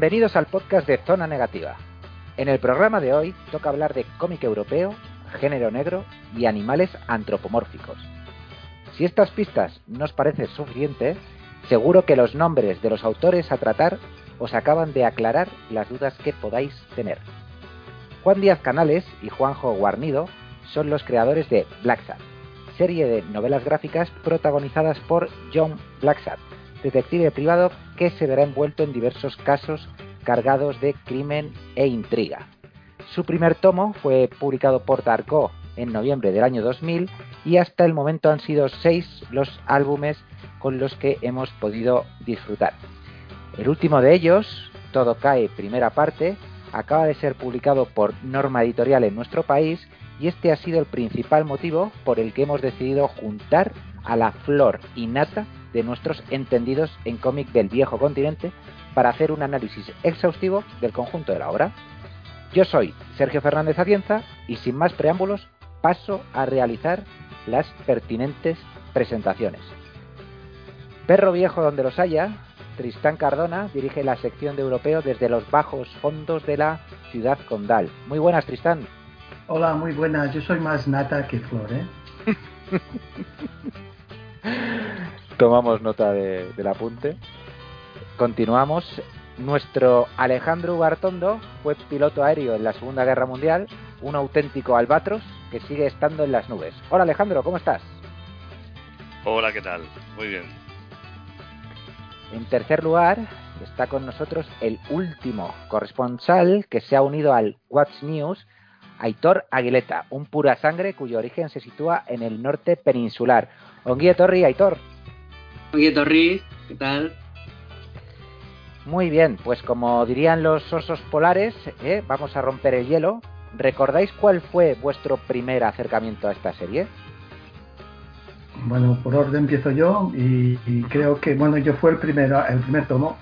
Bienvenidos al podcast de Zona Negativa. En el programa de hoy toca hablar de cómic europeo, género negro y animales antropomórficos. Si estas pistas no os parecen suficientes, seguro que los nombres de los autores a tratar os acaban de aclarar las dudas que podáis tener. Juan Díaz Canales y Juanjo Guarnido son los creadores de Black serie de novelas gráficas protagonizadas por John Blacksad, detective privado que se verá envuelto en diversos casos cargados de crimen e intriga. Su primer tomo fue publicado por Darko en noviembre del año 2000 y hasta el momento han sido seis los álbumes con los que hemos podido disfrutar. El último de ellos, Todo cae primera parte, acaba de ser publicado por Norma Editorial en nuestro país y este ha sido el principal motivo por el que hemos decidido juntar a la flor innata de nuestros entendidos en cómic del viejo continente para hacer un análisis exhaustivo del conjunto de la obra. Yo soy Sergio Fernández Atienza y sin más preámbulos paso a realizar las pertinentes presentaciones. Perro viejo donde los haya, Tristán Cardona dirige la sección de europeo desde los bajos fondos de la ciudad condal. Muy buenas, Tristán. Hola, muy buenas. Yo soy más nata que flor, ¿eh? Tomamos nota del apunte. Continuamos. Nuestro Alejandro Ugartondo fue piloto aéreo en la Segunda Guerra Mundial, un auténtico albatros que sigue estando en las nubes. Hola Alejandro, ¿cómo estás? Hola, ¿qué tal? Muy bien. En tercer lugar, está con nosotros el último corresponsal que se ha unido al Watch News, Aitor Aguileta, un pura sangre cuyo origen se sitúa en el norte peninsular. Onguie Torri, Aitor. Onguie Torri, ¿qué tal? Muy bien, pues como dirían los osos polares, ¿eh? vamos a romper el hielo. ¿Recordáis cuál fue vuestro primer acercamiento a esta serie? Bueno, por orden empiezo yo y, creo que, bueno, yo fue el primero, el primer tomo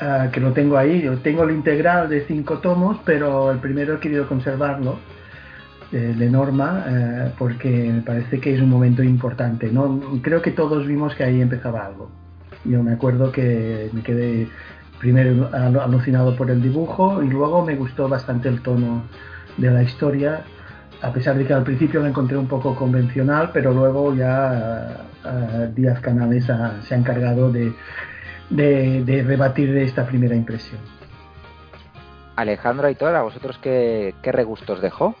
ah, que lo tengo ahí. Yo tengo el integral de cinco tomos, pero el primero he querido conservarlo de Norma eh, porque me parece que es un momento importante. ¿no? Creo que todos vimos que ahí empezaba algo. Yo me acuerdo que me quedé primero alucinado por el dibujo y luego me gustó bastante el tono de la historia, a pesar de que al principio la encontré un poco convencional, pero luego ya uh, Díaz Canales se ha encargado de, de, rebatir esta primera impresión. Alejandro Aitor, ¿a vosotros qué, qué regustos dejó?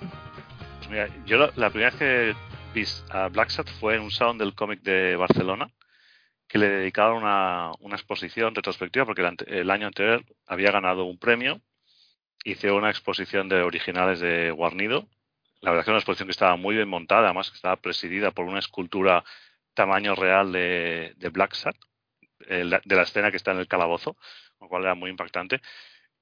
Mira, yo la, primera vez que vi a Blacksat fue en un salón del cómic de Barcelona, que le dedicaron una, exposición retrospectiva, porque el, año anterior había ganado un premio. Hice una exposición de originales de Guarnido. La verdad que era una exposición que estaba muy bien montada, además que estaba presidida por una escultura tamaño real de, de Blacksat, de la escena que está en el calabozo, lo cual era muy impactante.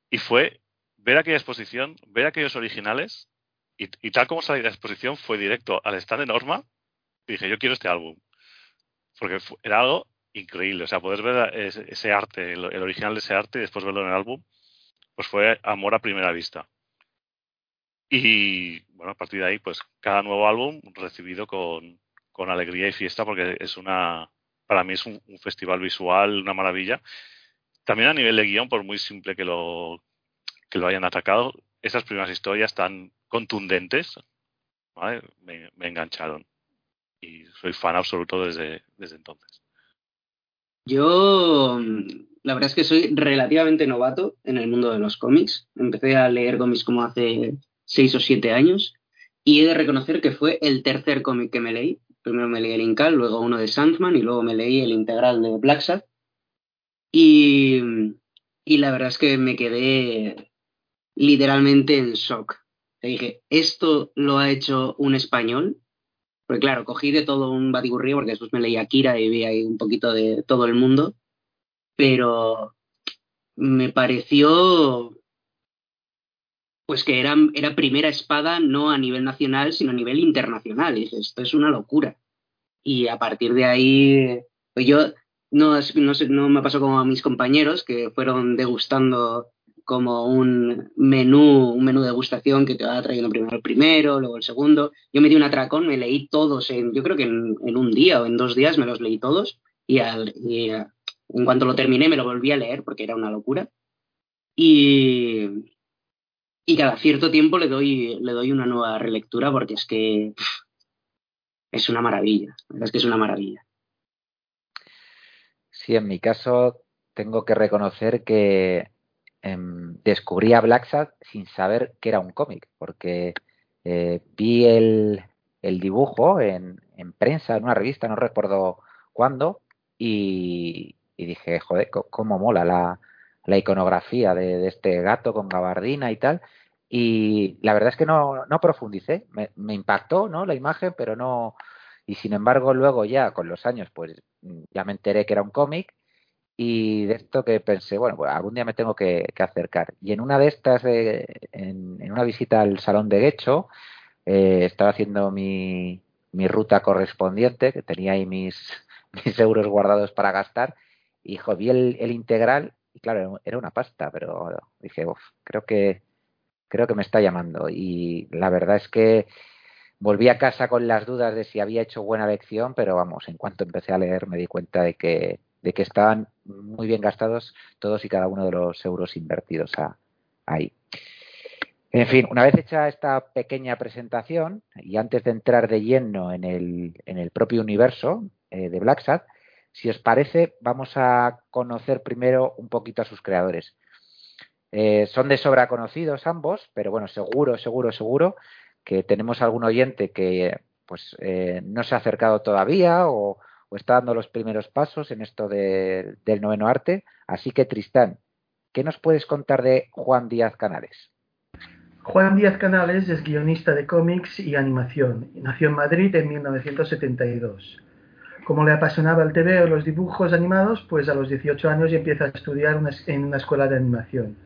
Y fue ver aquella exposición, ver aquellos originales y, tal como salí de la exposición, fue directo al stand de Norma y dije, yo quiero este álbum. Porque era algo increíble. O sea, poder ver ese, arte, el, original de ese arte y después verlo en el álbum, pues fue amor a primera vista. Y bueno, a partir de ahí, pues cada nuevo álbum recibido con, con alegría y fiesta porque es una, para mí es un, festival visual, una maravilla. También a nivel de guion, por muy simple que lo, que lo hayan atacado, esas primeras historias tan contundentes, me, engancharon. Y soy fan absoluto desde, desde entonces. Yo, la verdad es que soy relativamente novato en el mundo de los cómics. Empecé a leer cómics como hace seis o siete años y he de reconocer que fue el tercer cómic que me leí. Primero me leí el Incal, luego uno de Sandman y luego me leí el integral de Black Y, y la verdad es que me quedé literalmente en shock dije, ¿esto lo ha hecho un español? Porque claro, cogí de todo un batiburrillo porque después me leí Akira y vi ahí un poquito de todo el mundo. Pero me pareció pues que era, era primera espada no a nivel nacional, sino a nivel internacional. Y dije, esto es una locura. Y a partir de ahí, pues yo no, no, no me pasó como a mis compañeros que fueron degustando como un menú, un menú de degustación que te va trayendo primero el primero, luego el segundo. Yo me di un atracón, me leí todos, en, yo creo que en, un día o en dos días me los leí todos y, al, en cuanto lo terminé me lo volví a leer porque era una locura. Y, y cada cierto tiempo le doy, le doy una nueva relectura porque es que es una maravilla, es que es una maravilla. Sí, en mi caso tengo que reconocer que em, descubrí a Black sin saber que era un cómic, porque eh, vi el, dibujo en, en, prensa, en una revista, no recuerdo cuándo, y, dije, joder, cómo mola la, la iconografía de, este gato con gabardina y tal. Y la verdad es que no, no profundicé, me, me, impactó ¿no? la imagen, pero no. Y sin embargo, luego ya con los años, pues ya me enteré que era un cómic y de esto que pensé, bueno, pues algún día me tengo que, acercar. Y en una de estas, eh, en, una visita al salón de Guecho, eh, estaba haciendo mi, ruta correspondiente, que tenía ahí mis, euros guardados para gastar, y jo, el integral y claro, era una pasta, pero dije, Uf, creo que creo que me está llamando y la verdad es que volví a casa con las dudas de si había hecho buena lección, pero vamos, en cuanto empecé a leer me di cuenta de que de que estaban muy bien gastados todos y cada uno de los euros invertidos ahí. En fin, una vez hecha esta pequeña presentación y antes de entrar de lleno en el, en el propio universo eh, de Black si os parece, vamos a conocer primero un poquito a sus creadores. Eh, son de sobra conocidos ambos, pero bueno, seguro, seguro, seguro que tenemos algún oyente que pues eh, no se ha acercado todavía o, está dando los primeros pasos en esto del noveno arte. Así que, Tristán, ¿qué nos puedes contar de Juan Díaz Canales? Juan Díaz Canales es guionista de cómics y animación. Nació en Madrid en 1972. Como le apasionaba el TV o los dibujos animados, pues a los 18 años empieza a estudiar en una escuela de animación.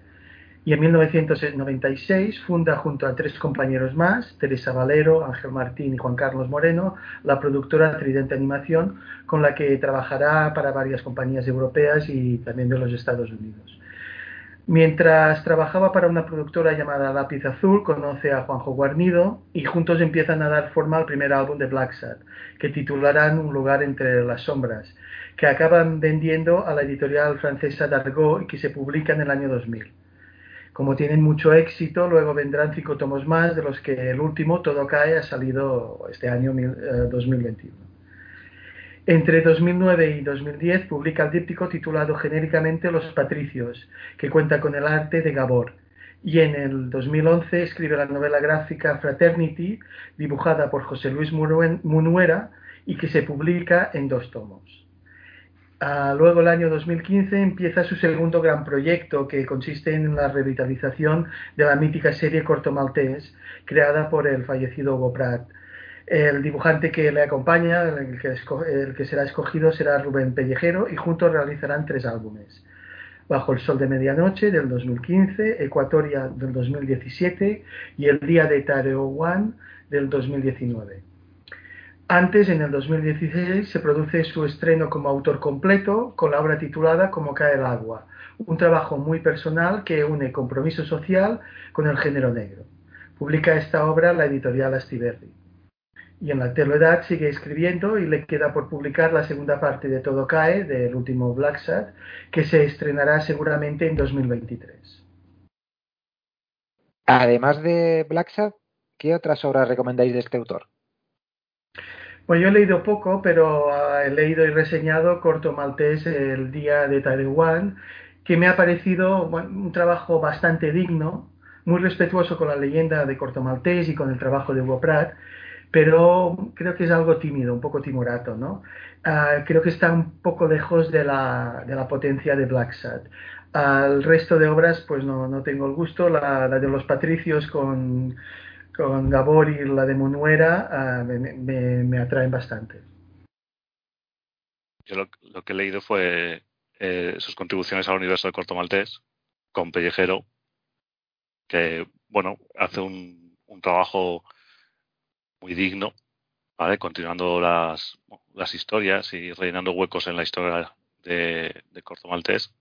Y en 1996 funda junto a tres compañeros más, Teresa Valero, Ángel Martín y Juan Carlos Moreno, la productora Tridente Animación, con la que trabajará para varias compañías europeas y también de los Estados Unidos. Mientras trabajaba para una productora llamada Lápiz Azul, conoce a Juanjo Guarnido y juntos empiezan a dar forma al primer álbum de Black Sad, que titularán Un lugar entre las sombras, que acaban vendiendo a la editorial francesa Dargaud y que se publica en el año 2000. Como tienen mucho éxito, luego vendrán cinco tomos más, de los que el último, Todo Cae, ha salido este año 2021. Entre 2009 y 2010 publica el díptico titulado genéricamente Los Patricios, que cuenta con el arte de Gabor. Y en el 2011 escribe la novela gráfica Fraternity, dibujada por José Luis Munuera y que se publica en dos tomos. Ah, luego, el año 2015, empieza su segundo gran proyecto, que consiste en la revitalización de la mítica serie Corto Maltés, creada por el fallecido Hugo Pratt el dibujante que le acompaña, el que, el que será escogido, será Rubén Pellejero y juntos realizarán tres álbumes. Bajo el Sol de Medianoche del 2015, Ecuatoria del 2017 y El Día de Tareo One del 2019. Antes, en el 2016, se produce su estreno como autor completo con la obra titulada Como cae el agua, un trabajo muy personal que une compromiso social con el género negro. Publica esta obra la editorial Astiberri y en la actualidad sigue escribiendo y le queda por publicar la segunda parte de Todo Cae, del último Black Sad, que se estrenará seguramente en 2023. Además de Black Sad, ¿qué otras obras recomendáis de este autor? Pues yo he leído poco, pero ah, he leído y reseñado Corto Maltés El Día de Taiwán, que me ha parecido un trabajo bastante digno, muy respetuoso con la leyenda de Corto Maltés y con el trabajo de Hugo Pratt, pero creo que es algo tímido, un poco timorato, ¿no? Ah, creo que está un poco lejos de la, de la potencia de Black Sad. Al resto de obras, pues no, no tengo el gusto. La, de los Patricios con, con, Gabor y la de Monuera ah, me, me, atraen bastante. Yo lo, que he leído fue eh, sus contribuciones al universo de Corto Maltés con Pellejero, que, bueno, hace un, un trabajo muy digno, ¿vale? Continuando las, las historias y rellenando huecos en la historia de, de Corto Maltés.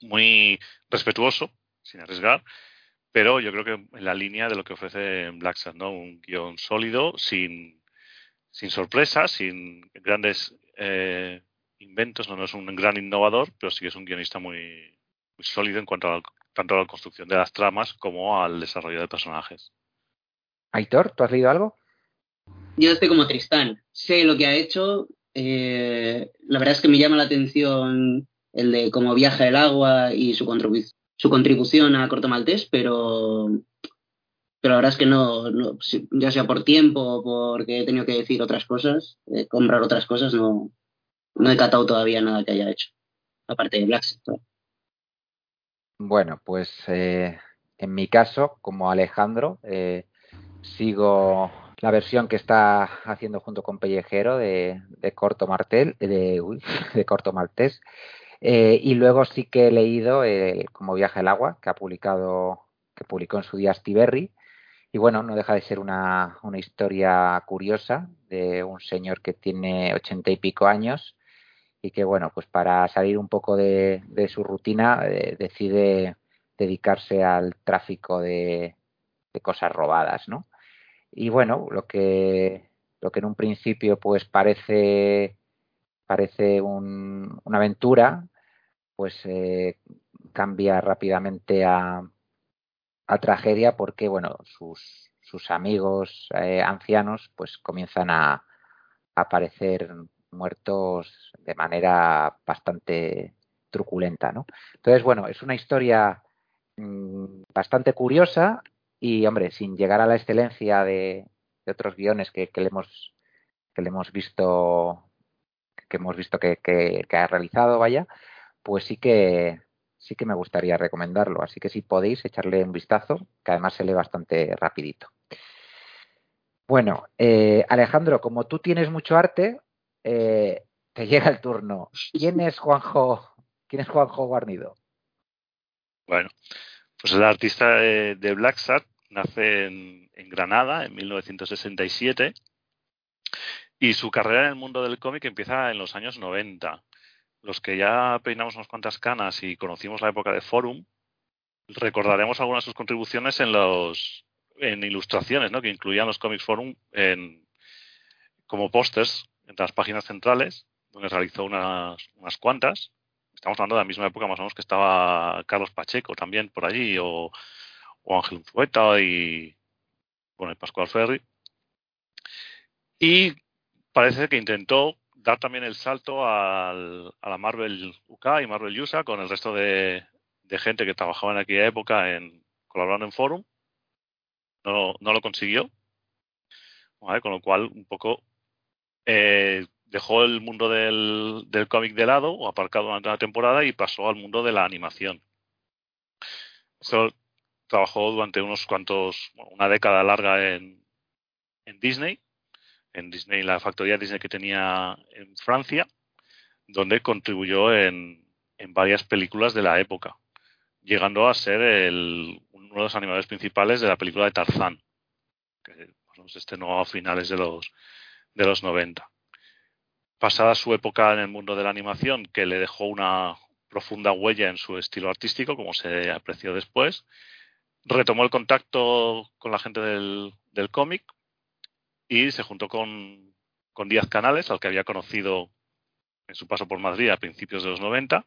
Muy respetuoso, sin arriesgar, pero yo creo que en la línea de lo que ofrece Black Sad, ¿no? Un guion sólido, sin, sin sorpresas, sin grandes eh, inventos, no, es un gran innovador, pero sí es un guionista muy, muy sólido en cuanto a tanto a la construcción de las tramas como al desarrollo de personajes. Aitor, ¿tú has leído algo? Yo estoy como Tristán. Sé lo que ha hecho. Eh, la verdad es que me llama la atención el de cómo viaja el agua y su, su contribución a Corto Maltés, pero, pero la verdad es que no, ya sea por tiempo o porque he tenido que decir otras cosas, eh, comprar otras cosas, no, no he catado todavía nada que haya hecho, aparte de Black. Bueno, pues eh, en mi caso, como Alejandro, eh, sigo la versión que está haciendo junto con Pellejero de, Corto Martel, de, de Corto Maltés. Eh, y luego sí que he leído el Como viaja el agua, que ha publicado, que publicó en su día Stiberry. Y bueno, no deja de ser una, una historia curiosa de un señor que tiene ochenta y pico años y que bueno, pues para salir un poco de, su rutina eh, decide dedicarse al tráfico de, cosas robadas, ¿no? Y bueno, lo que lo que en un principio pues parece parece una aventura, pues eh, cambia rápidamente a, a, tragedia porque bueno sus, sus amigos eh, ancianos pues comienzan a, aparecer muertos de manera bastante truculenta, ¿no? Entonces, bueno, es una historia mm, bastante curiosa y, hombre, sin llegar a la excelencia de, otros guiones que, le hemos que le hemos visto que hemos visto que, que, ha realizado, vaya, pues sí que sí que me gustaría recomendarlo. Así que si podéis echarle un vistazo, que además se lee bastante rapidito. Bueno, eh, Alejandro, como tú tienes mucho arte, eh, te llega el turno. ¿Quién es Juanjo? ¿Quién es Juanjo Guarnido? Bueno, pues el artista de, Black Sat nace en, Granada en 1967 y su carrera en el mundo del cómic empieza en los años 90. Los que ya peinamos unas cuantas canas y conocimos la época de Forum, recordaremos algunas de sus contribuciones en los en ilustraciones, ¿no? que incluían los cómics Forum en, como pósters entre las páginas centrales, donde realizó unas, unas cuantas. Estamos hablando de la misma época más o menos que estaba Carlos Pacheco también por allí, o, o Ángel Unzueta y bueno, el Pascual Ferri. Y parece que intentó dar también el salto al, a la Marvel UK y Marvel USA con el resto de, gente que trabajaba en aquella época en, colaborando en Forum. No, no lo consiguió. con lo cual, un poco eh, dejó el mundo del, cómic de lado o aparcado durante una temporada y pasó al mundo de la animación. trabajó durante unos cuantos, una década larga en, en Disney, en Disney, la factoría Disney que tenía en Francia, donde contribuyó en, en varias películas de la época, llegando a ser uno de los animadores principales de la película de Tarzán, que se estrenó a finales de los de los 90. Pasada su época en el mundo de la animación, que le dejó una profunda huella en su estilo artístico, como se apreció después, retomó el contacto con la gente del, cómic y se juntó con, con Díaz Canales, al que había conocido en su paso por Madrid a principios de los 90,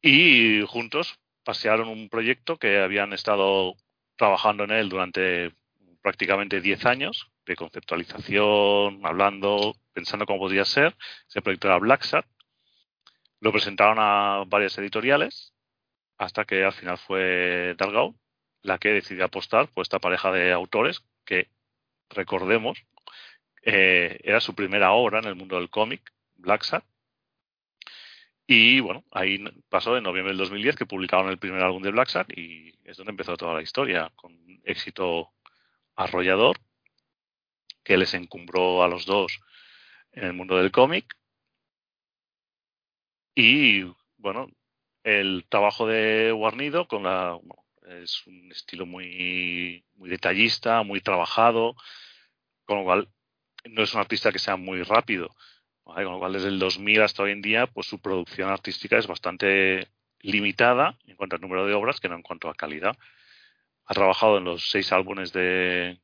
y juntos pasearon un proyecto que habían estado trabajando en él durante prácticamente 10 años de conceptualización, hablando, pensando cómo podría ser. Ese proyecto era Black Lo presentaron a varias editoriales hasta que al final fue Dargaud la que decidió apostar por esta pareja de autores que, recordemos, eh, era su primera obra en el mundo del cómic, Black Y bueno, ahí pasó en noviembre del 2010 que publicaron el primer álbum de Black y es donde empezó toda la historia, con éxito arrollador que les encumbró a los dos en el mundo del cómic. Y bueno, el trabajo de Guarnido con la es un estilo muy muy detallista, muy trabajado, con lo cual no es un artista que sea muy rápido. Con lo cual desde el 2000 hasta hoy en día, pues su producción artística es bastante limitada en cuanto al número de obras que no en cuanto a calidad. Ha trabajado en los seis álbumes de,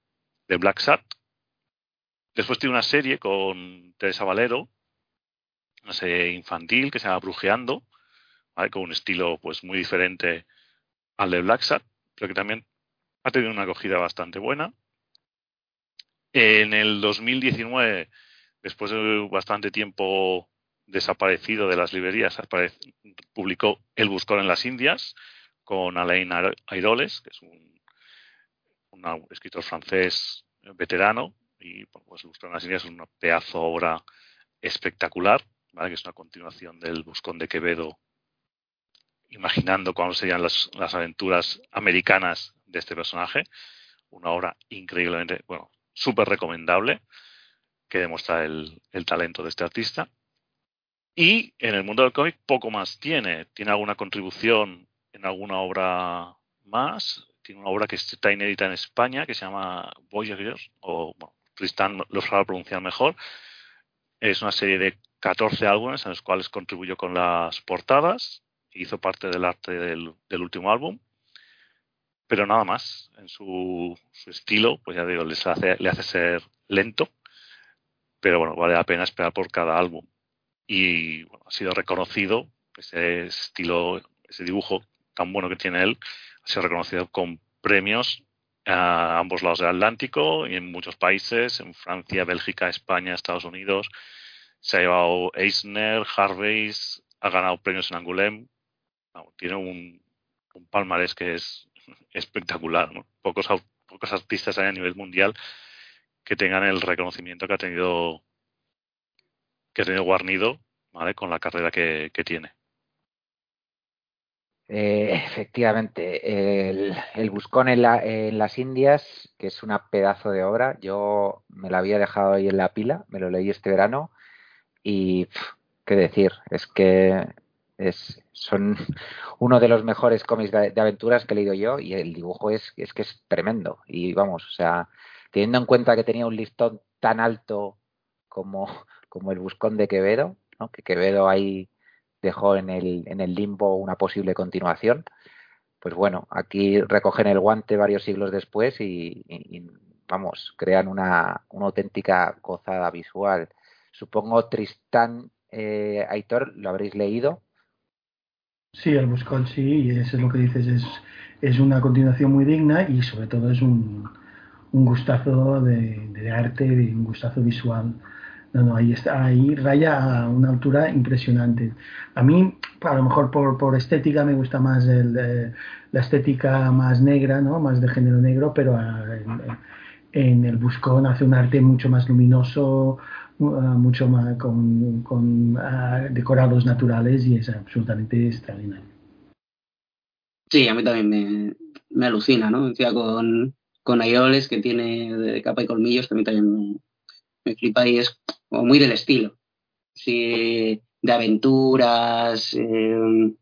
de Black Sat, Después tiene una serie con Teresa Valero, una serie infantil que se llama Brujeando, con un estilo pues muy diferente al de Black pero que también ha tenido una acogida bastante buena. En el 2019, después de bastante tiempo desaparecido de las librerías, publicó El Buscón en las Indias con Alain Airoles, que es un, escritor francés veterano, y pues El Buscón en las Indias es una pedazo obra espectacular, que es una continuación del Buscón de Quevedo, imaginando cuáles serían las, aventuras americanas de este personaje. Una obra increíblemente, bueno, súper recomendable, que demuestra el talento de este artista. Y en el mundo del cómic poco más tiene. Tiene alguna contribución en alguna obra más. Tiene una obra que está inédita en España que se llama Voyagers, o bueno, Tristan lo sabe pronunciar mejor. Es una serie de 14 álbumes en los cuales contribuyó con las portadas. Hizo parte del arte del, último álbum. Pero nada más. En su, estilo, pues ya digo, les hace, le hace ser lento. Pero bueno, vale la pena esperar por cada álbum y ha sido reconocido ese estilo, ese dibujo tan bueno que tiene él, ha sido reconocido con premios a ambos lados del Atlántico y en muchos países, en Francia, Bélgica, España, Estados Unidos. Se ha llevado Eisner, Harvey's, ha ganado premios en Angoulême. Tiene un, palmarés que es espectacular. Pocos, pocos artistas hay a nivel mundial que tengan el reconocimiento que ha tenido que ha tenido Guarnido ¿vale? con la carrera que, tiene. Eh, efectivamente, el, el Buscón en, en, las Indias, que es una pedazo de obra, yo me la había dejado ahí en la pila, me lo leí este verano y qué decir, es que es, son uno de los mejores cómics de, aventuras que he leído yo y el dibujo es, es que es tremendo y vamos, o sea, teniendo en cuenta que tenía un listón tan alto como, como el Buscón de Quevedo, que Quevedo ahí dejó en el, en el limbo una posible continuación. Pues bueno, aquí recogen el guante varios siglos después y, vamos, crean una, una, auténtica gozada visual. Supongo Tristán eh, Aitor, ¿lo habréis leído? Sí, el Buscón sí, eso es lo que dices, es, es una continuación muy digna y sobre todo es un, un gustazo de, arte un gustazo visual no, no, ahí está, ahí raya a una altura impresionante. A mí, a lo mejor por, por estética me gusta más el, eh, la estética más negra, ¿no? Más de género negro, pero ah, en, el Buscón hace un arte mucho más luminoso, mucho más con, con uh, decorados naturales y es absolutamente extraordinario. Sí, a mí también me, me alucina, ¿no? con, con Aioles que tiene de capa y colmillos, también también me flipa y es como muy del estilo. Sí, de aventuras, eh,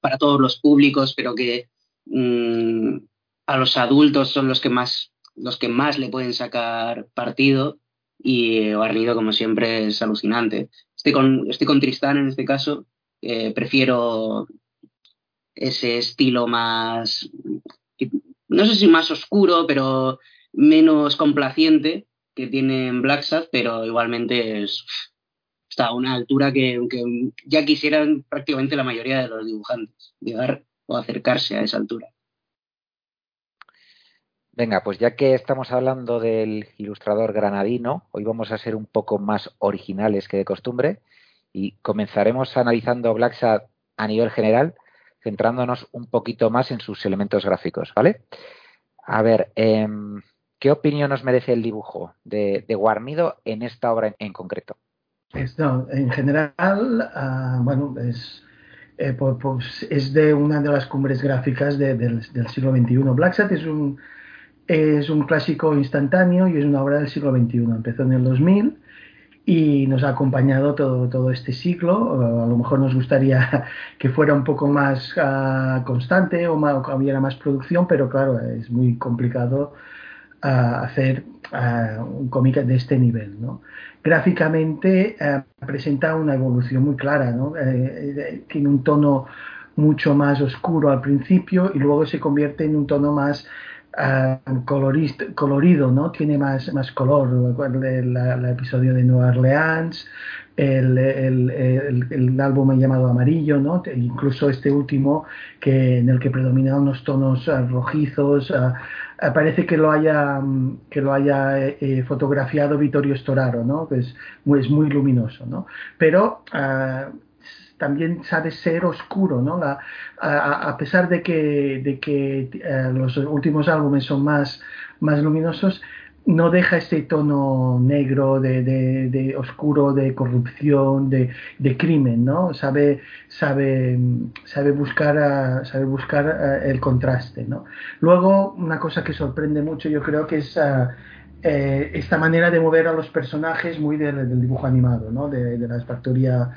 para todos los públicos, pero que mm, a los adultos son los que más los que más le pueden sacar partido y Barnido como siempre es alucinante. Estoy con, estoy con Tristán en este caso, eh, prefiero ese estilo más, no sé si más oscuro, pero menos complaciente que tiene en Black pero igualmente es, está a una altura que, ya quisieran prácticamente la mayoría de los dibujantes llegar o acercarse a esa altura. Venga, pues ya que estamos hablando del ilustrador granadino, hoy vamos a ser un poco más originales que de costumbre y comenzaremos analizando Black a nivel general, centrándonos un poquito más en sus elementos gráficos, ¿vale? A ver, eh, ¿Qué opinión nos merece el dibujo de, Guarnido en esta obra en, concreto? en general, ah, bueno, es, eh, pues, es de una de las cumbres gráficas del, siglo XXI. Black es un, es un clásico instantáneo y es una obra del siglo XXI. Empezó en el 2000 y nos ha acompañado todo, todo este siglo. A lo mejor nos gustaría que fuera un poco más ah, constante o, más, hubiera más producción, pero claro, es muy complicado hacer un cómic de este nivel. ¿no? Gráficamente eh, presenta una evolución muy clara, ¿no? Eh, eh, tiene un tono mucho más oscuro al principio y luego se convierte en un tono más colorido, ¿no? Tiene más, más color. El, el, episodio de Nueva Orleans, el, el, el, álbum llamado Amarillo, ¿no? Incluso este último que en el que predominan unos tonos ah, rojizos. Uh, parece que lo haya que lo haya eh, eh, fotografiado Vittorio Storaro, ¿no? Que es es muy luminoso, ¿no? Pero también sabe ser oscuro, ¿no? A, pesar de que, de que uh, los últimos álbumes son más, más luminosos, no deja este tono negro de, de, de oscuro de corrupción de, de, crimen no sabe sabe sabe buscar sabe buscar uh, el contraste no luego una cosa que sorprende mucho yo creo que es eh, esta manera de mover a los personajes muy del, dibujo animado no de, de la factoría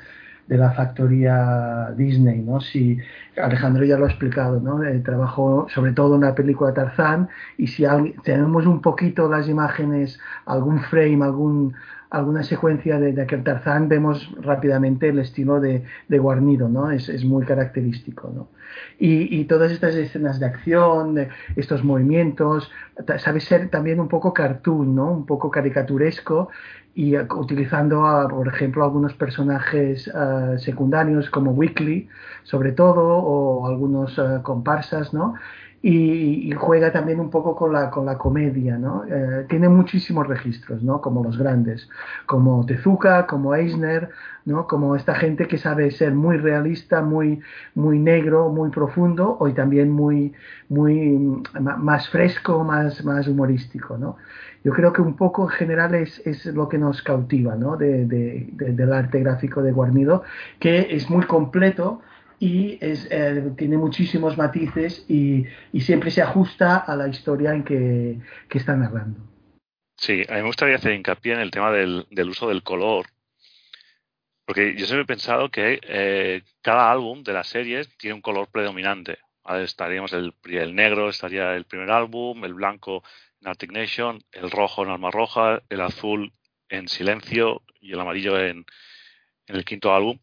de la factoría Disney, ¿no? Si Alejandro ya lo ha explicado, ¿no? Eh, trabajó sobre todo en la película Tarzán y si tenemos un poquito las imágenes, algún frame, algún alguna secuencia de, aquel Tarzán, vemos rápidamente el estilo de, de Guarnido, ¿no? Es, es, muy característico, ¿no? Y, y, todas estas escenas de acción, estos movimientos, sabe ser también un poco cartoon, ¿no? Un poco caricaturesco y utilizando, por ejemplo, algunos personajes uh, secundarios como Weekly, sobre todo, o algunos uh, comparsas, ¿no? Y, juega también un poco con la, con la comedia, ¿no? Eh, tiene muchísimos registros, ¿no? Como los grandes, como Tezuka, como Eisner, ¿no? Como esta gente que sabe ser muy realista, muy, muy negro, muy profundo, y también muy, muy más fresco, más, más humorístico, ¿no? Yo creo que un poco en general es, es lo que nos cautiva ¿no? de, de, de, del arte gráfico de Guarnido, que es muy completo y es, eh, tiene muchísimos matices y, y, siempre se ajusta a la historia en que, que está narrando. Sí, a mí me gustaría hacer hincapié en el tema del, del uso del color, porque yo siempre he pensado que eh, cada álbum de la serie tiene un color predominante. Estaríamos el, el negro, estaría el primer álbum, el blanco Arctic Nation, el rojo en Alma Roja, el azul en Silencio y el amarillo en, en el quinto álbum.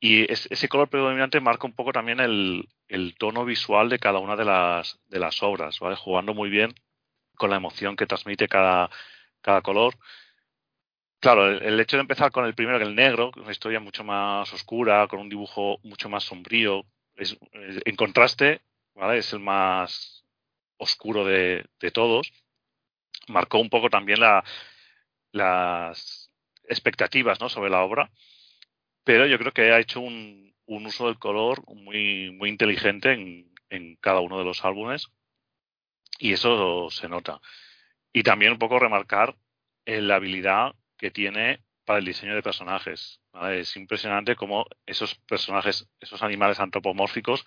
Y es, ese color predominante marca un poco también el, el, tono visual de cada una de las, de las obras, ¿vale? jugando muy bien con la emoción que transmite cada, cada color. Claro, el, el, hecho de empezar con el primero, que el negro, una historia mucho más oscura, con un dibujo mucho más sombrío, es, en contraste, ¿vale? es el más oscuro de, de todos marcó un poco también la, las expectativas ¿no? sobre la obra, pero yo creo que ha hecho un, uso del color muy, muy inteligente en, cada uno de los álbumes y eso se nota. Y también un poco remarcar la habilidad que tiene para el diseño de personajes. ¿vale? Es impresionante cómo esos personajes, esos animales antropomórficos,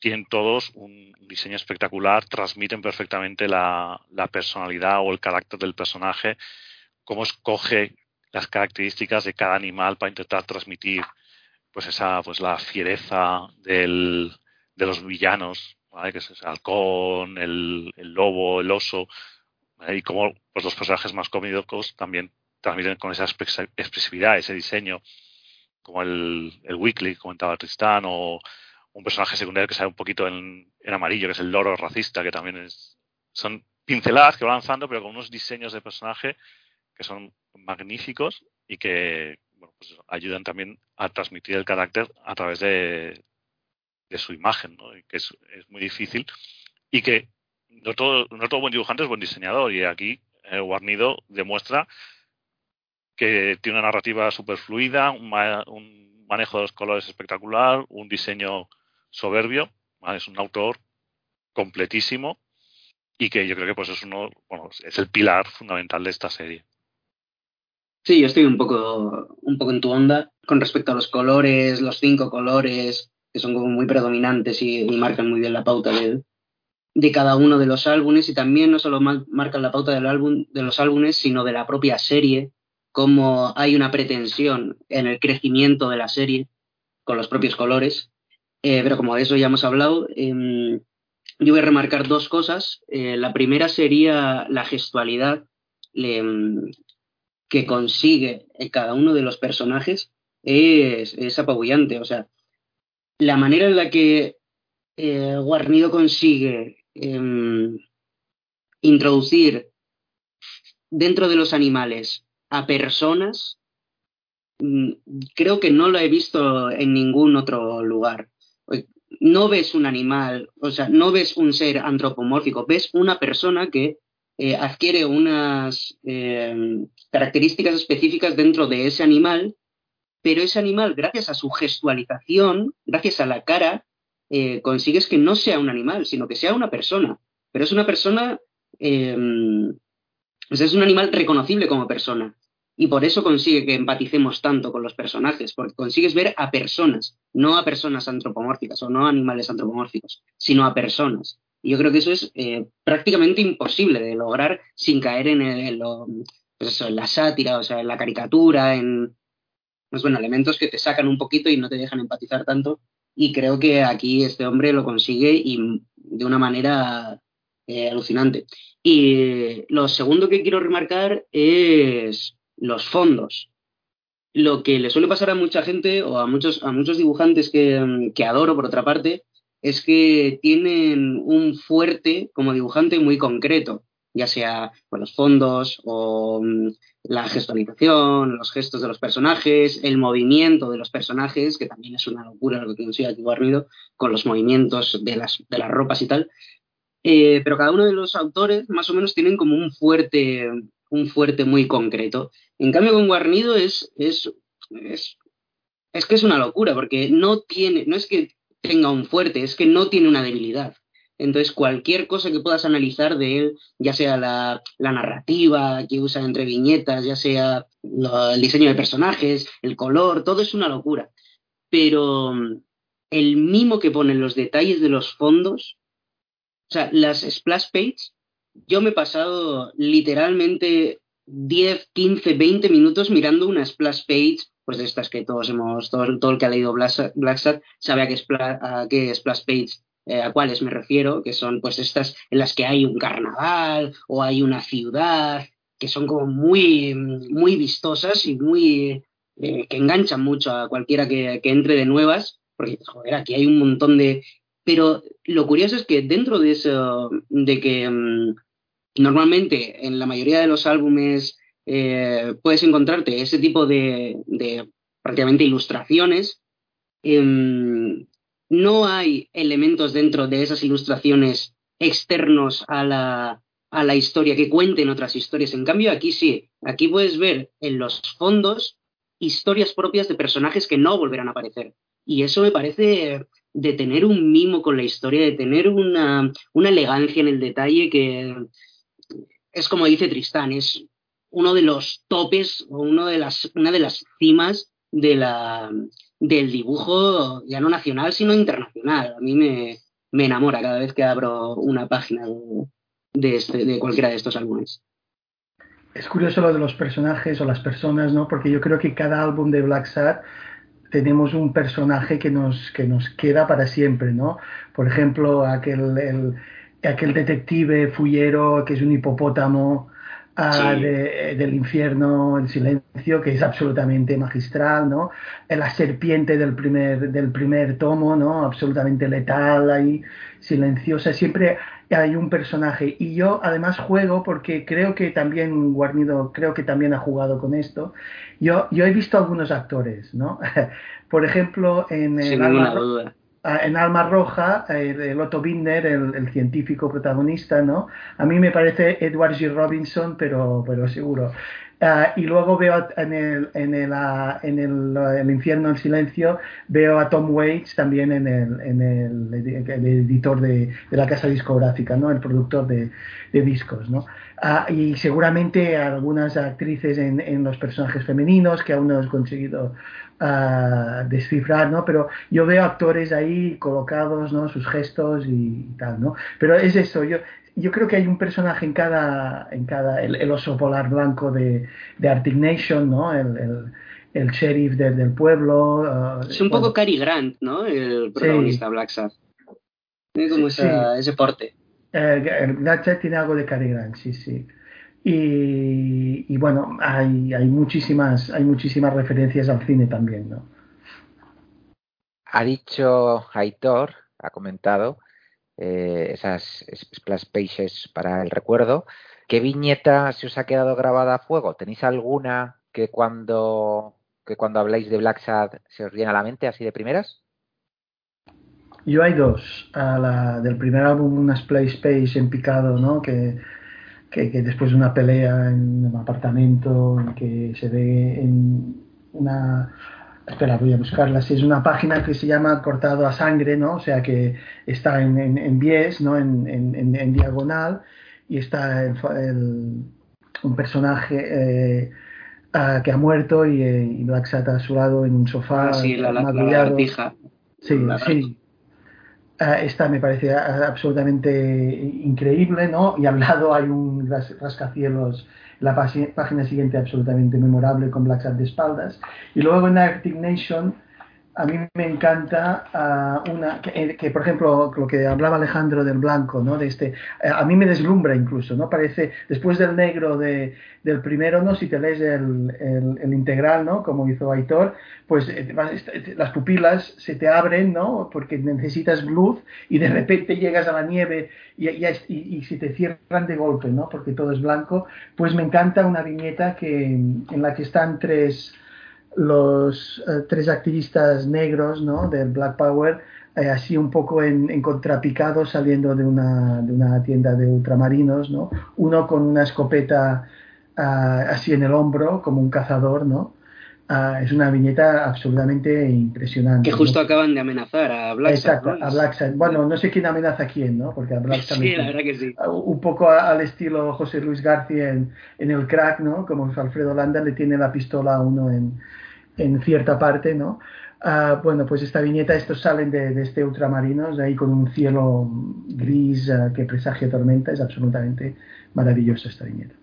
tienen todos un diseño espectacular, transmiten perfectamente la, personalidad o el carácter del personaje, cómo escoge las características de cada animal para intentar transmitir pues esa pues la fiereza del, de los villanos, que es el halcón, el, lobo, el oso, y cómo pues los personajes más cómicos también transmiten con esa expresividad, ese diseño, como el, el Weekly, comentaba Tristán, o un personaje secundario que sale un poquito en, en, amarillo, que es el loro racista, que también es. Son pinceladas que va lanzando, pero con unos diseños de personaje que son magníficos y que bueno, pues ayudan también a transmitir el carácter a través de, de su imagen, que es, es, muy difícil. Y que no todo, no todo buen dibujante es buen diseñador, y aquí eh, Guarnido demuestra que tiene una narrativa super fluida, un, un manejo de los colores espectacular, un diseño soberbio, es un autor completísimo y que yo creo que pues es uno, bueno, es el pilar fundamental de esta serie. Sí, yo estoy un poco, un poco en tu onda con respecto a los colores, los cinco colores, que son como muy predominantes y, y marcan muy bien la pauta de, de, cada uno de los álbumes, y también no solo marcan la pauta del álbum, de los álbumes, sino de la propia serie, como hay una pretensión en el crecimiento de la serie con los propios colores, eh, pero como de eso ya hemos hablado, eh, yo voy a remarcar dos cosas. Eh, la primera sería la gestualidad que consigue cada uno de los personajes es, es apabullante. O sea, la manera en la que eh, Guarnido consigue em, introducir dentro de los animales a personas, mm, creo que no lo he visto en ningún otro lugar. No ves un animal, o sea, no ves un ser antropomórfico, ves una persona que eh, adquiere unas eh, características específicas dentro de ese animal, pero ese animal, gracias a su gestualización, gracias a la cara, eh, consigues que no sea un animal, sino que sea una persona. Pero es una persona, es un animal reconocible como persona. Y por eso consigue que empaticemos tanto con los personajes, porque consigues ver a personas, no a personas antropomórficas o no a animales antropomórficos, sino a personas. Y yo creo que eso es eh, prácticamente imposible de lograr sin caer en, pues en la sátira, o sea, en la caricatura, en pues bueno, elementos que te sacan un poquito y no te dejan empatizar tanto. Y creo que aquí este hombre lo consigue y de una manera eh, alucinante. Y lo segundo que quiero remarcar es los fondos. Lo que le suele pasar a mucha gente o a muchos, a muchos dibujantes que, que adoro, por otra parte, es que tienen un fuerte como dibujante muy concreto, ya sea con los fondos o mm, la gestualización, los gestos de los personajes, el movimiento de los personajes, que también es una locura lo que consigue aquí Guarnido, con los movimientos de las, de las ropas y tal. Eh, pero cada uno de los autores más o menos tienen como un fuerte, un fuerte muy concreto. En cambio, con Guarnido es, es, es, es que es una locura, porque no tiene, no es que tenga un fuerte, es que no tiene una debilidad. Entonces, cualquier cosa que puedas analizar de él, ya sea la, narrativa que usa entre viñetas, ya sea el diseño de personajes, el color, todo es una locura. Pero mm, el mimo que pone en los detalles de los fondos, o sea, las splash pages, yo me he pasado literalmente 10, 15, 20 minutos mirando una splash page pues de estas que todos hemos, todo, todo el que ha leído Blacksat sabe a qué, a qué splash page, eh, a cuáles me refiero, que son pues estas en las que hay un carnaval o hay una ciudad, que son como muy, muy vistosas y muy, eh, que enganchan mucho a cualquiera que, que entre de nuevas, porque joder, aquí hay un montón de... Pero lo curioso es que dentro de eso, de que mm, normalmente en la mayoría de los álbumes eh, puedes encontrarte ese tipo de, prácticamente ilustraciones. Em, no hay elementos dentro de esas ilustraciones externos a la, a la historia que cuenten otras historias. En cambio, aquí sí, aquí puedes ver en los fondos historias propias de personajes que no volverán a aparecer. Y eso me parece de tener un mimo con la historia, de tener una, una elegancia en el detalle que es como dice Tristán, es uno de los topes o uno de las, una de las cimas de la, del dibujo ya no nacional, sino internacional. A mí me, me enamora cada vez que abro una página de, este, de cualquiera de estos álbumes. Es curioso lo de los personajes o las personas, ¿no? Porque yo creo que cada álbum de Black Sad tenemos un personaje que nos, que nos queda para siempre, ¿no? Por ejemplo, aquel, el, aquel detective fullero que es un hipopótamo del infierno, el silencio, que es absolutamente magistral, ¿no? La serpiente del primer, del primer tomo, ¿no? Absolutamente letal, ahí, silenciosa, siempre hay un personaje. Y yo además juego porque creo que también Guarnido, creo que también ha jugado con esto. Yo, yo he visto algunos actores, ¿no? Por ejemplo, en el en Alma Roja, el, Otto Binder, el, científico protagonista, ¿no? A mí me parece Edward G. Robinson, pero, pero seguro. Ah, y luego veo en el, en, el, ah, en el, infierno en silencio, veo a Tom Waits también en el, en el, editor de, la casa discográfica, ¿no? el productor de, discos. ¿no? Ah, y seguramente algunas actrices en, en, los personajes femeninos que aún no he conseguido descifrar, ¿no? Pero yo veo actores ahí colocados, ¿no? Sus gestos y tal, ¿no? Pero es eso, yo, yo creo que hay un personaje en cada, en cada, el, oso polar blanco de, de Arctic Nation, ¿no? El, el, sheriff del pueblo. Uh, es un poco Cary Grant, ¿no? El protagonista Black Sabbath. Tiene como ese porte. Eh, Black Sabbath tiene algo de Cary Grant, sí, sí. Y, bueno, hay, hay, muchísimas, hay muchísimas referencias al cine también, ¿no? Ha dicho Aitor, ha comentado, eh, esas splash pages para el recuerdo. ¿Qué viñeta se os ha quedado grabada a fuego? ¿Tenéis alguna que cuando, que cuando habláis de Black Sad se os viene a la mente así de primeras? Yo hay dos. A la del primer álbum, una splash page en picado, ¿no? Que, que, después de una pelea en un apartamento en que se ve en una espera voy a buscarla si es una página que se llama cortado a sangre no o sea que está en, en, en bies no en, en, diagonal y está el, un personaje eh, que ha muerto y, eh, y Black Sat a su lado en un sofá ah, sí, la, la, la, sí sí. eh, esta me parece absolutamente increíble, ¿no? Y al lado hay un rascacielos, la página siguiente absolutamente memorable con Black Sat de espaldas. Y luego en Arctic Nation a mí me encanta ah, una eh, que, por ejemplo lo que hablaba Alejandro del blanco no de este eh, a mí me deslumbra incluso no parece después del negro de, del primero no si te lees el, el, integral no como hizo Aitor pues eh, las pupilas se te abren no porque necesitas luz y de repente llegas a la nieve y, y, y, y se te cierran de golpe no porque todo es blanco. Pues me encanta una viñeta que en la que están tres los eh, tres activistas negros ¿no? del Black Power, eh, así un poco en, en, contrapicado saliendo de una, de una tienda de ultramarinos, ¿no? uno con una escopeta ah, así en el hombro, como un cazador, ¿no? Ah, es una viñeta absolutamente impresionante. Que justo acaban de amenazar a Black Exacto, a Black Bueno, no sé quién amenaza a quién, ¿no? Porque a Black Sí, la verdad que sí. Un poco al estilo José Luis García en, en el crack, ¿no? Como Alfredo Landa le tiene la pistola a uno en, en cierta parte, ¿no? Uh, bueno, pues esta viñeta, estos salen de, de este ultramarinos, ahí con un cielo gris uh, que presagia tormenta, es absolutamente maravillosa esta viñeta.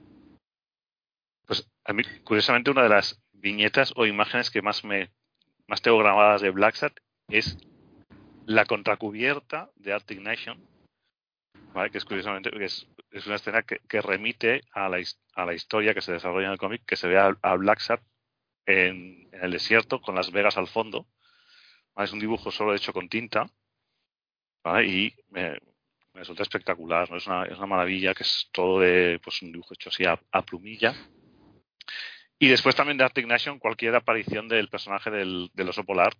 Pues a mí, curiosamente, una de las viñetas o imágenes que más me más tengo grabadas de Black es la contracubierta de Arctic Nation, ¿vale? que es curiosamente es, es una escena que, que remite a la, a la, historia que se desarrolla en el cómic, que se ve a, a Black en, en, el desierto con Las Vegas al fondo. Es un dibujo solo hecho con tinta y me, me, resulta espectacular. ¿no? Es, una, es, una, maravilla que es todo de pues, un dibujo hecho así a, a plumilla. Y después también de Arctic Nation, cualquier aparición del personaje del, del oso polar,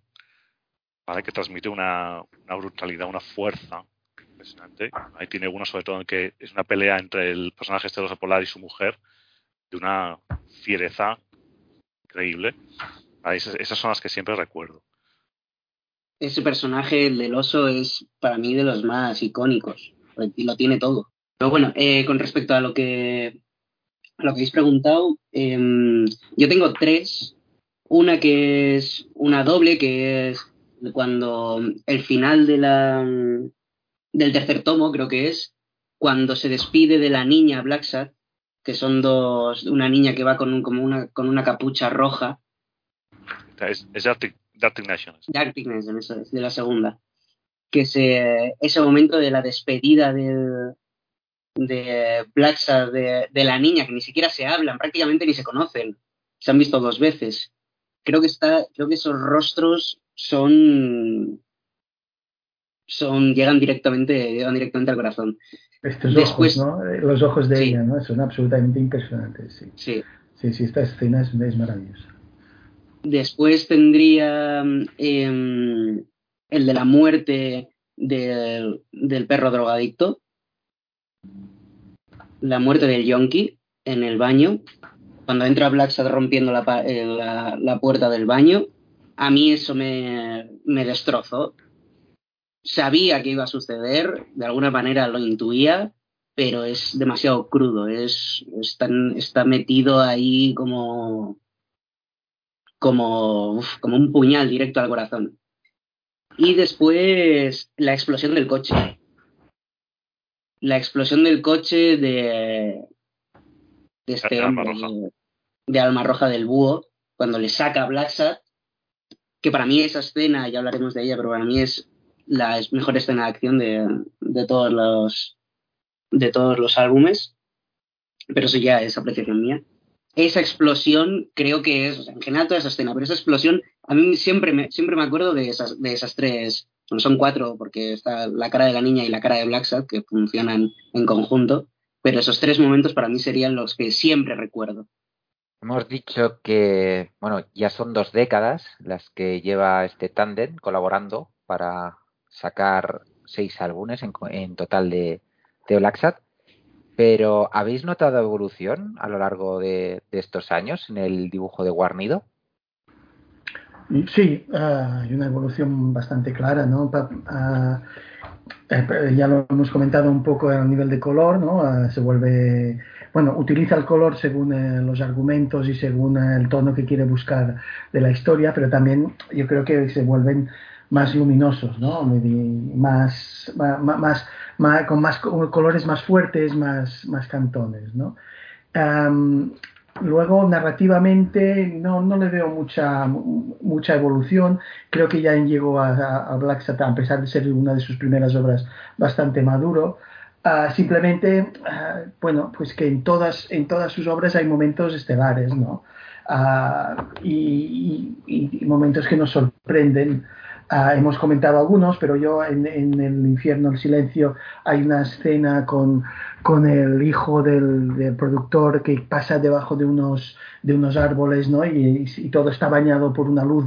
¿vale? que transmite una, una, brutalidad, una fuerza impresionante. Ahí tiene uno, sobre todo, en que es una pelea entre el personaje este del oso polar y su mujer, de una fiereza increíble. Esas, esas son las que siempre recuerdo. Ese personaje, el del oso, es para mí de los más icónicos. Y lo tiene todo. Pero bueno, eh, con respecto a lo que a lo que habéis preguntado, eh, yo tengo tres. Una que es una doble, que es cuando el final de la, del tercer tomo, creo que es, cuando se despide de la niña Blacksat que son dos, una niña que va con, un, como una, con una capucha roja. Es, es Arctic, Arctic Nation. Arctic Nation, eso es, de la segunda. Que se, ese momento de la despedida del, de Black de, de, la niña, que ni siquiera se hablan, prácticamente ni se conocen. Se han visto dos veces. Creo que está, creo que esos rostros son son llegan directamente llegan directamente al corazón estos Después, ojos, ¿no? Los ojos de sí. ella, ¿no? Son absolutamente impresionantes, sí. Sí, sí, sí esta escena es, es maravillosa. Después tendría eh, el de la muerte del, del perro drogadicto. La muerte del yonki en el baño. Cuando entra Blacksad rompiendo la, la, la, puerta del baño. A mí eso me, me destrozó sabía que iba a suceder, de alguna manera lo intuía, pero es demasiado crudo, es está, está metido ahí como como, uf, como un puñal directo al corazón. Y después la explosión del coche. La explosión del coche de, de este hombre, de, de Alma Roja del Búho, cuando le saca a Blacksat, que para mí esa escena, ya hablaremos de ella, pero para mí es la mejor escena de acción de, de, todos los de todos los álbumes, pero eso ya es apreciación mía. Esa explosión creo que es, en general toda esa escena, pero esa explosión a mí siempre me, siempre me acuerdo de esas, de esas tres bueno, son cuatro porque está la cara de la niña y la cara de Black que funcionan en conjunto, pero esos tres momentos para mí serían los que siempre recuerdo. Hemos dicho que, bueno, ya son dos décadas las que lleva este tándem colaborando para sacar seis álbumes en, total de, de pero ¿habéis notado evolución a lo largo de, estos años en el dibujo de Guarnido? Sí, ah, hay una evolución bastante clara, ¿no? Eh, ya lo hemos comentado un poco a nivel de color, ¿no? Se vuelve, bueno, utiliza el color según eh, los argumentos y según eh, el tono que quiere buscar de la historia, pero también yo creo que se vuelven más luminosos, ¿no? Más, con más colores más fuertes, más, más cantones, ¿no? luego, narrativamente, no, no le veo mucha, mucha evolución. Creo que ya llegó a, Black Satan, a pesar de ser una de sus primeras obras, bastante maduro. Uh, simplemente, uh, bueno, pues que en todas, en todas sus obras hay momentos estelares, ¿no? Y, y, momentos que nos sorprenden. Ah, hemos comentado algunos, pero yo en, El infierno, el silencio, hay una escena con, con el hijo del, productor que pasa debajo de unos, de unos árboles ¿no? y, todo está bañado por una luz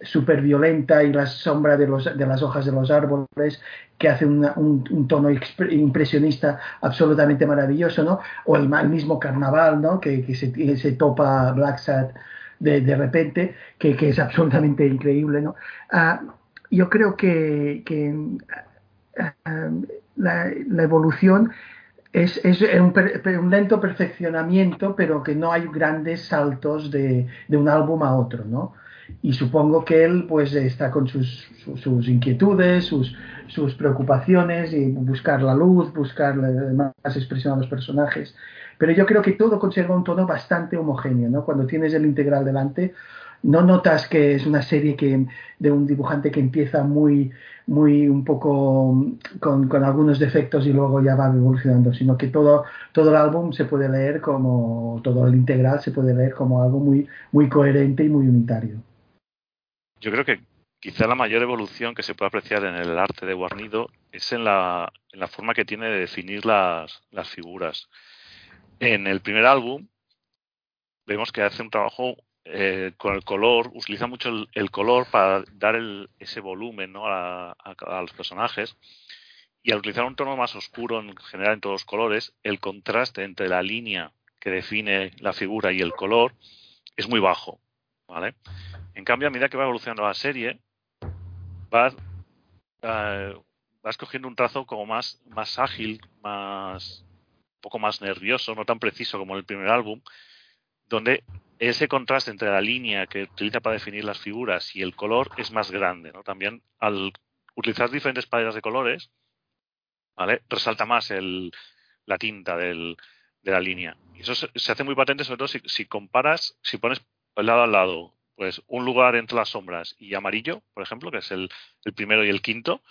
súper violenta y la sombra de, los, de las hojas de los árboles que hace un, tono impresionista absolutamente maravilloso, ¿no? O el, mismo carnaval, ¿no? Que, que se, se, topa Black Sad de, repente, que, es absolutamente increíble. ¿no? Ah, yo creo que, ah, la, evolución es, un, lento perfeccionamiento, pero que no hay grandes saltos de, un álbum a otro, ¿no? Y supongo que él pues está con sus, sus, inquietudes, sus, sus preocupaciones y buscar la luz, buscar más expresión a los personajes pero yo creo que todo conserva un tono bastante homogéneo, ¿no? Cuando tienes el integral delante, no notas que es una serie que de un dibujante que empieza muy muy un poco con, con, algunos defectos y luego ya va evolucionando, sino que todo, todo el álbum se puede leer como, todo el integral se puede leer como algo muy, muy coherente y muy unitario. Yo creo que quizá la mayor evolución que se puede apreciar en el arte de Guarnido es en la, en la forma que tiene de definir las, las figuras. En el primer álbum vemos que hace un trabajo eh, con el color, utiliza mucho el, color para dar ese volumen a, los personajes. Y al utilizar un tono más oscuro en general en todos los colores, el contraste entre la línea que define la figura y el color es muy bajo. ¿vale? En cambio, a medida que va evolucionando la serie, va, eh, va escogiendo un trazo como más, más ágil, más, poco más nervioso, no tan preciso como el primer álbum, donde ese contraste entre la línea que utiliza para definir las figuras y el color es más grande. ¿no? También al utilizar diferentes paletas de colores, ¿vale? resalta más el, la tinta del, de la línea. Y eso se, hace muy patente, sobre todo si, si comparas, si pones lado al lado, pues un lugar entre las sombras y amarillo, por ejemplo, que es el, el primero y el quinto,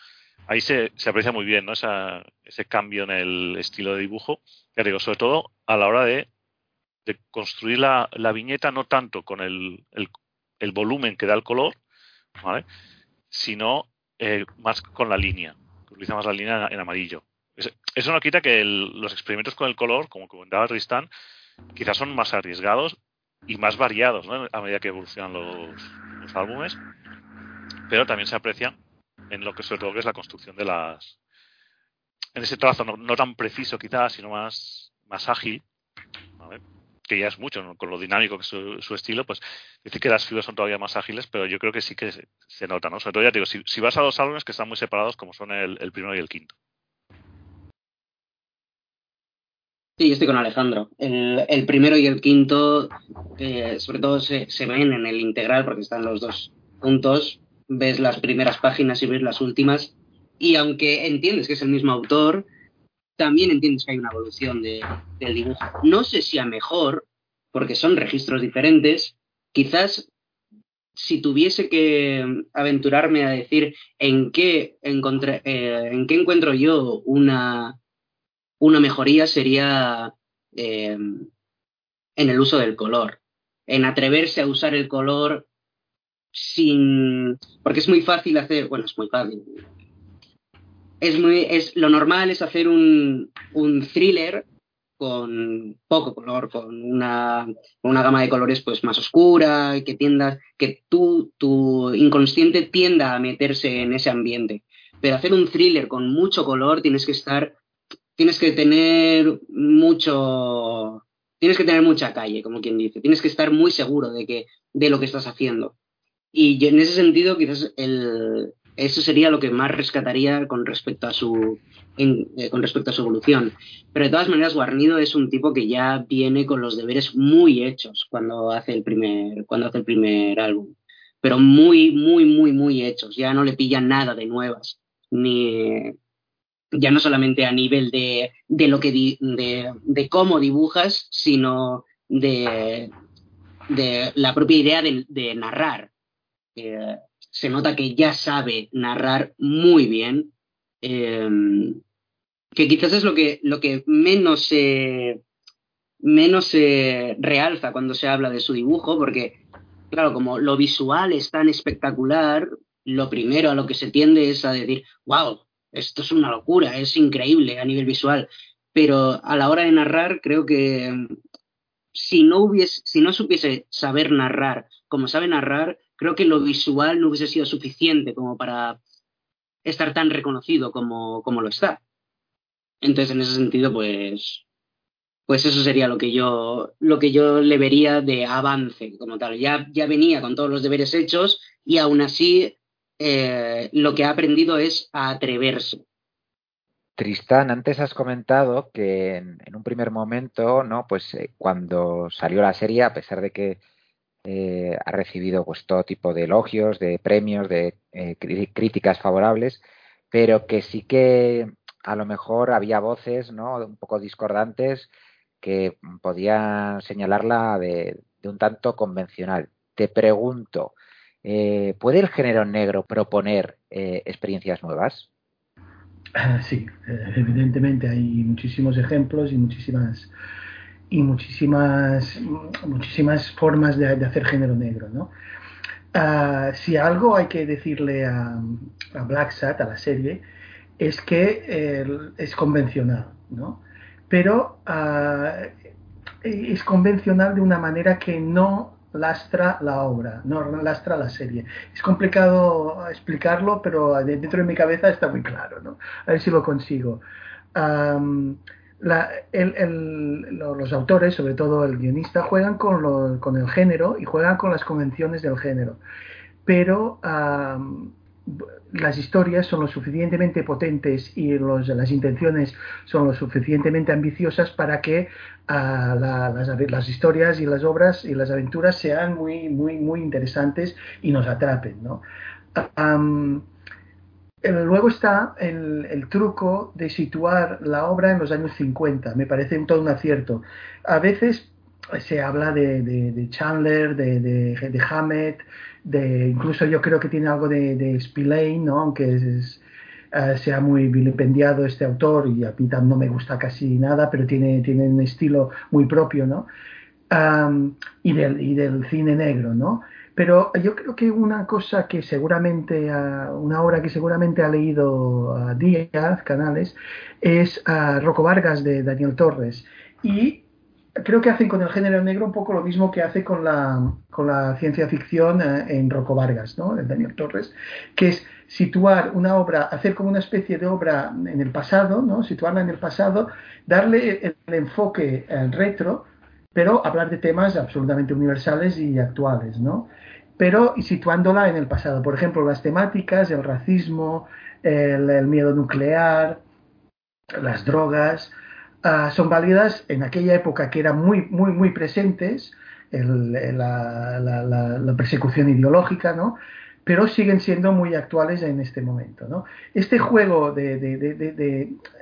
ahí se, se aprecia muy bien ¿no? Esa, ese cambio en el estilo de dibujo. Digo, sobre todo a la hora de, construir la, viñeta, no tanto con el, el, volumen que da el color, ¿vale? sino eh, más con la línea. Utiliza más la línea en, amarillo. Eso no quita que los experimentos con el color, como comentaba Tristan, quizás son más arriesgados y más variados ¿no? a medida que evolucionan los, álbumes, pero también se aprecian en lo que sobre todo es la construcción de las en ese trazo no, tan preciso quizás sino más más ágil que ya es mucho con lo dinámico que es su, estilo pues decir que las figuras son todavía más ágiles pero yo creo que sí que se, nota no sobre todo ya digo si, vas a dos álbumes que están muy separados como son el, primero y el quinto. Sí, yo estoy con Alejandro. El, primero y el quinto, eh, sobre todo se, se, ven en el integral porque están los dos juntos, ves las primeras páginas y ves las últimas, y aunque entiendes que es el mismo autor, también entiendes que hay una evolución de, del dibujo. No sé si a mejor, porque son registros diferentes, quizás si tuviese que aventurarme a decir en qué, encontré, eh, en qué encuentro yo una, una mejoría sería eh, en el uso del color, en atreverse a usar el color sin. Porque es muy fácil hacer. Bueno, es muy fácil. Es muy. Es, lo normal es hacer un, un thriller con poco color, con una, una, gama de colores pues más oscura, que tienda, que tú, tu inconsciente tienda a meterse en ese ambiente. Pero hacer un thriller con mucho color tienes que estar, tienes que tener mucho, tienes que tener mucha calle, como quien dice. Tienes que estar muy seguro de que, de lo que estás haciendo. Y en ese sentido, quizás el, eso sería lo que más rescataría con respecto a su eh, con respecto a su evolución. Pero de todas maneras, Guarnido es un tipo que ya viene con los deberes muy hechos cuando hace el primer, cuando hace el primer álbum. Pero muy, muy, muy, muy hechos. Ya no le pillan nada de nuevas. Ni ya no solamente a nivel de, de lo que de, de, cómo dibujas, sino de, de la propia idea de, narrar. Eh, se nota que ya sabe narrar muy bien. Eh, que quizás es lo que, lo que menos se, menos realza cuando se habla de su dibujo, porque, claro, como lo visual es tan espectacular, lo primero a lo que se tiende es a decir, wow, esto es una locura, es increíble a nivel visual. Pero a la hora de narrar, creo que si no hubiese, si no supiese saber narrar como sabe narrar, creo que lo visual no hubiese sido suficiente como para estar tan reconocido como, como lo está. Entonces, en ese sentido, pues, pues eso sería lo que yo, lo que yo le vería de avance como tal. Ya, ya venía con todos los deberes hechos y aún así eh, lo que ha aprendido es a atreverse. Tristán, antes has comentado que en, un primer momento, ¿no? Pues eh, cuando salió la serie, a pesar de que eh, ha recibido pues todo tipo de elogios, de premios, de críticas favorables, pero que sí que a lo mejor había voces ¿no? un poco discordantes que podían señalarla de, un tanto convencional. Te pregunto, eh, ¿puede el género negro proponer eh, experiencias nuevas? Sí, eh, evidentemente hay muchísimos ejemplos y muchísimas y muchísimas muchísimas formas de, hacer género negro, ¿no? Ah, si algo hay que decirle a, Black Sat, a la serie, es que eh, es convencional, ¿no? Pero ah, es convencional de una manera que no lastra la obra, no lastra la serie. Es complicado explicarlo, pero dentro de mi cabeza está muy claro, ¿no? A ver si lo consigo. Los autores, sobre todo el guionista, juegan con, el género y juegan con las convenciones del género. Pero las historias son lo suficientemente potentes y las intenciones son lo suficientemente ambiciosas para que ah, las, historias y las obras y las aventuras sean muy, muy, muy interesantes y nos atrapen. Luego está el, truco de situar la obra en los años 50. Me parece un todo un acierto. A veces se habla de, Chandler, de, Hammett, de incluso yo creo que tiene algo de, de Spillane, ¿no? aunque es, eh, sea muy vilipendiado este autor y a mí no me gusta casi nada, pero tiene, tiene un estilo muy propio, ¿no? y, del, y del cine negro, ¿no? Pero yo creo que una cosa que seguramente, una obra que seguramente ha leído a Díaz Canales es a Rocco Vargas de Daniel Torres. Y creo que hacen con el género negro un poco lo mismo que hace con la, con la ciencia ficción eh, en Rocco Vargas, ¿no? En Daniel Torres, que es situar una obra, hacer como una especie de obra en el pasado, ¿no? Situarla en el pasado, darle el, enfoque al retro, pero hablar de temas absolutamente universales y actuales, ¿no? Pero situándola en el pasado. Por ejemplo, las temáticas, el racismo, el miedo nuclear, las drogas, Ah, son válidas en aquella época que eran muy, muy, muy presentes, la, persecución ideológica, ¿no? Pero siguen siendo muy actuales en este momento. ¿no? Este juego de,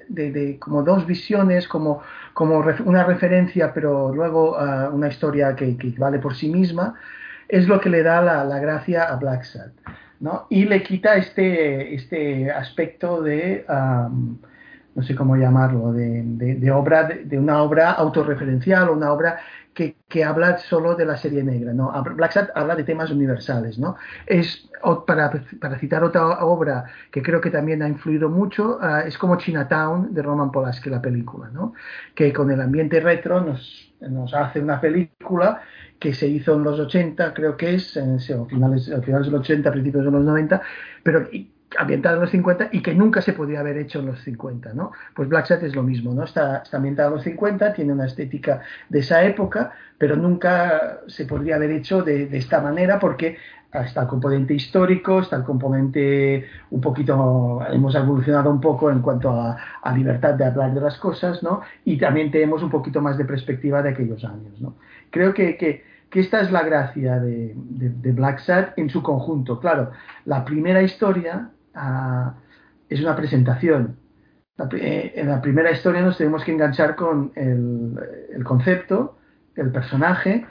de, como dos visiones, como, como una referencia, pero luego ah, una historia que, vale por sí misma, es lo que le da la, gracia a Black Sat, ¿no? Y le quita este, este aspecto de no sé cómo llamarlo, de, obra, de, una obra autorreferencial o una obra que, habla solo de la serie negra, ¿no? Black Sat habla de temas universales, ¿no? Es, para, para citar otra obra que creo que también ha influido mucho, ah, es como Chinatown de Roman Polanski, la película, ¿no? Que con el ambiente retro nos, nos hace una película que se hizo en los 80, creo que es, en, finales, finales de los 80, principios de los 90, pero ambientada en los 50 y que nunca se podía haber hecho en los 50, ¿no? Pues Black Sat es lo mismo, ¿no? Está, está ambientada en los 50, tiene una estética de esa época, pero nunca se podría haber hecho de, esta manera porque está el componente histórico, está el componente un poquito, hemos evolucionado un poco en cuanto a, libertad de hablar de las cosas, ¿no? Y también tenemos un poquito más de perspectiva de aquellos años, ¿no? Creo que, que esta es la gracia de, de, Black Sat en su conjunto. Claro, la primera historia es una presentación. Eh, en la primera historia nos tenemos que enganchar con el, concepto, el personaje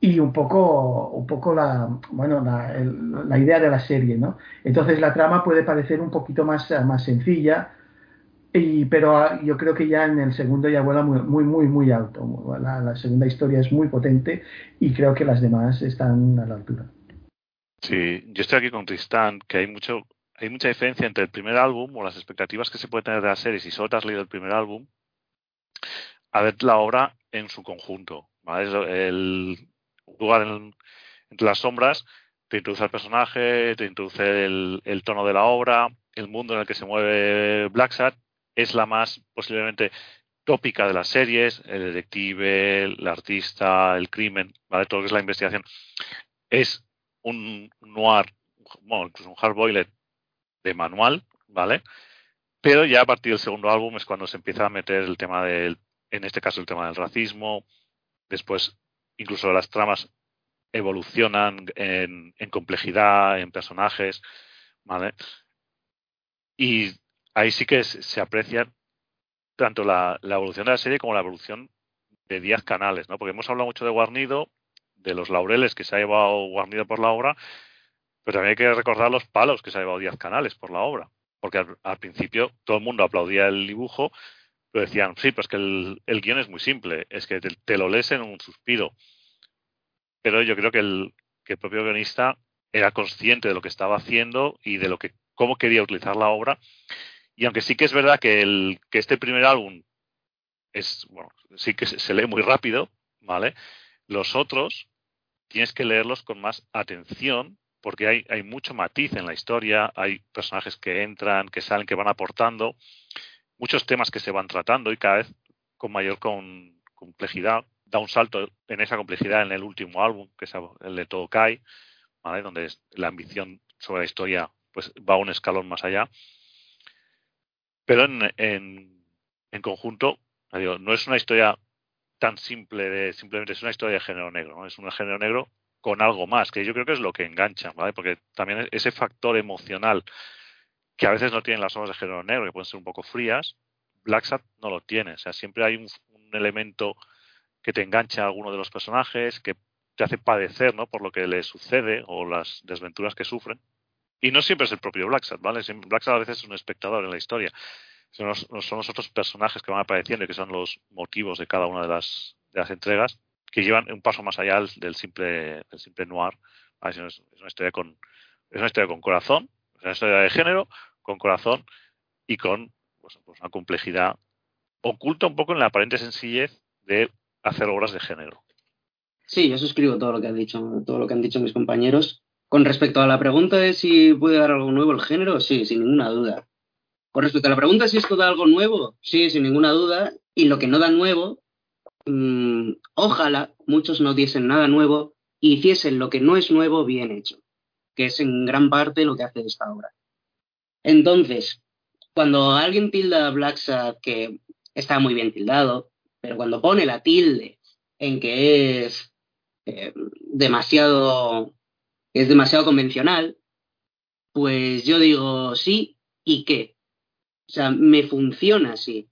y un poco, un poco la, bueno, la, idea de la serie, ¿no? Entonces la trama puede parecer un poquito más, más sencilla, y, pero yo creo que ya en el segundo ya vuela muy, muy, muy, muy alto. La, la segunda historia es muy potente y creo que las demás están a la altura. Sí, yo estoy aquí con Tristán, que hay mucho hay mucha diferencia entre el primer álbum o las expectativas que se puede tener de la serie si solo te has leído el primer álbum a ver la obra en su conjunto. El lugar entre las sombras te introduce al personaje, te introduce el, tono de la obra, el mundo en el que se mueve Black es la más posiblemente tópica de las series, el detective, el artista, el crimen, ¿vale? todo lo que es la investigación. Es un noir, bueno, incluso un hard de manual, ¿vale? Pero ya a partir del segundo álbum es cuando se empieza a meter el tema del, en este caso el tema del racismo, después incluso las tramas evolucionan en, complejidad, en personajes, ¿vale? Y ahí sí que se, aprecia tanto la, evolución de la serie como la evolución de 10 canales, ¿no? Porque hemos hablado mucho de Guarnido, de los laureles que se ha llevado Guarnido por la obra, pero también hay que recordar los palos que se ha llevado Díaz Canales por la obra. Porque al, principio todo el mundo aplaudía el dibujo, pero decían, sí, pues que el, guion es muy simple, es que te, lo lees en un suspiro. Pero yo creo que el, propio guionista era consciente de lo que estaba haciendo y de lo que cómo quería utilizar la obra. Y aunque sí que es verdad que, el, que este primer álbum es, bueno, sí que se lee muy rápido, ¿vale? Los otros tienes que leerlos con más atención porque hay, mucho matiz en la historia, hay personajes que entran, que salen, que van aportando, muchos temas que se van tratando y cada vez con mayor complejidad. Da un salto en esa complejidad en el último álbum, que es el de Todo Kai, donde la ambición sobre la historia pues va un escalón más allá. Pero en, conjunto, no es una historia tan simple de simplemente es una historia de género negro, es un género negro con algo más, que yo creo que es lo que engancha, ¿vale? Porque también ese factor emocional que a veces no tienen las obras de género negro, que pueden ser un poco frías, Black Sat no lo tiene. O sea, siempre hay un, elemento que te engancha a alguno de los personajes, que te hace padecer, ¿no? Por lo que le sucede o las desventuras que sufren. Y no siempre es el propio Black Sat, ¿vale? Black Sat a veces es un espectador en la historia. Son los, son los otros personajes que van apareciendo y que son los motivos de cada una de las, de las entregas que llevan un paso más allá del simple, del simple noir. Es, una historia con, es una historia con corazón, es una historia de género, con corazón y con pues, pues, una complejidad oculta un poco en la aparente sencillez de hacer obras de género. Sí, yo suscribo todo lo que han dicho, todo lo que han dicho mis compañeros. Con respecto a la pregunta de si puede dar algo nuevo el género, sí, sin ninguna duda. Con respecto a la pregunta de si esto da algo nuevo, sí, sin ninguna duda. Y lo que no da nuevo Mm, ojalá muchos no diesen nada nuevo y hiciesen lo que no es nuevo bien hecho, que es en gran parte lo que hace esta obra. Entonces, cuando alguien tilda a Black Sabbath, que está muy bien tildado, pero cuando pone la tilde en que es eh, demasiado es demasiado convencional, pues yo digo sí y qué. O sea, me funciona así.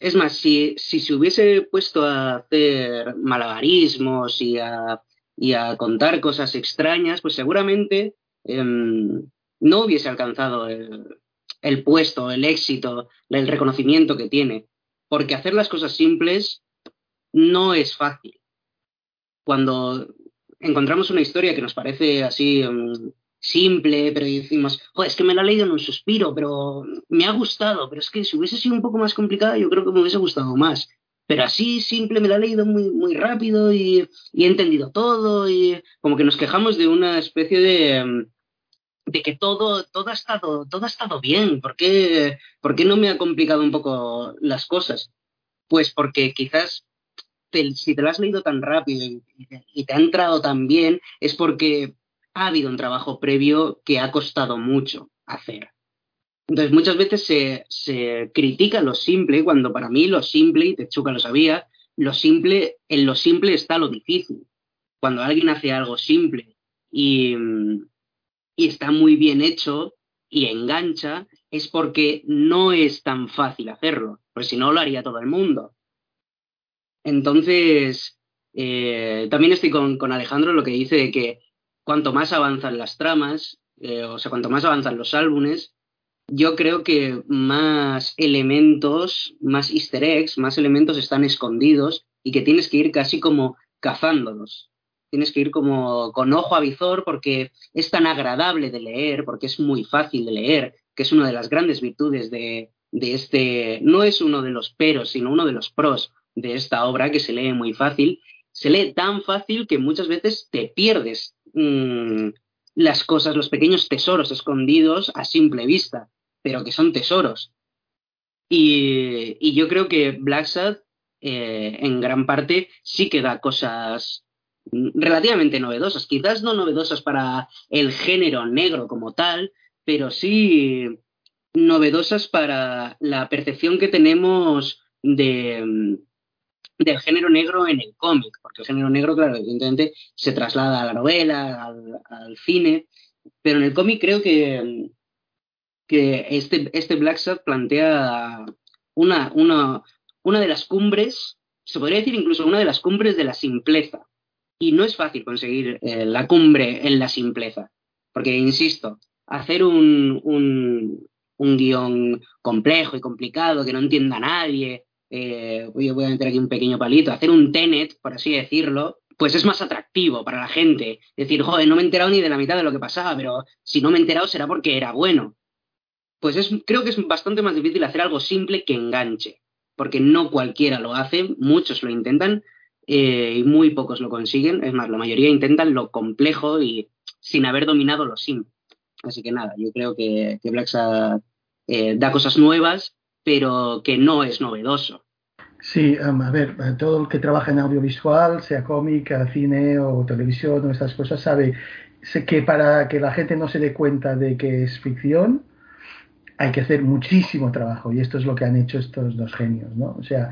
Es más, si, si se hubiese puesto a hacer malabarismos y a, y a contar cosas extrañas, pues seguramente em, no hubiese alcanzado el, el puesto, el éxito, el reconocimiento que tiene. Porque hacer las cosas simples no es fácil. cuando encontramos una historia que nos parece así mm, simple, pero decimos, es que me la he leído en un suspiro, pero me ha gustado, pero es que si hubiese sido un poco más complicada, yo creo que me hubiese gustado más. Pero así simple me la he leído muy, muy rápido y, he entendido todo y como que nos quejamos de una especie de, de que todo, todo, ha estado, todo ha estado bien. ¿Por qué, ¿Por qué no me ha complicado un poco las cosas? Pues porque quizás si te lo has leído tan rápido y, te ha entrado tan bien, es porque ha habido un trabajo previo que ha costado mucho hacer. Entonces, muchas veces se, se, critica lo simple, cuando para mí lo simple, y Techuca lo sabía, lo simple, en lo simple está lo difícil. Cuando alguien hace algo simple y, y está muy bien hecho y engancha, es porque no es tan fácil hacerlo, porque si no lo haría todo el mundo. Entonces, eh, también estoy con, Alejandro lo que dice de que cuanto más avanzan las tramas, eh, o sea, cuanto más avanzan los álbumes, yo creo que más elementos, más easter eggs, más elementos están escondidos y que tienes que ir casi como cazándolos. Tienes que ir como con ojo a porque es tan agradable de leer, porque es muy fácil de leer, que es una de las grandes virtudes de, de este, no es uno de los peros, sino uno de los pros de esta obra que se lee muy fácil. Se lee tan fácil que muchas veces te pierdes mm, las cosas, los pequeños tesoros escondidos a simple vista, pero que son tesoros. Y, yo creo que Black Sad, eh, en gran parte, sí que da cosas relativamente novedosas, quizás no novedosas para el género negro como tal, pero sí novedosas para la percepción que tenemos de, del género negro en el cómic, porque el género negro, claro, evidentemente se traslada a la novela, al, cine, pero en el cómic creo que, que este, este Black Sad plantea una, una, una de las cumbres, se podría decir incluso una de las cumbres de la simpleza. Y no es fácil conseguir eh, la cumbre en la simpleza, porque, insisto, hacer un, un, un guion complejo y complicado que no entienda nadie, eh, voy a meter aquí un pequeño palito, hacer un Tenet, por así decirlo, pues es más atractivo para la gente. Decir, joder, no me he enterado ni de la mitad de lo que pasaba, pero si no me he enterado será porque era bueno. Pues es, creo que es bastante más difícil hacer algo simple que enganche, porque no cualquiera lo hace, muchos lo intentan eh, y muy pocos lo consiguen. Es más, la mayoría intentan lo complejo y sin haber dominado lo simple. Así que nada, yo creo que, que eh, da cosas nuevas pero que no es novedoso. Sí, um, a ver, eh, todo el que trabaja en audiovisual, sea cómica, cine o televisión o estas cosas, sabe que para que la gente no se dé cuenta de que es ficción, hay que hacer muchísimo trabajo y esto es lo que han hecho estos dos genios, ¿no? O sea,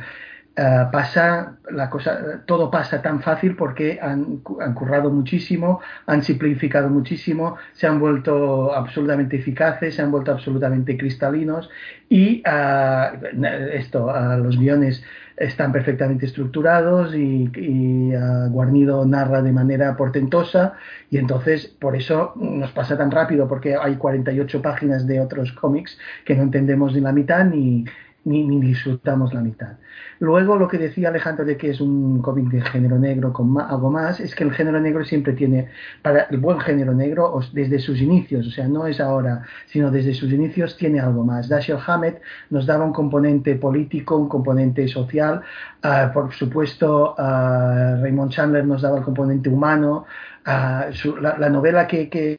eh, pasa la cosa, todo pasa tan fácil porque han, han, currado muchísimo, han simplificado muchísimo, se han vuelto absolutamente eficaces, se han vuelto absolutamente cristalinos y uh, esto, uh, los guiones están perfectamente estructurados y, y Guarnido narra de manera portentosa y entonces por eso nos pasa tan rápido porque hay 48 páginas de otros cómics que no entendemos ni la mitad ni, ni, disfrutamos la mitad. Luego, lo que decía Alejandro de que es un cómic de género negro con algo más, es que el género negro siempre tiene, para el buen género negro, desde sus inicios, o sea, no es ahora, sino desde sus inicios, tiene algo más. Dashiell Hammett nos daba un componente político, un componente social, ah, por supuesto, uh, Raymond Chandler nos daba el componente humano, ah, la, novela que, que,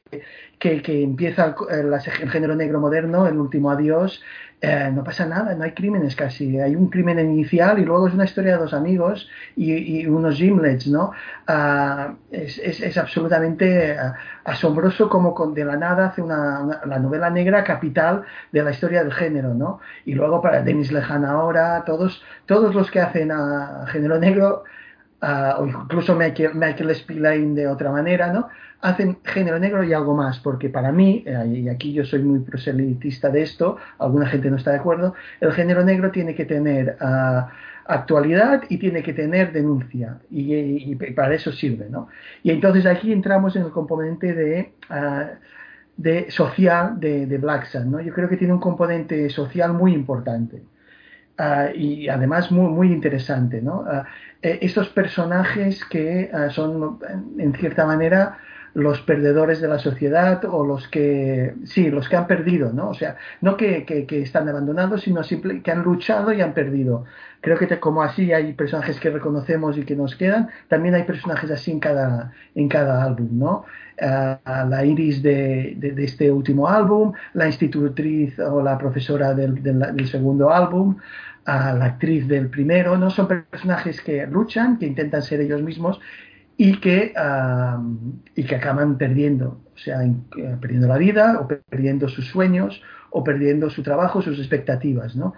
que, empieza el, género negro moderno, El último adiós, eh, no pasa nada, no hay crímenes casi. Hay un crimen inicial y luego es una historia de dos amigos y, unos gimlets, ¿no? Ah, es, es, absolutamente ah, asombroso como con, de la nada hace una, la novela negra capital de la historia del género, ¿no? Y luego para Denis Lejan ahora, todos, todos los que hacen a género negro, o incluso Michael, Michael Spillane de otra manera, ¿no? Hacen género negro y algo más, porque para mí, eh, y aquí yo soy muy proselitista de esto, alguna gente no está de acuerdo, el género negro tiene que tener ah, actualidad y tiene que tener denuncia, y, para eso sirve, ¿no? Y entonces aquí entramos en el componente de... Ah, de social de, de Black Sun, ¿no? Yo creo que tiene un componente social muy importante. Ah, y además muy, muy interesante, ¿no? Eh, estos personajes que son, en cierta manera, los perdedores de la sociedad o los que, sí, los que han perdido, ¿no? O sea, no que, que, están abandonados, sino simple, que han luchado y han perdido. Creo que como así hay personajes que reconocemos y que nos quedan, también hay personajes así en cada, en cada álbum, ¿no? la Iris de, de, este último álbum, la institutriz o la profesora del, del segundo álbum, a la actriz del primero, ¿no? Son personajes que luchan, que intentan ser ellos mismos y que, y que acaban perdiendo, o sea, eh, perdiendo la vida o perdiendo sus sueños o perdiendo su trabajo, sus expectativas, ¿no?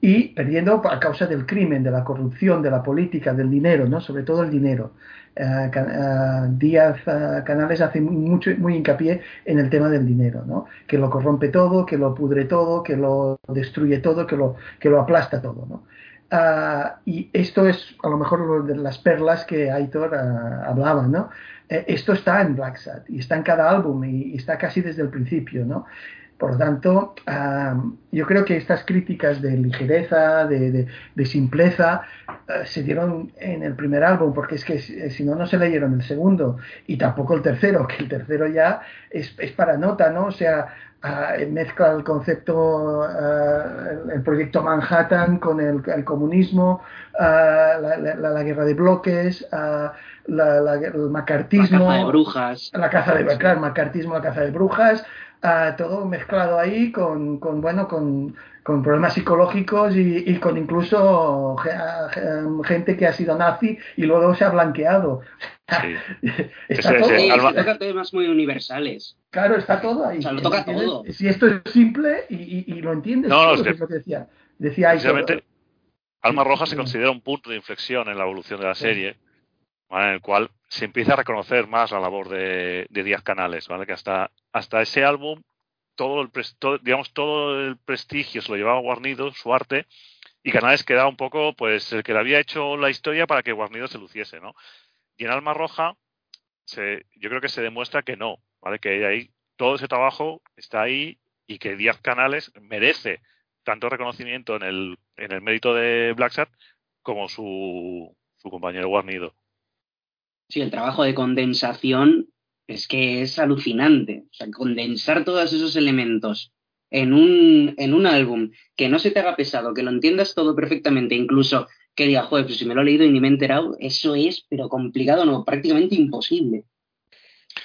Y perdiendo a causa del crimen, de la corrupción, de la política, del dinero, ¿no? Sobre todo el dinero. Eh, eh, Díaz Canales hace mucho, muy hincapié en el tema del dinero, ¿no? que lo corrompe todo, que lo pudre todo, que lo destruye todo, que lo, que lo aplasta todo. ¿no? Y esto es a lo mejor de las perlas que Aitor hablaba, ¿no? esto está en Black Sat y está en cada álbum y, y, está casi desde el principio, ¿no? Por lo tanto, yo creo que estas críticas de ligereza, de, simpleza, eh, se dieron en el primer álbum, porque es que si, no, no se leyeron el segundo y tampoco el tercero, que el tercero ya es, para nota, ¿no? O sea, mezcla el concepto, el proyecto Manhattan con el, comunismo, la, guerra de bloques, el macartismo. La caza de brujas. La caza de, claro, macartismo, la caza de brujas todo mezclado ahí con, con bueno, con, con, problemas psicológicos y, con incluso gente que ha sido nazi y luego se ha blanqueado. Sí. está todo. toca temas muy universales. Claro, está todo ahí. O sea, lo toca todo. Si esto es simple y, y, lo entiendes, no, es, que, lo que decía. decía Alma Roja se considera un punto de inflexión en la evolución de la serie, en el cual se empieza a reconocer más la labor de, de Díaz Canales, ¿vale? que hasta, hasta ese álbum todo el, digamos, todo el prestigio se lo llevaba Guarnido, su arte, y Canales quedaba un poco pues el que le había hecho la historia para que Guarnido se luciese, ¿no? Y en Alma Roja se, yo creo que se demuestra que no, ¿vale? Que ahí todo ese trabajo está ahí y que Díaz Canales merece tanto reconocimiento en el, en el mérito de Black como su, su compañero Guarnido. Sí, el trabajo de condensación es que es alucinante. O sea, condensar todos esos elementos en un, en un álbum que no se te haga pesado, que lo entiendas todo perfectamente, incluso que diga, joder, pues si me lo he leído y ni me he enterado, eso es, pero complicado, no, prácticamente imposible.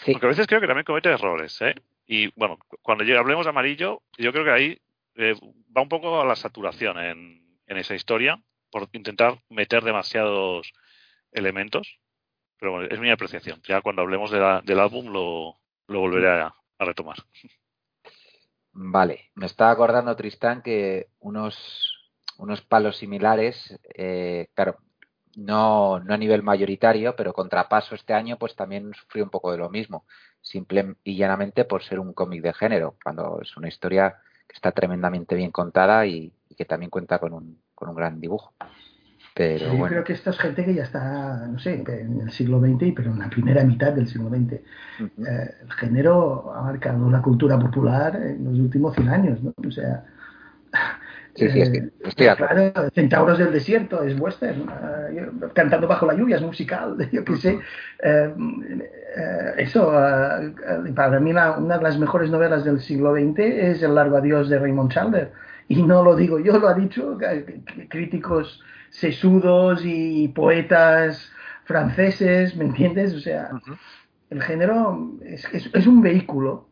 Porque a veces creo que también comete errores, ¿eh? Y bueno, cuando hablemos de amarillo, yo creo que ahí eh, va un poco a la saturación en, en esa historia, por intentar meter demasiados elementos pero bueno, es mi apreciación. Ya cuando hablemos del álbum lo, volveré a, retomar. Vale, me estaba acordando, Tristán, que unos, unos palos similares, eh, claro, no, no a nivel mayoritario, pero Contrapaso este año pues también sufrió un poco de lo mismo, simple y llanamente por ser un cómic de género, cuando es una historia que está tremendamente bien contada y, y que también cuenta con un, con un gran dibujo. Yo creo que esta es gente que ya está, no sé, en el siglo XX, pero en la primera mitad del siglo XX. Eh, el género ha marcado la cultura popular en los últimos 100 años, ¿no? O sea. Sí, sí, es que eh, estoy Claro, Centauros del Desierto es western, eh, Cantando bajo la lluvia es musical, yo qué sé. eso, para mí una de las mejores novelas del siglo XX es El largo adiós de Raymond Chandler. Y no lo digo yo, lo ha dicho críticos sesudos y poetas franceses, ¿me entiendes? O sea, el género es, es, un vehículo,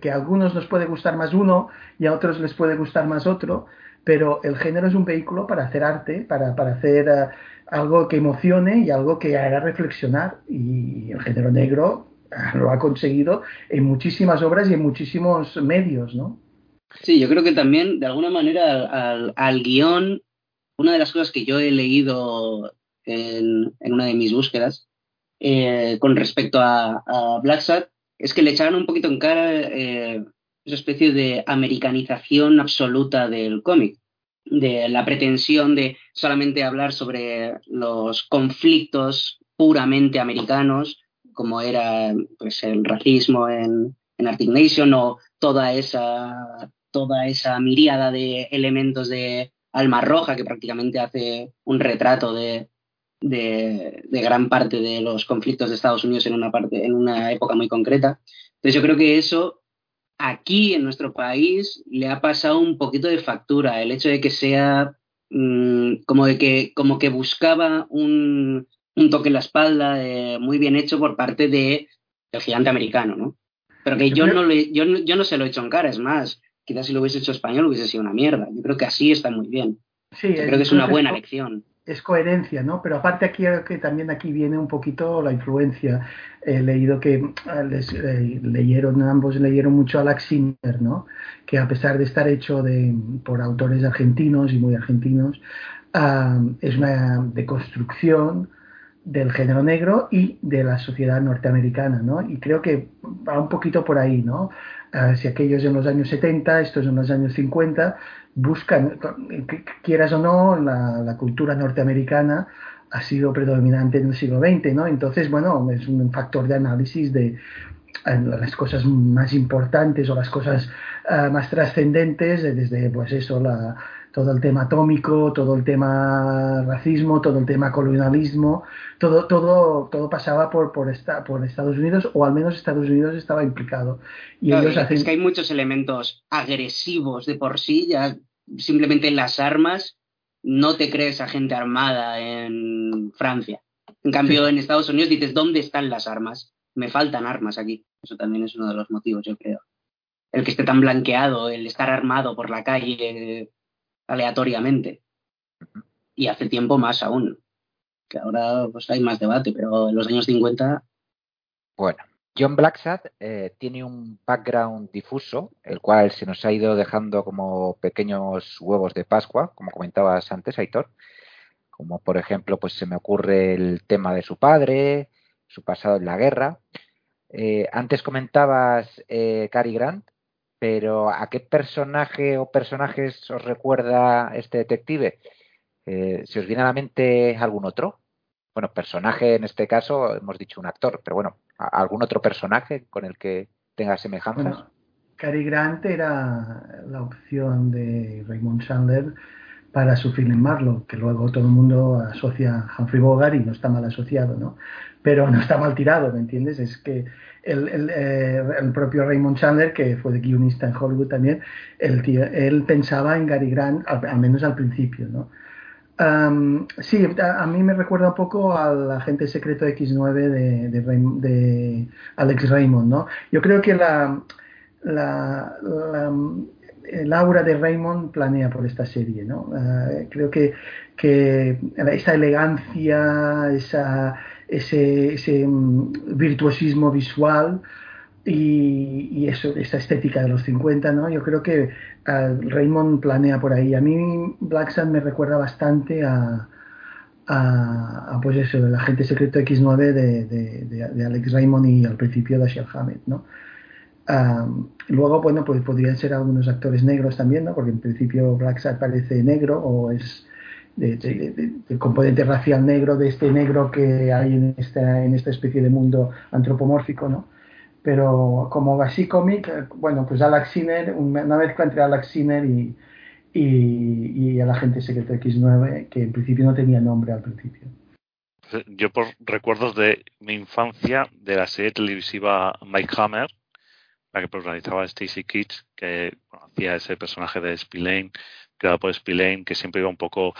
que a algunos nos puede gustar más uno y a otros les puede gustar más otro, pero el género es un vehículo para hacer arte, para, para hacer eh, algo que emocione y algo que haga reflexionar. Y el género negro lo ha conseguido en muchísimas obras y en muchísimos medios, ¿no? Sí, yo creo que también, de alguna manera, al, al guion una de las cosas que yo he leído en, una de mis búsquedas eh, con respecto a, Black es que le echaron un poquito en cara eh, esa especie de americanización absoluta del cómic, de la pretensión de solamente hablar sobre los conflictos puramente americanos, como era pues, el racismo en, en Arctic Nation o toda esa, toda esa miríada de elementos de Alma Roja, que prácticamente hace un retrato de, de, gran parte de los conflictos de Estados Unidos en una, parte, en una época muy concreta. Entonces yo creo que eso aquí en nuestro país le ha pasado un poquito de factura, el hecho de que sea mm, como, de que, como que buscaba un, un toque en la espalda muy bien hecho por parte de el gigante americano, ¿no? Pero que yo, no le, yo, yo no se lo he hecho en cara, es más, quizás si lo hubiese hecho español hubiese sido una mierda. Yo creo que así está muy bien. Sí, creo que es una buena lección. Es coherencia, ¿no? Pero aparte aquí que también aquí viene un poquito la influencia. He leído que ah, les, eh, leyeron, ambos leyeron mucho a Lax ¿no? Que a pesar de estar hecho de, por autores argentinos y muy argentinos, ah, es una deconstrucción del género negro y de la sociedad norteamericana, ¿no? Y creo que va un poquito por ahí, ¿no? Ah, si aquellos en los años 70, estos en los años 50, buscan, quieras o no, la, cultura norteamericana ha sido predominante en el siglo XX, ¿no? Entonces, bueno, es un factor de análisis de eh, las cosas más importantes o las cosas ah, más trascendentes, desde, pues eso, la, todo el tema atómico, todo el tema racismo, todo el tema colonialismo, todo, todo, todo pasaba por, por, esta, por Estados Unidos, o al menos Estados Unidos estaba implicado. Y ellos hacen... Es que hay muchos elementos agresivos de por sí, ya simplemente en las armas no te crees a gente armada en Francia. En cambio, en Estados Unidos dices, ¿dónde están las armas? Me faltan armas aquí. Eso también es uno de los motivos, yo creo. El que esté tan blanqueado, el estar armado por la calle aleatoriamente. Y hace tiempo más aún, que ahora pues hay más debate, pero en los años 50... Bueno, John Blacksad eh, tiene un background difuso, el cual se nos ha ido dejando como pequeños huevos de Pascua, como comentabas antes, Aitor. Como por ejemplo, pues se me ocurre el tema de su padre, su pasado en la guerra. Eh, antes comentabas eh, Cary Grant, pero ¿a qué personaje o personajes os recuerda este detective? Eh, ¿Se os viene a la mente algún otro? Bueno, personaje en este caso, hemos dicho un actor, pero bueno, ¿algún otro personaje con el que tenga semejanzas? Bueno, Cary Grant era la opción de Raymond Chandler para su film Marlowe, que luego todo el mundo asocia a Humphrey Bogart y no está mal asociado, ¿no? Pero no está mal tirado, ¿me entiendes? Es que el, eh, el, propio Raymond Chandler, que fue guionista en Hollywood también, él pensaba en Gary Grant, al, menos al principio, ¿no? sí, a, mí me recuerda un poco al agente secreto X9 de, de, Alex Raymond, ¿no? Yo creo que la, la, el aura de Raymond planea por esta serie, ¿no? Ah, creo que, que esa elegancia, esa ese, mm, virtuosismo visual y, eso, esa estética de los 50, ¿no? Yo creo que Raymond planea por ahí. A mí Black Sun me recuerda bastante a, a, pues eso, el agente secreto X9 de, Alex Raymond y al principio de Dashiell Hammett, ¿no? luego, bueno, pues podrían ser algunos actores negros también, ¿no? Porque en principio Black Sun parece negro o es del componente racial negro, de este negro que hay en esta, en esta especie de mundo antropomórfico, ¿no? Pero como así cómic, bueno, pues Alex Sinner, una mezcla entre Alex Sinner y, y, el agente secreto X9, que en principio no tenía nombre al principio. Yo por recuerdos de mi infancia de la serie televisiva Mike Hammer, la que protagonizaba Stacy Kitts, que hacía ese personaje de Spillane, creado por Spillane, que siempre iba un poco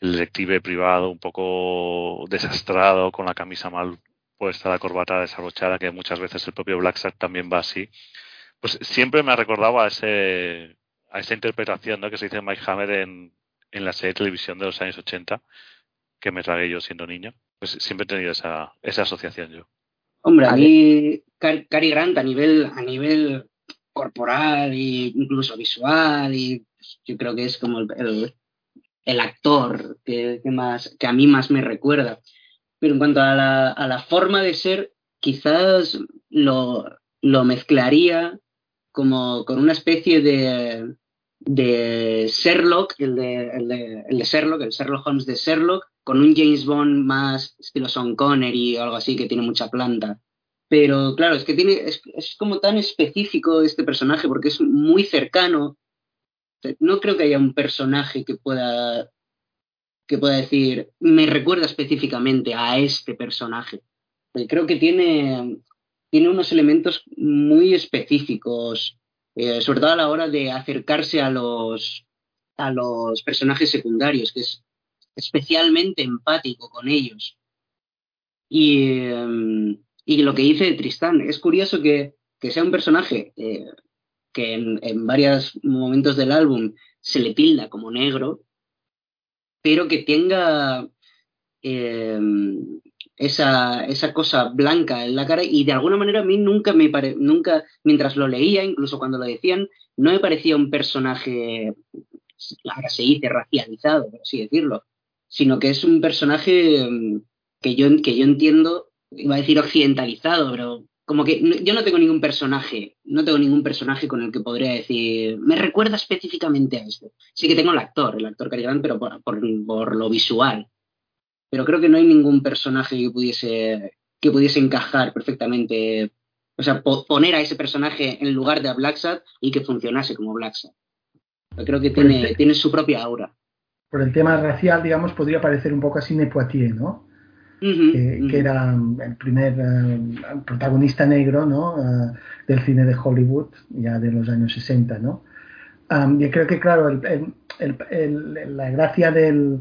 el detective privado, un poco desastrado, con la camisa mal puesta, la corbata desabrochada, que muchas veces el propio Blacksack también va así. Pues siempre me ha recordado a, ese, a esa interpretación ¿no? que se dice Mike Hammer en, en la serie de televisión de los años 80, que me tragué yo siendo niño. Pues siempre he tenido esa, esa asociación yo. Hombre, a mí Cary Grant a nivel, a nivel corporal e incluso visual y yo creo que es como el, el, actor que, más, que a mí más me recuerda. Pero en cuanto a la, a la forma de ser, quizás lo, lo mezclaría como con una especie de, de Sherlock, el de, el, de, el de Sherlock, el Sherlock Holmes de Sherlock, con un James Bond más estilo Sean Connery o algo así que tiene mucha planta. Pero claro, es que tiene, es, como tan específico este personaje porque es muy cercano no creo que haya un personaje que pueda que pueda decir, me recuerda específicamente a este personaje. Creo que tiene, tiene unos elementos muy específicos, eh, sobre todo a la hora de acercarse a los, a los personajes secundarios, que es especialmente empático con ellos. Y, em, y lo que dice Tristán, es curioso que, que sea un personaje eh, que en, en varios momentos del álbum se le tilda como negro, pero que tenga em, esa, esa cosa blanca en la cara y de alguna manera a mí nunca me pare, nunca, mientras lo leía, incluso cuando lo decían, no me parecía un personaje, ahora se dice racializado, por así decirlo, sino que es un personaje em, que yo, que yo entiendo, iba a decir occidentalizado, pero como que yo no tengo ningún personaje, no tengo ningún personaje con el que podría decir, me recuerda específicamente a esto. Sí que tengo el actor, el actor Cary pero por, por, lo visual. Pero creo que no hay ningún personaje que pudiese, que pudiese encajar perfectamente, o sea, poner a ese personaje en lugar de a Black y que funcionase como Black Creo que tiene, tiene su propia aura. Por el tema racial, digamos, podría parecer un poco así Poitiers, ¿no? Que, era el primer eh, protagonista negro ¿no? Uh, del cine de Hollywood, ya de los años 60. ¿no? Um, y creo que, claro, el, el, la gracia del,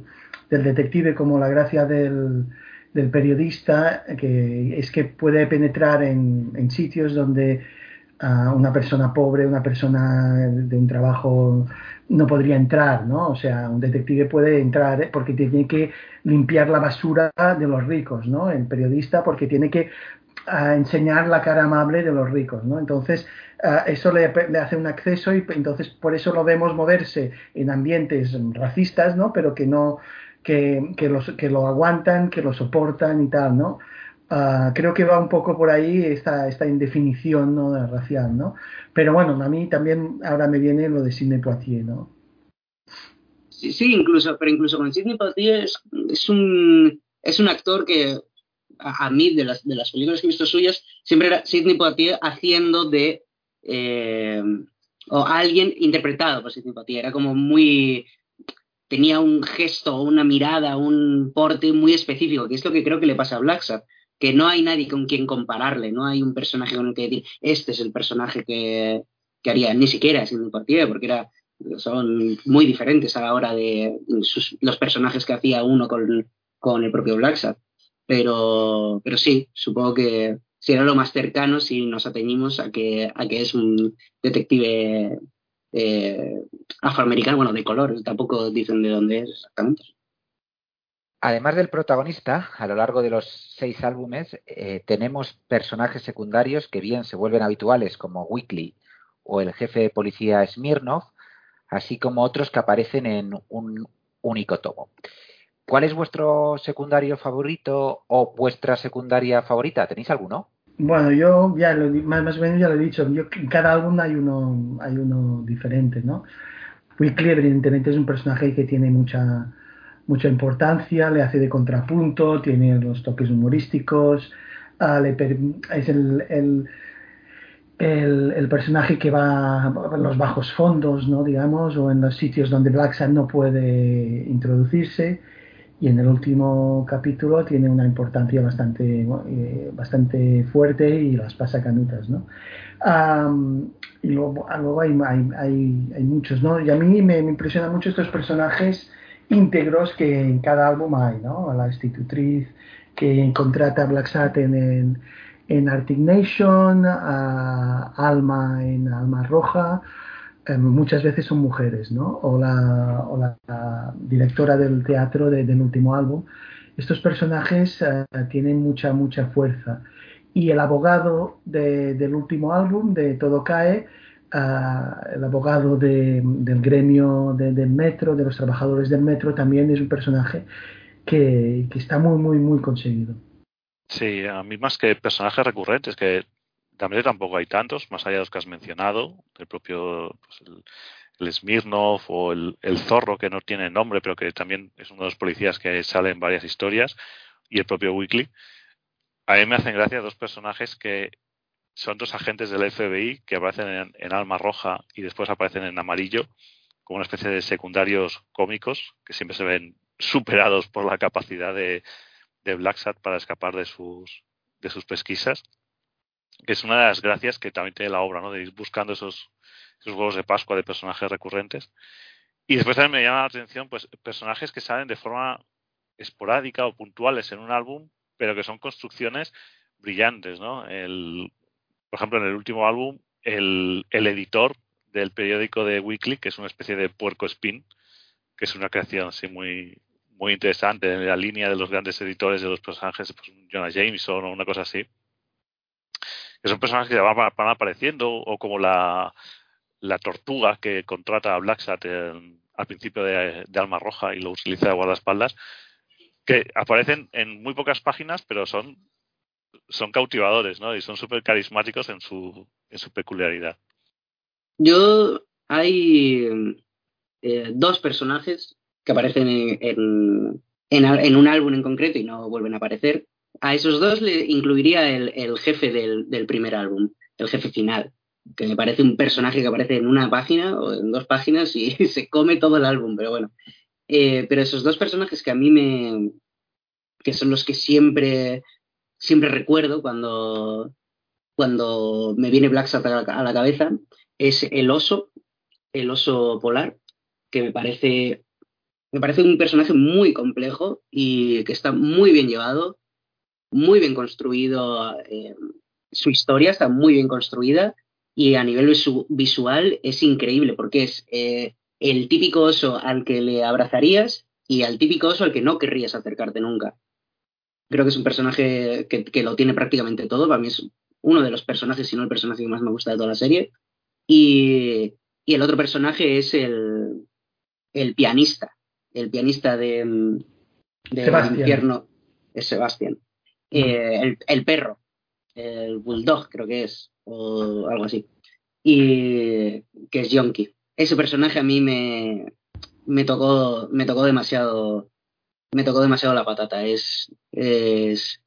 del, detective como la gracia del, del, periodista que es que puede penetrar en, en sitios donde uh, una persona pobre, una persona de un trabajo no podría entrar, ¿no? O sea, un detective puede entrar porque tiene que limpiar la basura de los ricos, ¿no? El periodista porque tiene que ah, enseñar la cara amable de los ricos, ¿no? Entonces, ah, eso le, hace un acceso y entonces por eso lo vemos moverse en ambientes racistas, ¿no? Pero que no, que, que, los, que lo aguantan, que lo soportan y tal, ¿no? Ah, creo que va un poco por ahí esta, esta indefinición ¿no? racial, ¿no? Pero bueno, a mí también ahora me viene lo de Sidney Poitier, ¿no? Sí, sí, incluso, pero incluso con Sidney Poitier es, es, un, es un actor que a, mí, de las, de las películas que he visto suyas, siempre era Sidney Poitier haciendo de... Eh, o alguien interpretado por Sidney Poitier, era como muy tenía un gesto, una mirada, un porte muy específico, que es lo que creo que le pasa a Black que no hay nadie con quien compararle, no hay un personaje con el que decir, este es el personaje que, haría, ni siquiera mi partido, porque era, son muy diferentes a la hora de los personajes que hacía uno con, con el propio Blacksat. Pero, pero sí, supongo que será lo más cercano si nos ateñimos a que, a que es un detective eh, afroamericano, bueno, de color, tampoco dicen de dónde es exactamente. Además del protagonista, a lo largo de los seis álbumes eh, tenemos personajes secundarios que bien se vuelven habituales como Weekly o el jefe de policía Smirnov, así como otros que aparecen en un único tomo. ¿Cuál es vuestro secundario favorito o vuestra secundaria favorita? ¿Tenéis alguno? Bueno, yo ya lo, más, o menos ya lo he dicho. Yo, en cada álbum hay uno, hay uno diferente, ¿no? Weekly evidentemente es un personaje que tiene mucha mucha importancia, le hace de contrapunto, tiene los toques humorísticos, le es el, el, personaje que va a los bajos fondos, ¿no? digamos, o en los sitios donde Black Sun no puede introducirse. Y en el último capítulo tiene una importancia bastante, eh, bastante fuerte y las pasa canutas, ¿no? Y luego, luego hay, hay, hay, hay, muchos, ¿no? Y a mí me, me impresionan mucho estos personajes íntegros que en cada álbum hay, ¿no? La institutriz que contrata a Black Sat en, en Arctic Nation, a Alma en Alma Roja, em, muchas veces son mujeres, ¿no? O la, directora del teatro del último álbum. Estos personajes eh, tienen mucha, mucha fuerza. Y el abogado del último álbum, de Todo Cae, el abogado del gremio del metro, de los trabajadores del metro, también es un personaje que, está muy, muy, muy conseguido. Sí, a mí más que personajes recurrentes, que también tampoco hay tantos, más allá de los que has mencionado, el propio pues el, Smirnov o el, el, Zorro, que no tiene nombre, pero que también es uno de los policías que sale en varias historias, y el propio Weekly. A mí me hacen gracia dos personajes que son dos agentes del FBI que aparecen en, Alma Roja y después aparecen en amarillo como una especie de secundarios cómicos que siempre se ven superados por la capacidad de, de Black para escapar de sus, de sus pesquisas. Que es una de las gracias que también tiene la obra, ¿no? De ir buscando esos, esos huevos de Pascua de personajes recurrentes. Y después también me llama la atención, pues, personajes que salen de forma esporádica o puntuales en un álbum, pero que son construcciones brillantes, ¿no? El, por ejemplo, en el último álbum, el, el editor del periódico de Weekly, que es una especie de puerco spin, que es una creación así muy, muy interesante en la línea de los grandes editores de los personajes, pues Jonah Jameson o una cosa así. Que son personajes que van, van apareciendo, o como la, tortuga que contrata a Blacksat al principio de, Alma Roja y lo utiliza de guardaespaldas, que aparecen en muy pocas páginas, pero son, son cautivadores, ¿no? Y son súper carismáticos en su, en su peculiaridad. Yo hay eh, dos personajes que aparecen en, en, un álbum en concreto y no vuelven a aparecer. A esos dos le incluiría el, el jefe del, del, primer álbum, el jefe final, que me parece un personaje que aparece en una página o en dos páginas y se come todo el álbum, pero bueno. Eh, pero esos dos personajes que a mí me. que son los que siempre. Siempre recuerdo cuando. cuando me viene Black Sat a la cabeza, es el oso, el oso polar, que me parece. Me parece un personaje muy complejo y que está muy bien llevado, muy bien construido. Eh, su historia está muy bien construida y a nivel visual es increíble porque es eh, el típico oso al que le abrazarías y al típico oso al que no querrías acercarte nunca. Creo que es un personaje que, lo tiene prácticamente todo. Para mí es uno de los personajes, si no el personaje que más me gusta de toda la serie. Y, el otro personaje es el, el pianista. El pianista de, de infierno es Sebastián. Eh, el, el, perro. El bulldog, creo que es o algo así. Y que es Yonki. Ese personaje a mí me, me tocó, me tocó demasiado, me tocó demasiado la patata. Es, es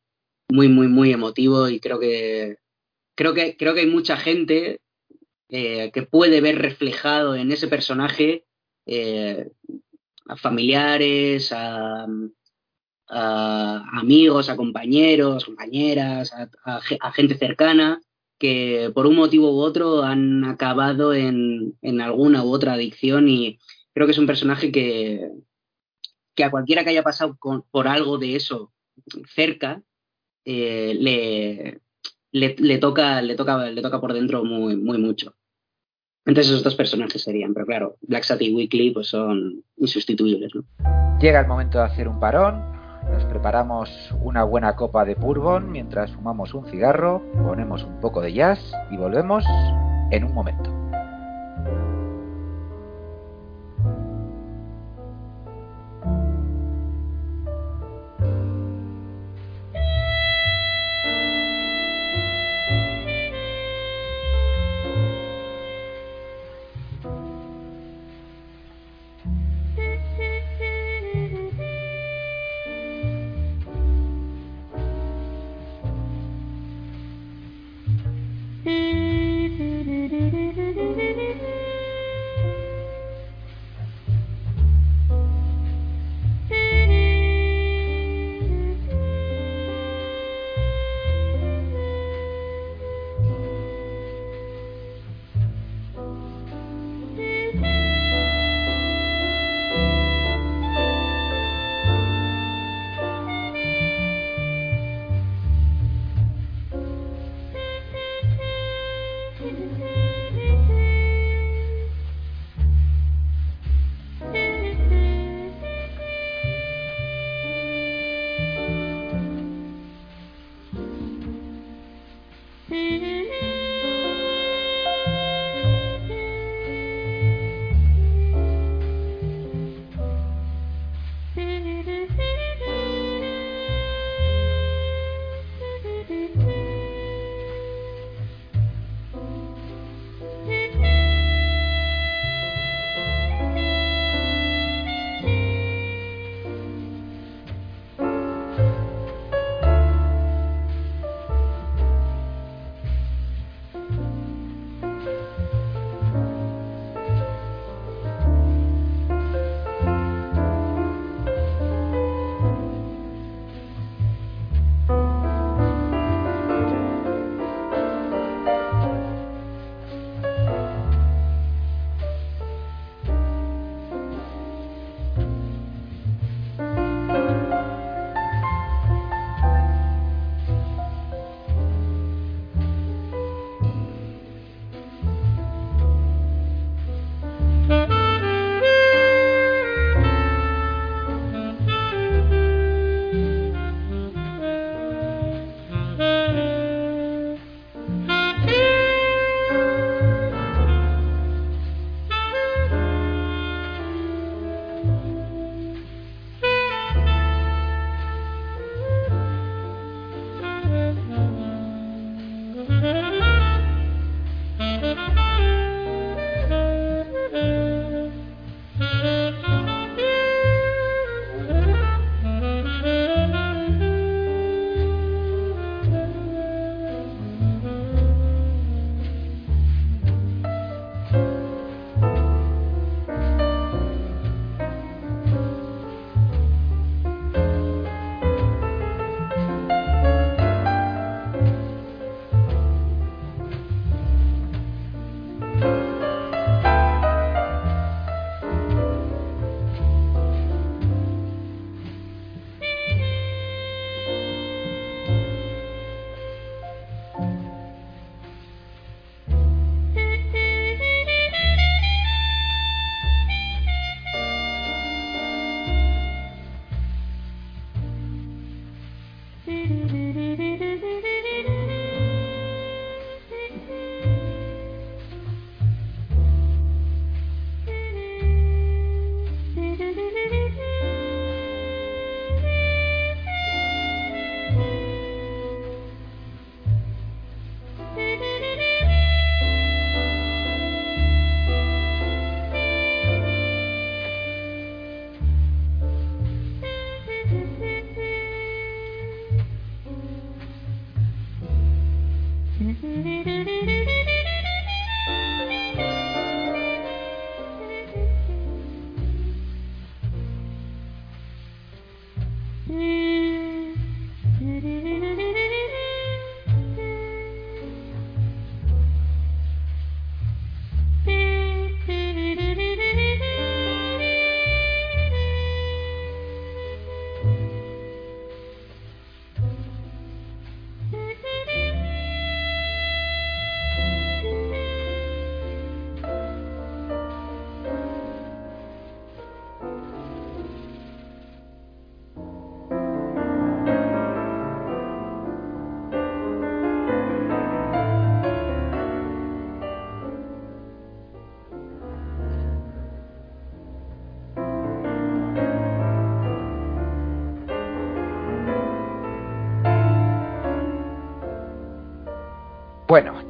muy, muy, muy emotivo y creo que, creo que, creo que hay mucha gente eh, que puede ver reflejado en ese personaje eh, a familiares, a, amigos, a compañeros, compañeras, a, gente cercana que por un motivo u otro han acabado en, alguna u otra adicción y creo que es un personaje que, que a cualquiera que haya pasado por algo de eso cerca eh, le, le, toca le toca le toca por dentro muy muy mucho. Entonces esos dos personajes serían pero claro Black Sat y Weekly pues son insustituibles llega el momento de hacer un parón. Nos preparamos una buena copa de bourbon mientras fumamos un cigarro, ponemos un poco de jazz y volvemos en un momento.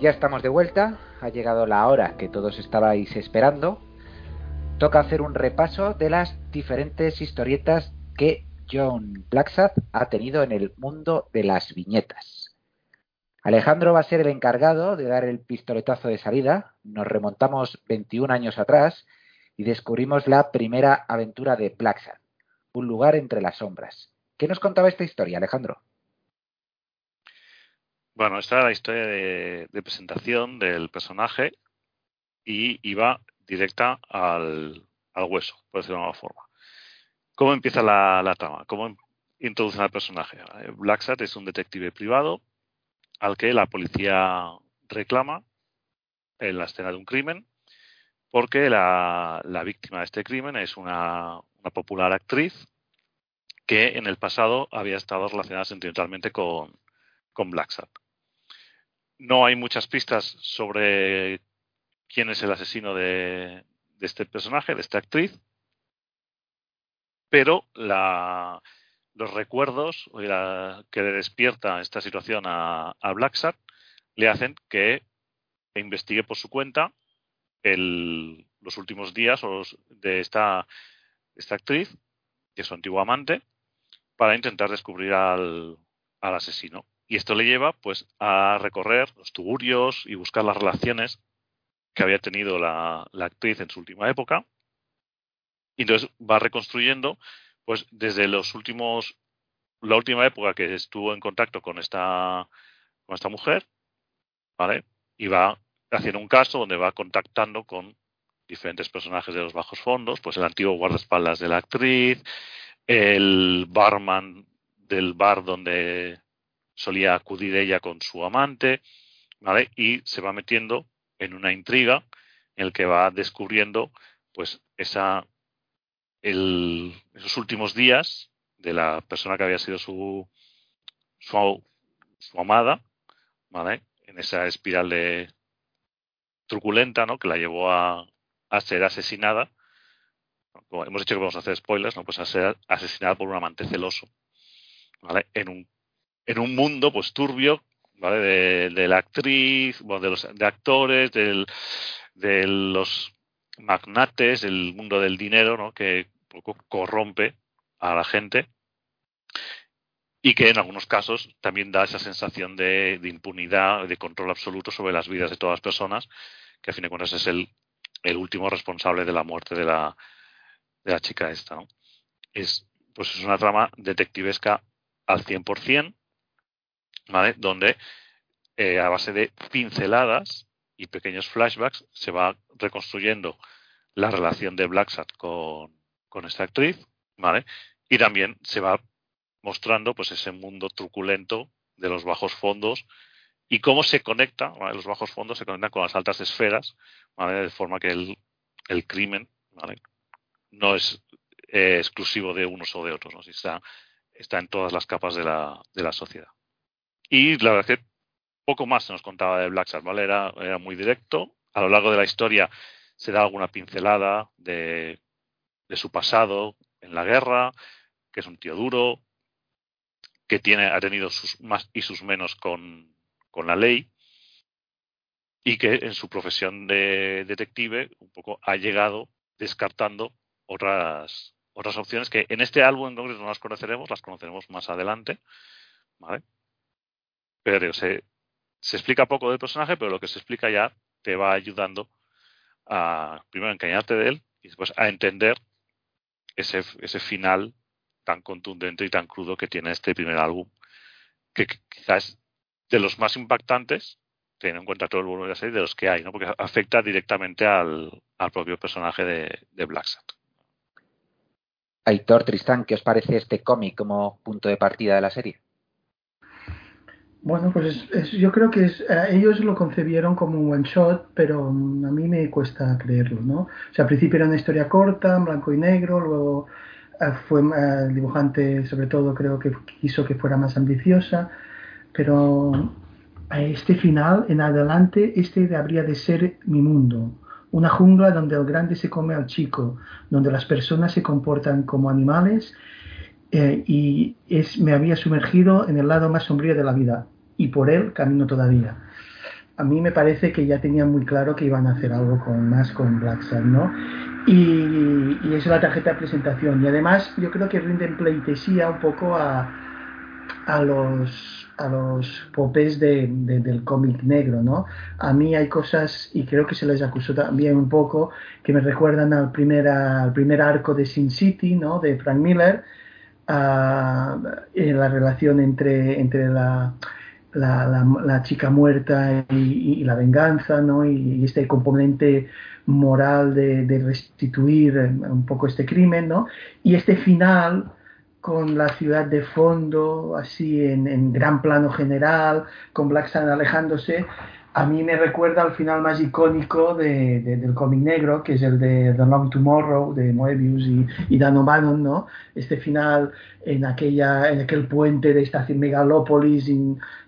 Ya estamos de vuelta, ha llegado la hora que todos estabais esperando. Toca hacer un repaso de las diferentes historietas que John Blacksad ha tenido en el mundo de las viñetas. Alejandro va a ser el encargado de dar el pistoletazo de salida. Nos remontamos 21 años atrás y descubrimos la primera aventura de Blacksad, un lugar entre las sombras. ¿Qué nos contaba esta historia, Alejandro? Bueno, esta era la historia de, presentación del personaje y iba directa al, hueso, por decirlo de alguna forma. ¿Cómo empieza la, trama? ¿Cómo introducen al personaje? Blacksat es un detective privado al que la policía reclama en la escena de un crimen porque la, víctima de este crimen es una, popular actriz que en el pasado había estado relacionada sentimentalmente con, con Blacksat. No hay muchas pistas sobre quién es el asesino de, este personaje, de esta actriz, pero los recuerdos que le despierta esta situación a, a le hacen que investigue por su cuenta los últimos días de esta, esta actriz, que es su antiguo amante, para intentar descubrir al, al asesino. Y esto le lleva pues a recorrer los tuburios y buscar las relaciones que había tenido la, actriz en su última época. Y entonces va reconstruyendo pues desde los últimos la última época que estuvo en contacto con esta con esta mujer, ¿vale? Y va haciendo un caso donde va contactando con diferentes personajes de los bajos fondos, pues el antiguo guardaespaldas de la actriz, el barman del bar donde solía acudir ella con su amante, ¿vale? Y se va metiendo en una intriga en el que va descubriendo, pues, esa, el, esos últimos días de la persona que había sido su, su, amada, ¿vale? En esa espiral de truculenta, ¿no? Que la llevó a, a ser asesinada. Como hemos dicho que vamos a hacer spoilers, ¿no? Pues a ser asesinada por un amante celoso, ¿vale? En un en un mundo pues turbio ¿vale? de, la actriz, bueno, de los de actores, del, de los magnates, el mundo del dinero, ¿no? que poco corrompe a la gente y que en algunos casos también da esa sensación de, de, impunidad, de control absoluto sobre las vidas de todas las personas, que a fin de cuentas es el, el último responsable de la muerte de la, de la chica esta. ¿no? Es, pues es una trama detectivesca al 100%, donde eh, a base de pinceladas y pequeños flashbacks se va reconstruyendo la relación de Blacksat con, con esta actriz, ¿vale? Y también se va mostrando pues ese mundo truculento de los bajos fondos y cómo se conecta, los bajos fondos se conectan con las altas esferas, De forma que el, el crimen, No es eh, exclusivo de unos o de otros, ¿no? está, está en todas las capas de la, de la sociedad. Y la verdad es que poco más se nos contaba de Black ¿vale? Era, muy directo. A lo largo de la historia se da alguna pincelada de, de su pasado en la guerra, que es un tío duro, que tiene, ha tenido sus más y sus menos con, con la ley y que en su profesión de detective un poco ha llegado descartando otras otras opciones que en este álbum en no las conoceremos, las conoceremos más adelante, ¿vale? Pero se, se explica poco del personaje, pero lo que se explica ya te va ayudando a, primero, a engañarte de él y después a entender ese, ese final tan contundente y tan crudo que tiene este primer álbum, que quizás de los más impactantes, teniendo en cuenta todo el volumen de la serie, de los que hay, ¿no? porque afecta directamente al, al propio personaje de, de Black Aitor Tristán, ¿qué os parece este cómic como punto de partida de la serie? Bueno, pues yo creo que eh, ellos lo concebieron como un one shot, pero mm, a mí me cuesta creerlo, ¿no? O sea, al principio era una historia corta, en blanco y negro, luego eh, fue eh, el dibujante, sobre todo, creo que quiso que fuera más ambiciosa, pero a este final, en adelante, este habría de ser mi mundo. Una jungla donde el grande se come al chico, donde las personas se comportan como animales y es, me había sumergido en el lado más sombrío de la vida y por él camino todavía. a mí me parece que ya tenían muy claro que iban a hacer algo con más con Black Sun, ¿no? Y, y es la tarjeta de presentación. Y además yo creo que rinden pleitesía un poco a, a los a los popes de, del cómic negro, ¿no? A mí hay cosas, y creo que se les acusó también un poco, que me recuerdan al primer, al primer arco de Sin City, ¿no? De Frank Miller, en la relación entre, entre la, la, chica muerta y, la venganza, ¿no? Y, este componente moral de, restituir un poco este crimen, ¿no? Y este final con la ciudad de fondo, así en, en gran plano general, con Black Sun alejándose, a mí me recuerda al final más icónico de, del cómic negro, que es el de The Long Tomorrow, de Moebius y, y Dan O'Bannon, ¿no? Este final en, aquella, en aquel puente de esta megalópolis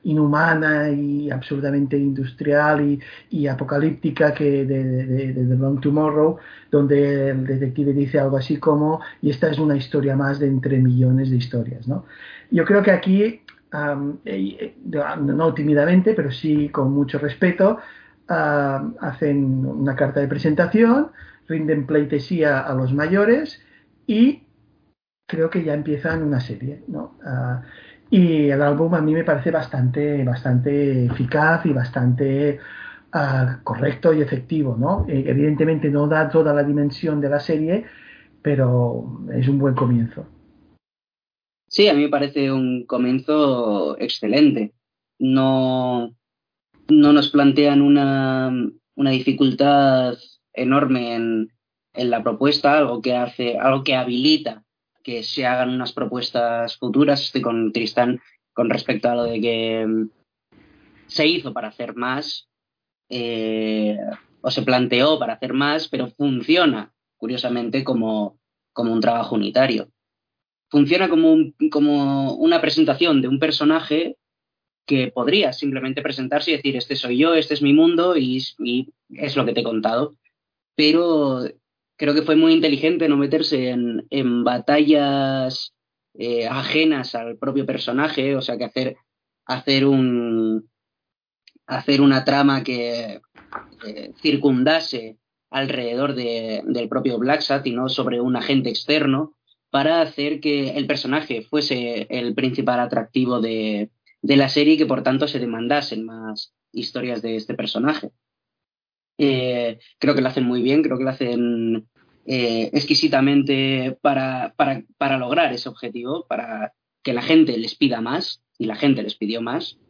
inhumana y absolutamente industrial y, y apocalíptica que de, de, The Long Tomorrow, donde el detective dice algo así como, y esta es una historia más de entre millones de historias, ¿no? Yo creo que aquí no tímidamente, pero sí con mucho respeto, hacen una carta de presentación, rinden pleitesía a los mayores y creo que ya empiezan una serie. Ah, y el álbum a mí me parece bastante, bastante eficaz y bastante ah, correcto y efectivo. ¿no? Eh, evidentemente no da toda la dimensión de la serie, pero es un buen comienzo. Sí, a mí me parece un comienzo excelente. No, no nos plantean una, una dificultad enorme en, en, la propuesta, algo que hace, algo que habilita que se hagan unas propuestas futuras. Estoy con Tristán con respecto a lo de que mm, se hizo para hacer más, eh, o se planteó para hacer más, pero funciona, curiosamente, como, como un trabajo unitario funciona como, como una presentación de un personaje que podría simplemente presentarse y decir, este soy yo, este es mi mundo y, es lo que te he contado. Pero creo que fue muy inteligente no meterse en, en batallas eh, ajenas al propio personaje, o sea, que hacer, hacer, un, hacer una trama que eh, circundase alrededor de, del propio Black y no sobre un agente externo para hacer que el personaje fuese el principal atractivo de, la serie y que por tanto se demandasen más historias de este personaje. Eh, creo que lo hacen muy bien, creo que lo hacen eh, exquisitamente para, para, lograr ese objetivo, para que la gente les pida más, y la gente les pidió más,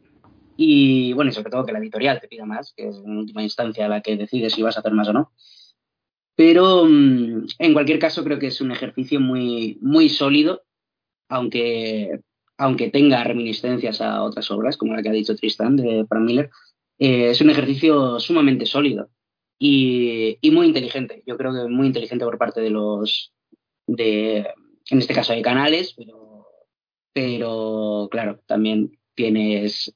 y bueno, y sobre todo que la editorial te pida más, que es en última instancia la que decide si vas a hacer más o no. Pero mm, en cualquier caso creo que es un ejercicio muy, muy sólido, aunque, aunque tenga reminiscencias a otras obras, como la que ha dicho Tristan de Frank Miller. Eh, es un ejercicio sumamente sólido y, muy inteligente. Yo creo que muy inteligente por parte de los, de, en este caso hay canales, pero, pero claro, también tienes,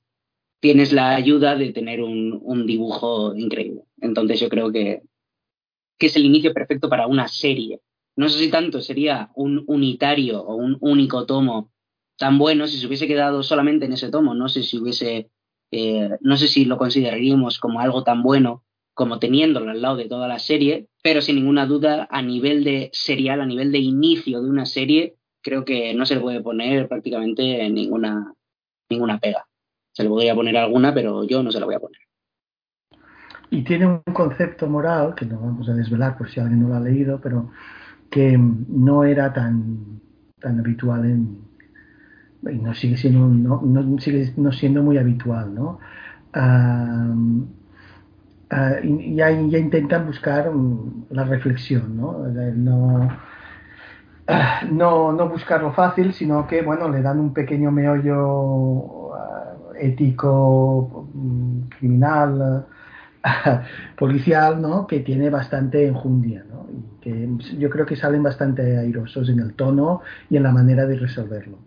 tienes la ayuda de tener un, un dibujo increíble. Entonces yo creo que, que es el inicio perfecto para una serie. No sé si tanto sería un unitario o un único tomo tan bueno si se hubiese quedado solamente en ese tomo. No sé si hubiese, eh, no sé si lo consideraríamos como algo tan bueno como teniéndolo al lado de toda la serie, pero sin ninguna duda a nivel de serial, a nivel de inicio de una serie, creo que no se le puede poner prácticamente ninguna, ninguna pega. Se le podría poner alguna, pero yo no se la voy a poner y tiene un concepto moral, que no vamos a desvelar por si alguien no lo ha leído, pero que no era tan, tan habitual en, y no sigue siendo no, sigue no siendo muy habitual no uh, ya, intentan buscar la reflexión no no, ah, no no fácil sino que bueno le dan un pequeño meollo ah, ético mm, criminal policial, ¿no? Que tiene bastante enjundia, ¿no? Y que yo creo que salen bastante airosos en el tono y en la manera de resolverlo.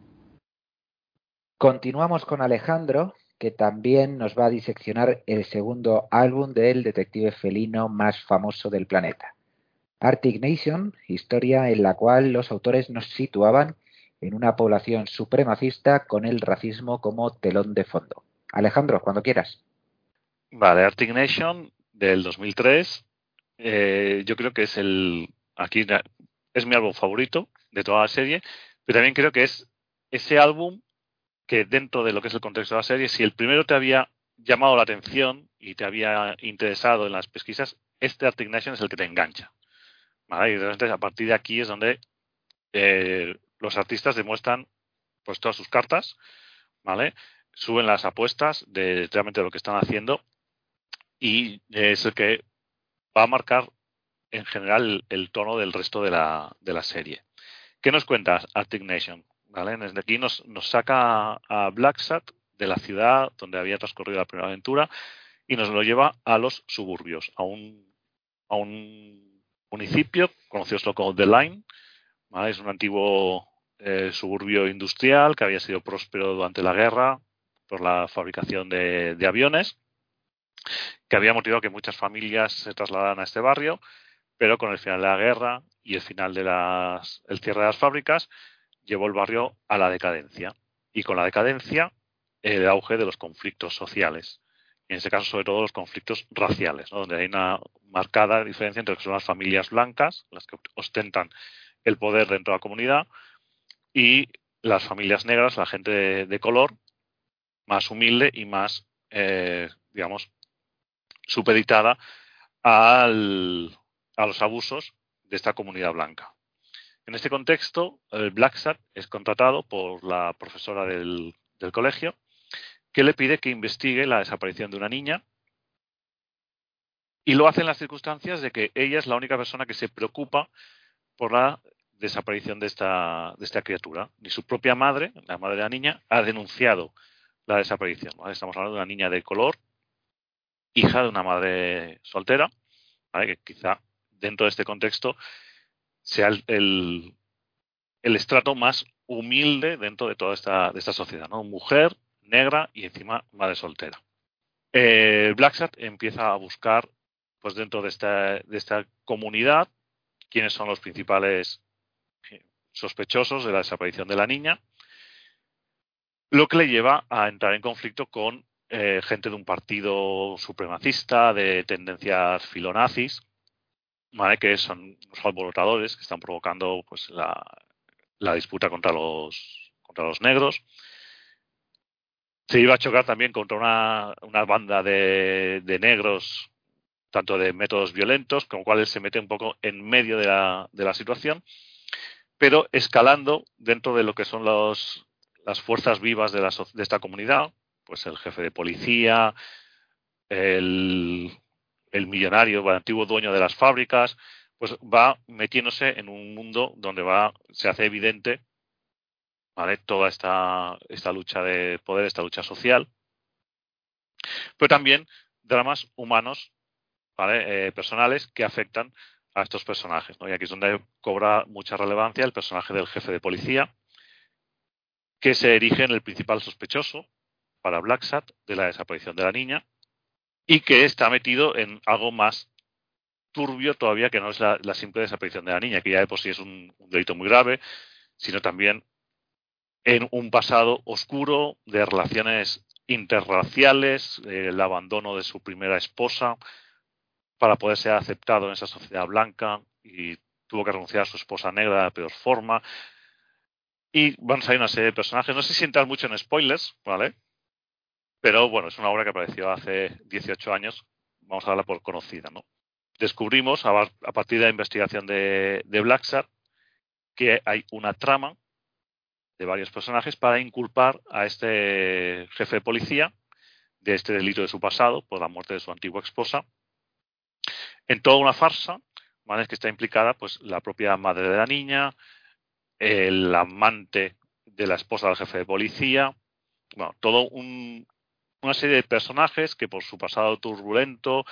Continuamos con Alejandro, que también nos va a diseccionar el segundo álbum del detective felino más famoso del planeta. Arctic Nation, historia en la cual los autores nos situaban en una población supremacista con el racismo como telón de fondo. Alejandro, cuando quieras. Vale, Arctic Nation del 2003. Eh, yo creo que es el. Aquí es mi álbum favorito de toda la serie, pero también creo que es ese álbum que dentro de lo que es el contexto de la serie, si el primero te había llamado la atención y te había interesado en las pesquisas, este Arctic Nation es el que te engancha. ¿vale? Y a partir de aquí es donde eh, los artistas demuestran pues todas sus cartas, ¿vale? Suben las apuestas de realmente lo que están haciendo y es el que va a marcar en general el, tono del resto de la, de la serie. ¿Qué nos cuenta Arctic Nation? ¿Vale? Desde aquí nos, nos saca a Blacksat de la ciudad donde había transcurrido la primera aventura y nos lo lleva a los suburbios, a un, a un municipio conocido como The Line. Es un antiguo eh, suburbio industrial que había sido próspero durante la guerra por la fabricación de, de aviones, que había motivado que muchas familias se trasladaran a este barrio, pero con el final de la guerra y el final de las, el cierre de las fábricas, llevó el barrio a la decadencia. Y con la decadencia, el auge de los conflictos sociales. en este caso, sobre todo, los conflictos raciales, donde hay una marcada diferencia entre lo que son las familias blancas, las que ostentan el poder dentro de la comunidad, y las familias negras, la gente de, color, más humilde y más, eh, digamos, supeditada a los abusos de esta comunidad blanca. En este contexto, el es contratado por la profesora del, colegio que le pide que investigue la desaparición de una niña y lo hace en las circunstancias de que ella es la única persona que se preocupa por la desaparición de esta, de esta criatura. Ni su propia madre, la madre de la niña, ha denunciado la desaparición. Estamos hablando de una niña de color, hija de una madre soltera, que quizá dentro de este contexto sea el, el, estrato más humilde dentro de toda esta, de esta sociedad, ¿no? Mujer, negra y encima madre soltera. Eh, empieza a buscar, pues dentro de esta, de esta comunidad, quiénes son los principales sospechosos de la desaparición de la niña, lo que le lleva a entrar en conflicto con eh, gente de un partido supremacista, de tendencias filonazis, ¿vale? que son los alborotadores que están provocando pues la, disputa contra los contra los negros. Se iba a chocar también contra una, una banda de, negros, tanto de métodos violentos, con lo cual él se mete un poco en medio de la, de la situación, pero escalando dentro de lo que son los, las fuerzas vivas de, la, de esta comunidad, pues el jefe de policía, el, el millonario, el antiguo dueño de las fábricas, pues va metiéndose en un mundo donde va, se hace evidente ¿vale? toda esta, esta lucha de poder, esta lucha social, pero también dramas humanos, ¿vale? Eh, personales que afectan a estos personajes. ¿no? Y aquí es donde cobra mucha relevancia el personaje del jefe de policía, que se erige en el principal sospechoso para Blacksat de la desaparición de la niña y que está metido en algo más turbio todavía que no es la, simple desaparición de la niña, que ya de por sí es un, delito muy grave, sino también en un pasado oscuro de relaciones interraciales, el abandono de su primera esposa para poder ser aceptado en esa sociedad blanca y tuvo que renunciar a su esposa negra de la peor forma. Y van a salir una serie de personajes. No sé si entrar mucho en spoilers, ¿vale? Pero bueno, es una obra que apareció hace 18 años, vamos a darla por conocida, ¿no? Descubrimos a, partir de la investigación de, de que hay una trama de varios personajes para inculpar a este jefe de policía de este delito de su pasado por la muerte de su antigua esposa en toda una farsa ¿vale? que está implicada pues la propia madre de la niña el amante de la esposa del jefe de policía bueno todo un, una serie de personajes que por su pasado turbulento,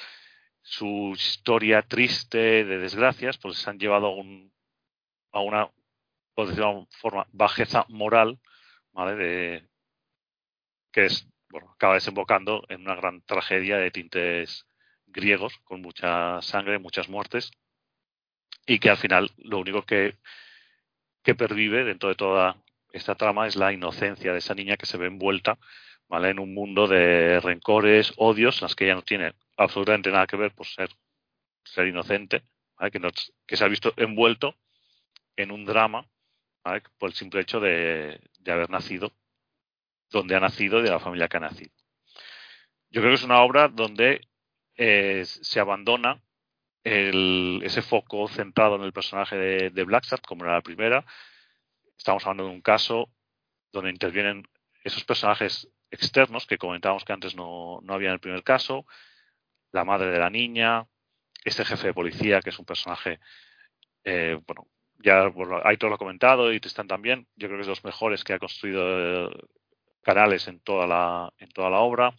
su historia triste de desgracias, pues se han llevado a, un, a una, por decirlo de forma, bajeza moral, ¿vale? De, que es, bueno, acaba desembocando en una gran tragedia de tintes griegos, con mucha sangre, muchas muertes, y que al final lo único que, que pervive dentro de toda esta trama es la inocencia de esa niña que se ve envuelta En un mundo de rencores, odios, en las que ella no tiene absolutamente nada que ver por ser, ser inocente, que, que se ha visto envuelto en un drama por el simple hecho de, haber nacido donde ha nacido y de la familia que ha nacido. Yo creo que es una obra donde eh, se abandona ese foco centrado en el personaje de, de Blacksat, como era la primera. Estamos hablando de un caso donde intervienen esos personajes externos que comentábamos que antes no, no había en el primer caso, la madre de la niña, este jefe de policía que es un personaje, eh, bueno, ya hay todo lo comentado y te están también, yo creo que es de los mejores que ha construido eh, Canales en toda la, en toda la obra.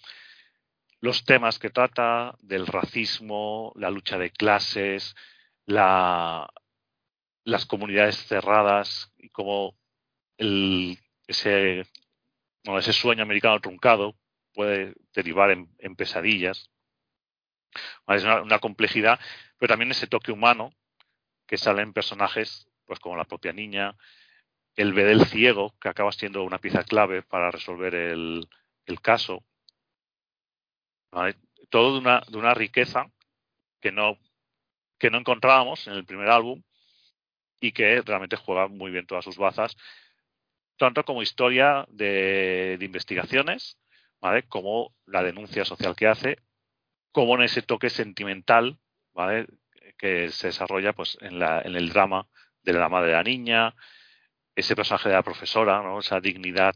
Los temas que trata del racismo, la lucha de clases, la, las comunidades cerradas y cómo el, ese, ese sueño americano truncado puede derivar en, pesadillas. Es una, complejidad, pero también ese toque humano que sale en personajes pues como la propia niña, el bedel ciego, que acaba siendo una pieza clave para resolver el, caso. Todo de una, de una riqueza que no, que no encontrábamos en el primer álbum y que realmente juega muy bien todas sus bazas, tanto como historia de, investigaciones, ¿vale? como la denuncia social que hace, como en ese toque sentimental ¿vale? que se desarrolla pues, en, la, en el drama de la madre de la niña, ese personaje de la profesora, ¿no? esa dignidad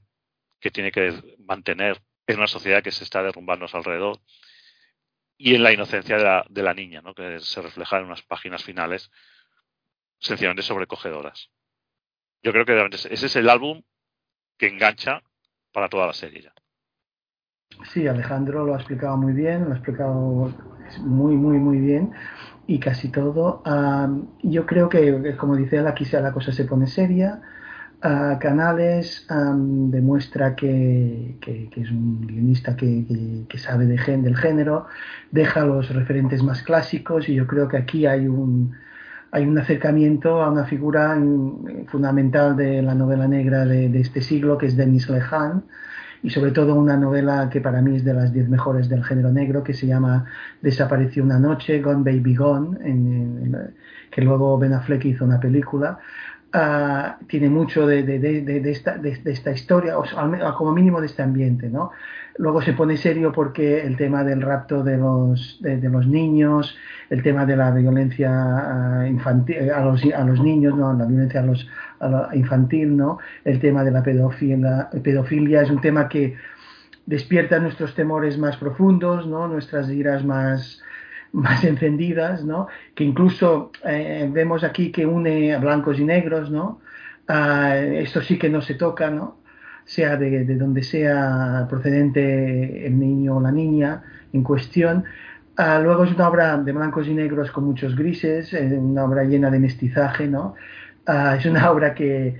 que tiene que mantener en una sociedad que se está derrumbando a su alrededor, y en la inocencia de la, de la niña, ¿no? que se refleja en unas páginas finales sencillamente sobrecogedoras. Yo creo que ese es el álbum que engancha para toda la serie. Sí, Alejandro lo ha explicado muy bien, lo ha explicado muy, muy, muy bien y casi todo. yo creo que, como dice él, aquí la cosa se pone seria. Canales demuestra que, es un guionista que, sabe de gen, del género, deja los referentes más clásicos y yo creo que aquí hay un, hay un acercamiento a una figura fundamental de la novela negra de, este siglo, que es Denis Lehan, y sobre todo una novela que para mí es de las diez mejores del género negro, que se llama Desapareció una noche, Gone Baby Gone, que luego Ben Affleck hizo una película. Ah, tiene mucho de, de, de, esta, de, esta, historia, o como mínimo de este ambiente, ¿no? Luego se pone serio porque el tema del rapto de los, de, los niños, el tema de la violencia ah, infantil, a, los, a los niños, ¿no? la violencia a los, infantil, ¿no? el tema de la pedofilia, pedofilia es un tema que despierta nuestros temores más profundos, ¿no? nuestras iras más, más encendidas, ¿no? que incluso eh, vemos aquí que une a blancos y negros, ¿no? Ah, esto sí que no se toca, ¿no? sea de, de, donde sea procedente el niño o la niña en cuestión. Ah, luego es una obra de blancos y negros con muchos grises, eh, una obra llena de mestizaje, ¿no? Ah, es una obra que,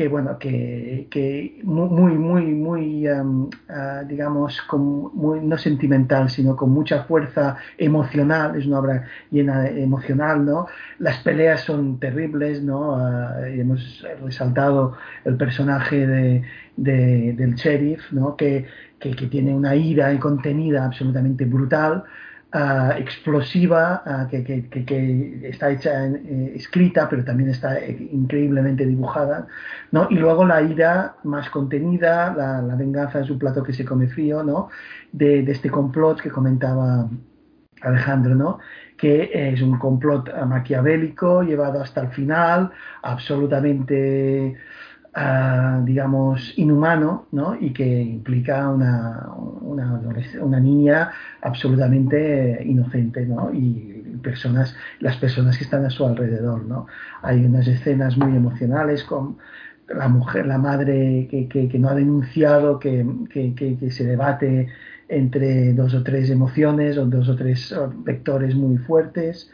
que bueno, que, que muy, muy, muy, ah, digamos, muy, no sentimental, sino con mucha fuerza emocional, es una obra llena de emocional, ¿no? Las peleas son terribles, ¿no? Uh, hemos resaltado el personaje de, de, del sheriff, ¿no? Que, que, que tiene una ira contenida absolutamente brutal, Uh, explosiva uh, que, está hecha en, eh, escrita pero también está eh, increíblemente dibujada ¿no? y luego la ira más contenida la, la, venganza es un plato que se come frío ¿no? de, de, este complot que comentaba Alejandro ¿no? que es un complot maquiavélico llevado hasta el final absolutamente digamos, inhumano, ¿no? Y que implica una, una, una, niña absolutamente inocente, ¿no? Y personas, las personas que están a su alrededor, ¿no? Hay unas escenas muy emocionales con la mujer, la madre que, que, que no ha denunciado, que, que, se debate entre dos o tres emociones o dos o tres vectores muy fuertes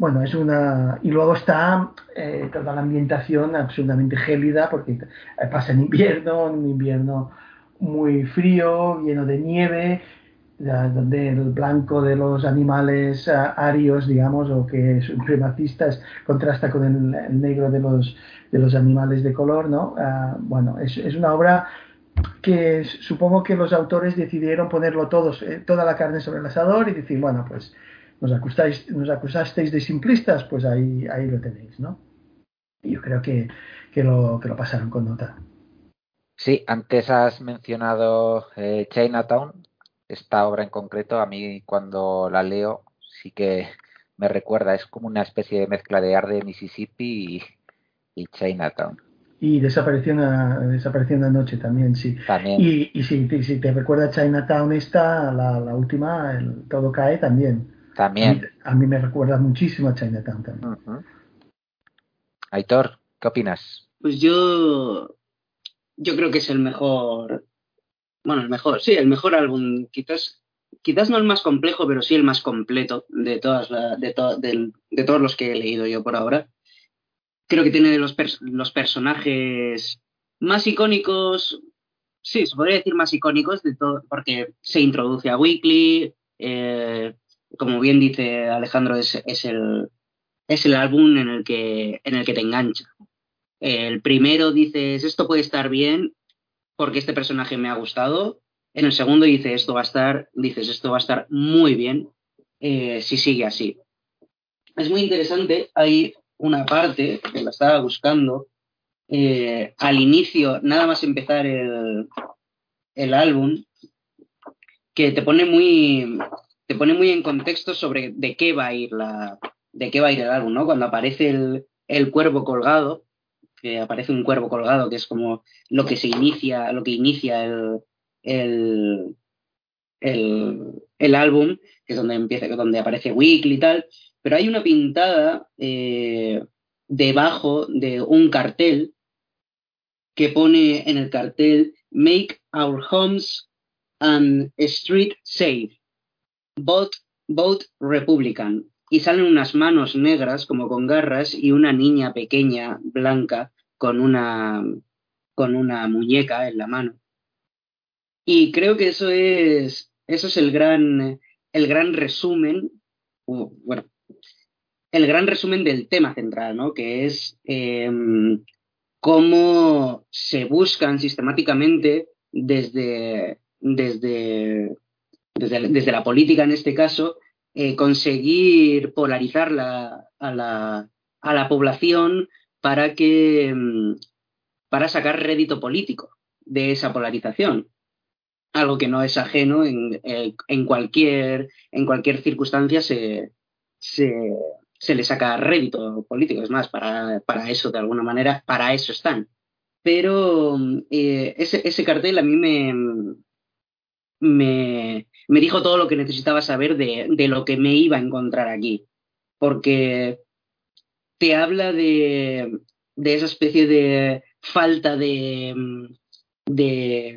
bueno, es una. Y luego está eh, toda la ambientación absolutamente gélida, porque pasa en invierno, un invierno muy frío, lleno de nieve, donde el blanco de los animales eh, arios, digamos, o que supremacistas, contrasta con el, negro de los, de los animales de color, ¿no? Ah, bueno, es, es, una obra que supongo que los autores decidieron ponerlo todos, eh, toda la carne sobre el asador y decir, bueno, pues nos, acusáis, nos acusasteis de simplistas, pues ahí, ahí lo tenéis, ¿no? Y yo creo que, que, lo, que lo pasaron con nota. Sí, antes has mencionado eh, Chinatown, esta obra en concreto, a mí cuando la leo sí que me recuerda, es como una especie de mezcla de Arde, Mississippi y, y Chinatown. Y desapareció una, desapareció una noche también, sí. También. Y, y si, si, te recuerda Chinatown esta, la, la última, el Todo Cae también. También. A mí, me recuerda muchísimo a Chinatown también. Aitor, ¿qué opinas? Pues yo, yo creo que es el mejor, bueno, el mejor, sí, el mejor álbum, quizás, quizás no el más complejo, pero sí el más completo de todas de, de, de todos los que he leído yo por ahora creo que tiene los, los personajes más icónicos, sí, se podría decir más icónicos de todo, porque se introduce a Weekly, eh, como bien dice Alejandro, es, el, es el álbum en el que, en el que te engancha. El primero dices, esto puede estar bien porque este personaje me ha gustado. En el segundo dices, esto va a estar, dices, esto va a estar muy bien eh, si sigue así. Es muy interesante, hay una parte que la estaba buscando eh, al inicio, nada más empezar el, el álbum, que te pone muy te pone muy en contexto sobre de qué va a ir la de qué va a ir el álbum, ¿no? Cuando aparece el, el cuervo colgado, que aparece un cuervo colgado, que es como lo que se inicia, lo que inicia el, el, el, álbum, que es donde empieza, donde aparece Weekly y tal, pero hay una pintada eh, debajo de un cartel que pone en el cartel Make our homes and street safe. Vote, vote Republican. Y salen unas manos negras como con garras y una niña pequeña blanca con una, con una muñeca en la mano. Y creo que eso es, eso es el gran, el gran resumen, bueno, el gran resumen del tema central, ¿no? Que es em, cómo se buscan sistemáticamente desde, desde, desde, la política, en este caso, eh, conseguir polarizar la, a, la, a la población para que em, para sacar rédito político de esa polarización algo que no es ajeno en, eh, en cualquier en cualquier circunstancia se, se, se le saca rédito político, es más, para, para eso, de alguna manera, para eso están. Pero eh, ese, ese, cartel a mí me, me, me, dijo todo lo que necesitaba saber de, de, lo que me iba a encontrar aquí, porque te habla de, de esa especie de falta de, de,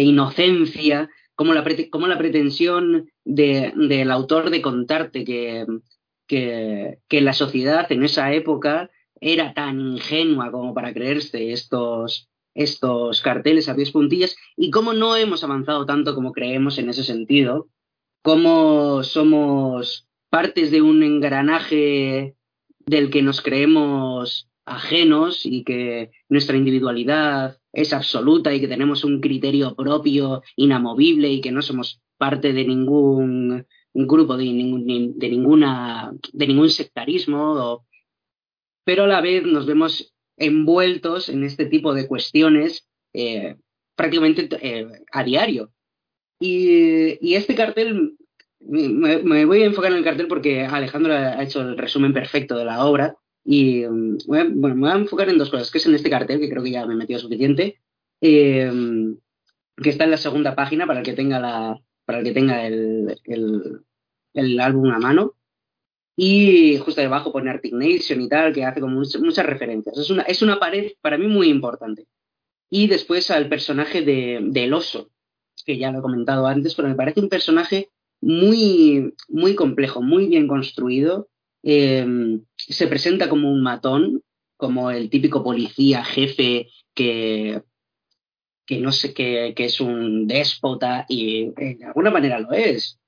inocencia como la, como la pretensión del de, autor de contarte que, que, que, la sociedad en esa época era tan ingenua como para creerse estos, estos carteles a pies puntillas y cómo no hemos avanzado tanto como creemos en ese sentido, cómo somos partes de un engranaje del que nos creemos ajenos y que nuestra individualid es absoluta y que tenemos un criterio propio, inamovible y que no somos parte de ningún grupo, de, de, ninguna, de ningún sectarismo, pero a la vez nos vemos envueltos en este tipo de cuestiones eh, prácticamente eh, a diario. Y, este cartel, me, voy a enfocar en el cartel porque Alejandro ha hecho el resumen perfecto de la obra, y bueno, me voy a enfocar en dos cosas, que es en este cartel, que creo que ya me he metido suficiente, eh, que está en la segunda página para el que tenga, la, para el, que tenga el, el álbum a mano. Y justo debajo pone Arctic Nation y tal, que hace como muchas, referencias. Es una, es una pared para mí muy importante. Y después al personaje de, del oso, que ya lo he comentado antes, pero me parece un personaje muy, muy complejo, muy bien construido, eh, se presenta como un matón, como el típico policía jefe que, que no sé, que, que es un déspota y de alguna manera lo es.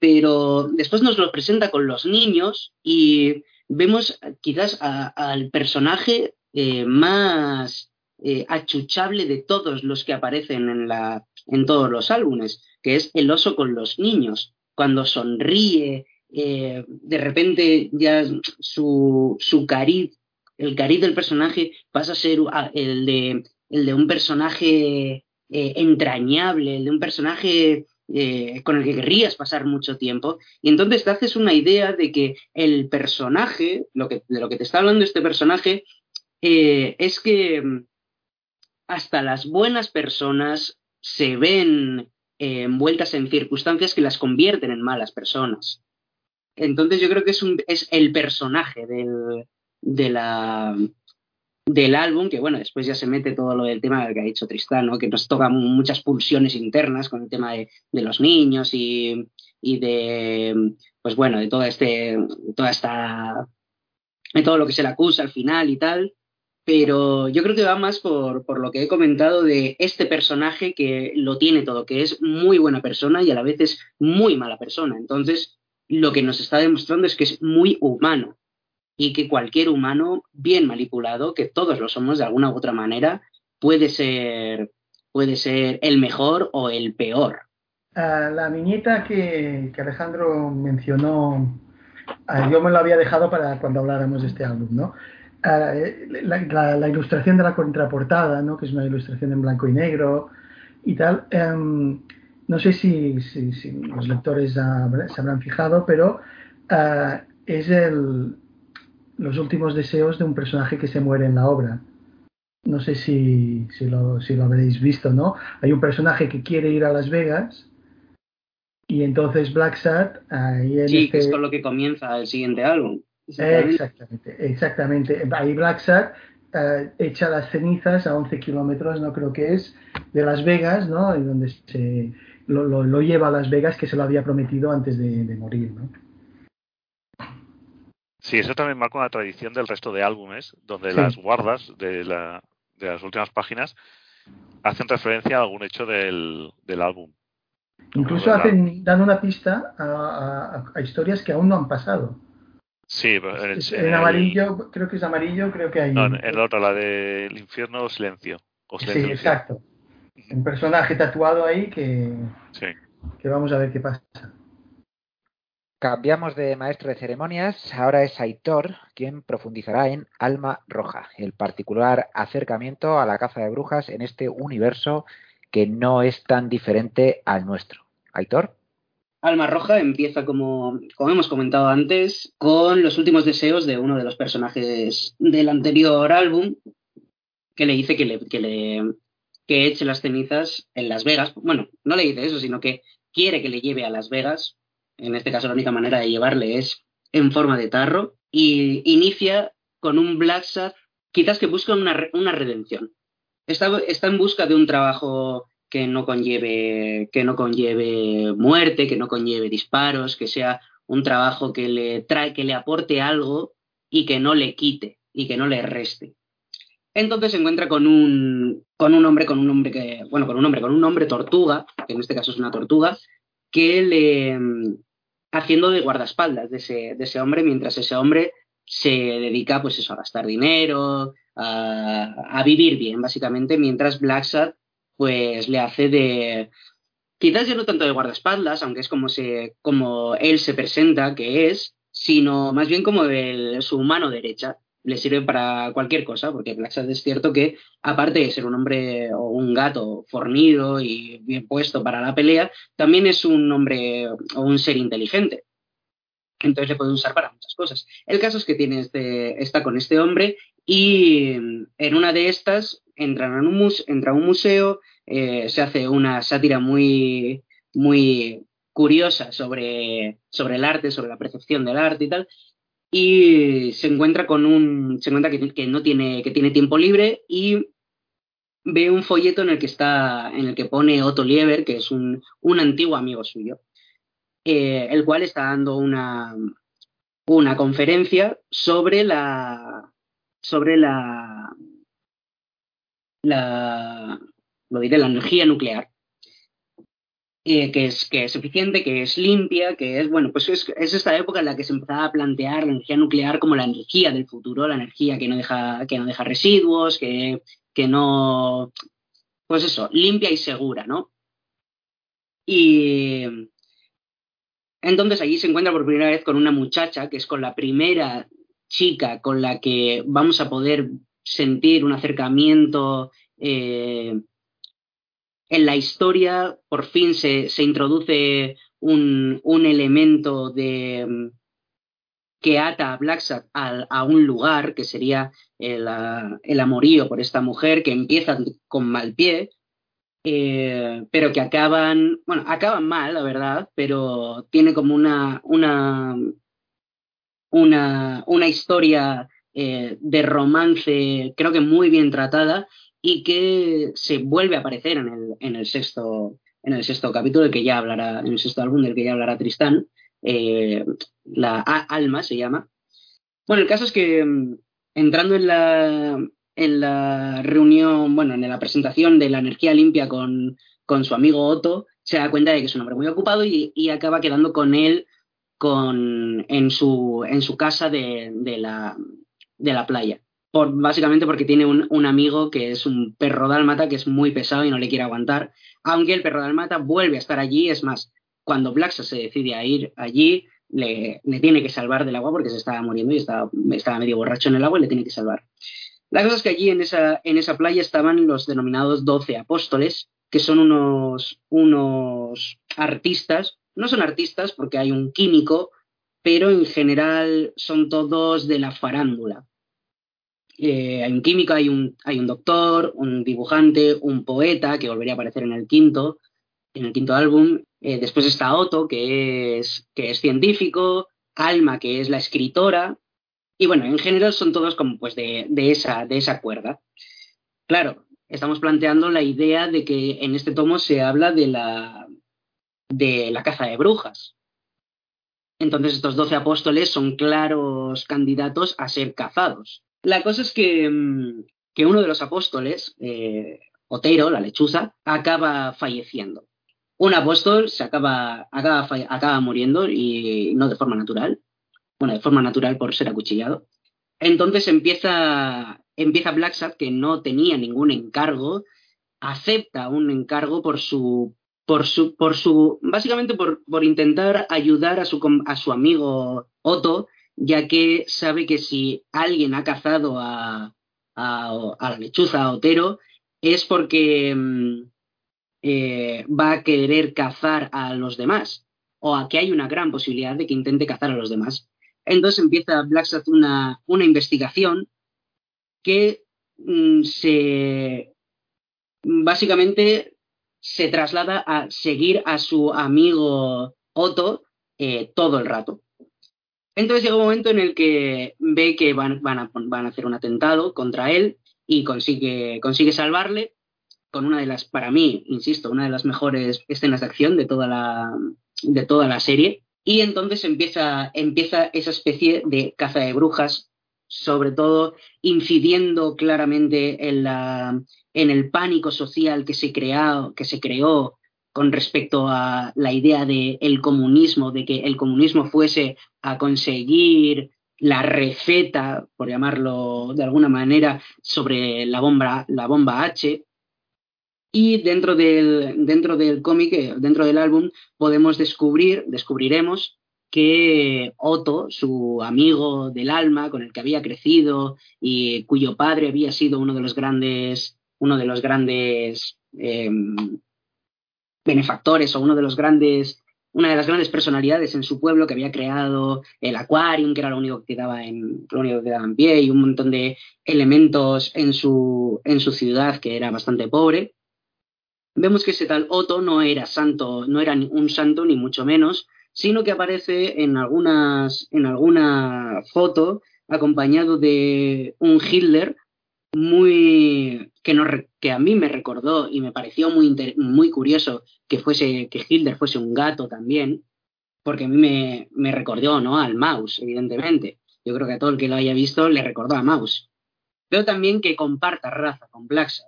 Pero después nos lo presenta con los niños y vemos quizás al personaje eh, más, eh, achuchable de todos los que aparecen en, la, en todos los álbumes, que es el oso con los niños. Cuando sonríe, eh, de repente ya su, su cariz, el cariz del personaje pasa a ser ah, el de, el de un personaje entrañable, el de un personaje eh, con el que querrías pasar mucho tiempo. Y entonces te haces una idea de que el personaje, lo que, de lo que te está hablando este personaje, es que mm, hasta las buenas personas se ven envueltas en circunstancias que las convierten en malas personas. Entonces yo creo que es, es el personaje del, de la, del álbum, que bueno, después ya se mete todo lo del tema que ha dicho Tristán, que nos toca muchas pulsiones internas con el tema de, los niños y, y, de, pues bueno, de toda, este, toda esta, de todo lo que se le acusa al final y tal, pero yo creo que va más por, por lo que he comentado de este personaje que lo tiene todo, que es muy buena persona y a la vez es muy mala persona. Entonces, lo que nos está demostrando es que es muy humano y que cualquier humano bien manipulado, que todos lo somos de alguna u otra manera, puede ser, puede ser el mejor o el peor. la viñeta que, Alejandro mencionó, yo me lo había dejado para cuando habláramos de este álbum, ¿no? la, ilustración de la contraportada, ¿no? que es una ilustración en blanco y negro y tal, em, no sé si, los lectores se habrán fijado, pero uh, es el, los últimos deseos de un personaje que se muere en la obra. No sé si, si, lo, si lo habréis visto, ¿no? Hay un personaje que quiere ir a Las Vegas y entonces Black Sat... Ahí sí, que es este con lo que comienza el siguiente álbum. Exactamente, exactamente. Ahí Black Sat uh, echa las cenizas a 11 kilómetros, no creo que es, de Las Vegas, ¿no? Y donde se lo, lleva a Las Vegas que se lo había prometido antes de, morir, ¿no? Sí, eso también marca una tradición del resto de álbumes, donde las guardas de, la, de, las últimas páginas hacen referencia a algún hecho del, álbum. Incluso hacen, dan una pista a, historias que aún no han pasado. Sí, en, en, amarillo, creo que es amarillo, creo que hay. No, en la otra, la del infierno o silencio. sí, exacto un personaje tatuado ahí que, que vamos a ver qué pasa. Cambiamos de maestro de ceremonias, ahora es Aitor quien profundizará en Alma Roja, el particular acercamiento a la caza de brujas en este universo que no es tan diferente al nuestro. Aitor. Alma Roja empieza, como, como hemos comentado antes, con los últimos deseos de uno de los personajes del anterior álbum, que le dice que le, que le, que eche las cenizas en Las Vegas. Bueno, no le dice eso, sino que quiere que le lleve a Las Vegas. En este caso, la única manera de llevarle es en forma de tarro. Y inicia con un Black Sad, quizás que busca una, una redención. Está, está en busca de un trabajo que no conlleve que no conlleve muerte, que no conlleve disparos, que sea un trabajo que le trae que le aporte algo y que no le quite y que no le reste. Entonces se encuentra con un, con un hombre, con un hombre que, bueno, con un hombre, con un hombre tortuga, que en este caso es una tortuga, que le haciendo de guardaespaldas de ese, de ese hombre, mientras ese hombre se dedica pues eso, a gastar dinero, a, vivir bien, básicamente, mientras Blacksad pues le hace de quizás ya no tanto de guardaespaldas, aunque es como se, como él se presenta que es, sino más bien como de su mano derecha, le sirve para cualquier cosa, porque Blacksad es cierto que, aparte de ser un hombre o un gato fornido y bien puesto para la pelea, también es un hombre o un ser inteligente. Entonces le puede usar para muchas cosas. El caso es que tiene este, está con este hombre y en una de estas entra a un, entra a un museo, eh, se hace una sátira muy, muy curiosa sobre, sobre el arte, sobre la percepción del arte y tal, y se encuentra con un se encuentra que, no tiene que tiene tiempo libre y ve un folleto en el que está en el que pone Otto Lieber que es un, un antiguo amigo suyo eh, el cual está dando una una conferencia sobre la sobre la la lo diré la energía nuclear eh, que, es, que es eficiente, que es limpia, que es, bueno, pues es, es, esta época en la que se empezaba a plantear la energía nuclear como la energía del futuro, la energía que no deja, que no deja residuos, que, que no, pues eso, limpia y segura, ¿no? Y entonces allí se encuentra por primera vez con una muchacha, que es con la primera chica con la que vamos a poder sentir un acercamiento eh, en la historia, por fin se, se introduce un, un, elemento de que ata a Blacksat a, a, un lugar, que sería el, el, amorío por esta mujer, que empieza con mal pie, eh, pero que acaban, bueno, acaban mal, la verdad, pero tiene como una, una, una, una historia eh, de romance, creo que muy bien tratada, y que se vuelve a aparecer en el, en el sexto en el sexto capítulo del que ya hablará, en el sexto álbum del que ya hablará Tristán, eh, la Alma se llama. Bueno, el caso es que mm, entrando en la, en la reunión, bueno, en la presentación de la energía limpia con, con su amigo Otto, se da cuenta de que es un hombre muy ocupado y, y acaba quedando con él con, en, su, en su casa de, de, la, de la playa. Por, básicamente porque tiene un, amigo que es un perro dálmata que es muy pesado y no le quiere aguantar, aunque el perro dálmata vuelve a estar allí, es más, cuando Blaxa se decide a ir allí, le, le, tiene que salvar del agua porque se estaba muriendo y estaba, estaba medio borracho en el agua y le tiene que salvar. La cosa es que allí en esa, en esa playa estaban los denominados doce apóstoles, que son unos, unos artistas, no son artistas porque hay un químico, pero en general son todos de la farándula. Eh, hay un químico, hay un, hay un doctor, un dibujante, un poeta, que volvería a aparecer en el quinto, en el quinto álbum. Eh, después está Otto, que es, que es científico, Alma, que es la escritora. Y bueno, en general son todos como pues de, de, esa, de esa cuerda. Claro, estamos planteando la idea de que en este tomo se habla de la, de la caza de brujas. Entonces estos doce apóstoles son claros candidatos a ser cazados. La cosa es que, mm, que uno de los apóstoles, eh, Otero, la lechuza, acaba falleciendo. Un apóstol se acaba, acaba, acaba muriendo y no de forma natural, bueno, de forma natural por ser acuchillado. Entonces empieza, empieza Blacksat, que no tenía ningún encargo, acepta un encargo por su, por su, por su básicamente por, por intentar ayudar a su, a su amigo Otto ya que sabe que si alguien ha cazado a, a, la lechuza, a Otero, es porque mm, eh, va a querer cazar a los demás, o a que hay una gran posibilidad de que intente cazar a los demás. Entonces empieza Blacksat una, una investigación que mm, se básicamente se traslada a seguir a su amigo Otto eh, todo el rato. Entonces llega un momento en el que ve que van, van, a, van, a, hacer un atentado contra él y consigue, consigue salvarle con una de las, para mí, insisto, una de las mejores escenas de acción de toda la, de toda la serie. Y entonces empieza, empieza esa especie de caza de brujas, sobre todo incidiendo claramente en, la, en el pánico social que se, creado, que se creó con respecto a la idea de el comunismo, de que el comunismo fuese a conseguir la receta, por llamarlo de alguna manera, sobre la bomba, la bomba H. Y dentro del, dentro del cómic, eh, dentro del álbum, podemos descubrir, descubriremos que Otto, su amigo del alma, con el que había crecido y cuyo padre había sido uno de los grandes, uno de los grandes eh, benefactores o uno de los grandes, una de las grandes personalidades en su pueblo que había creado el Aquarium, que era lo único que quedaba en, lo único que quedaba en pie, y un montón de elementos en su, en su ciudad que era bastante pobre. Vemos que ese tal Otto no era santo, no era un santo ni mucho menos, sino que aparece en algunas, en alguna foto acompañado de un Hitler muy que, que a mí me recordó y me pareció muy, muy curioso que fuese que Hitler fuese un gato también, porque a mí me, recordó ¿no? al Mouse, evidentemente. Yo creo que a todo el que lo haya visto le recordó a Mouse. Veo también que comparta raza con Blacksat.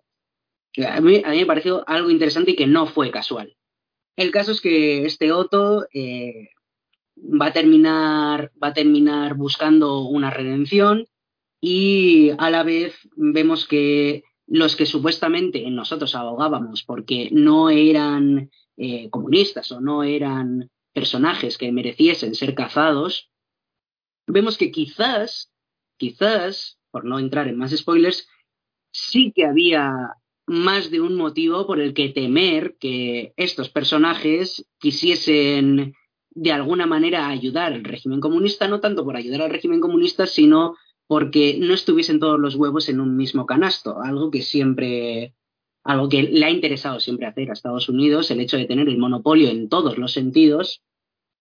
A mí, a mí me pareció algo interesante y que no fue casual. El caso es que este Otto eh, va a terminar va a terminar buscando una redención y a la vez vemos que los que supuestamente nosotros abogábamos porque no eran eh, comunistas o no eran personajes que mereciesen ser cazados, vemos que quizás, quizás, por no entrar en más spoilers, sí que había más de un motivo por el que temer que estos personajes quisiesen de alguna manera ayudar al régimen comunista, no tanto por ayudar al régimen comunista, sino porque no estuviesen todos los huevos en un mismo canasto, algo que siempre, algo que le ha interesado siempre hacer a Estados Unidos, el hecho de tener el monopolio en todos los sentidos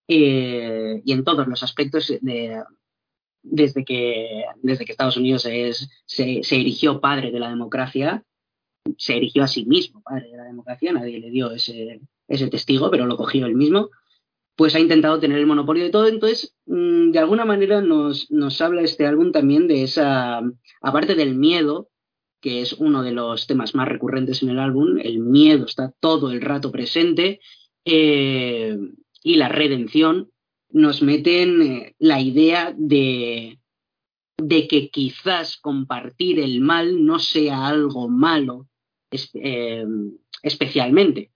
eh, y en todos los aspectos desde, que, desde que Estados Unidos es, se, se erigió padre de la democracia, se erigió a sí mismo padre de la democracia, nadie le dio ese, ese testigo, pero lo cogió él mismo pues ha intentado tener el monopolio de todo. Entonces, mm, de alguna manera nos, nos habla este álbum también de esa, aparte del miedo, que es uno de los temas más recurrentes en el álbum, el miedo está todo el rato presente, eh, y la redención, nos meten eh, la idea de, de que quizás compartir el mal no sea algo malo eh, especialmente.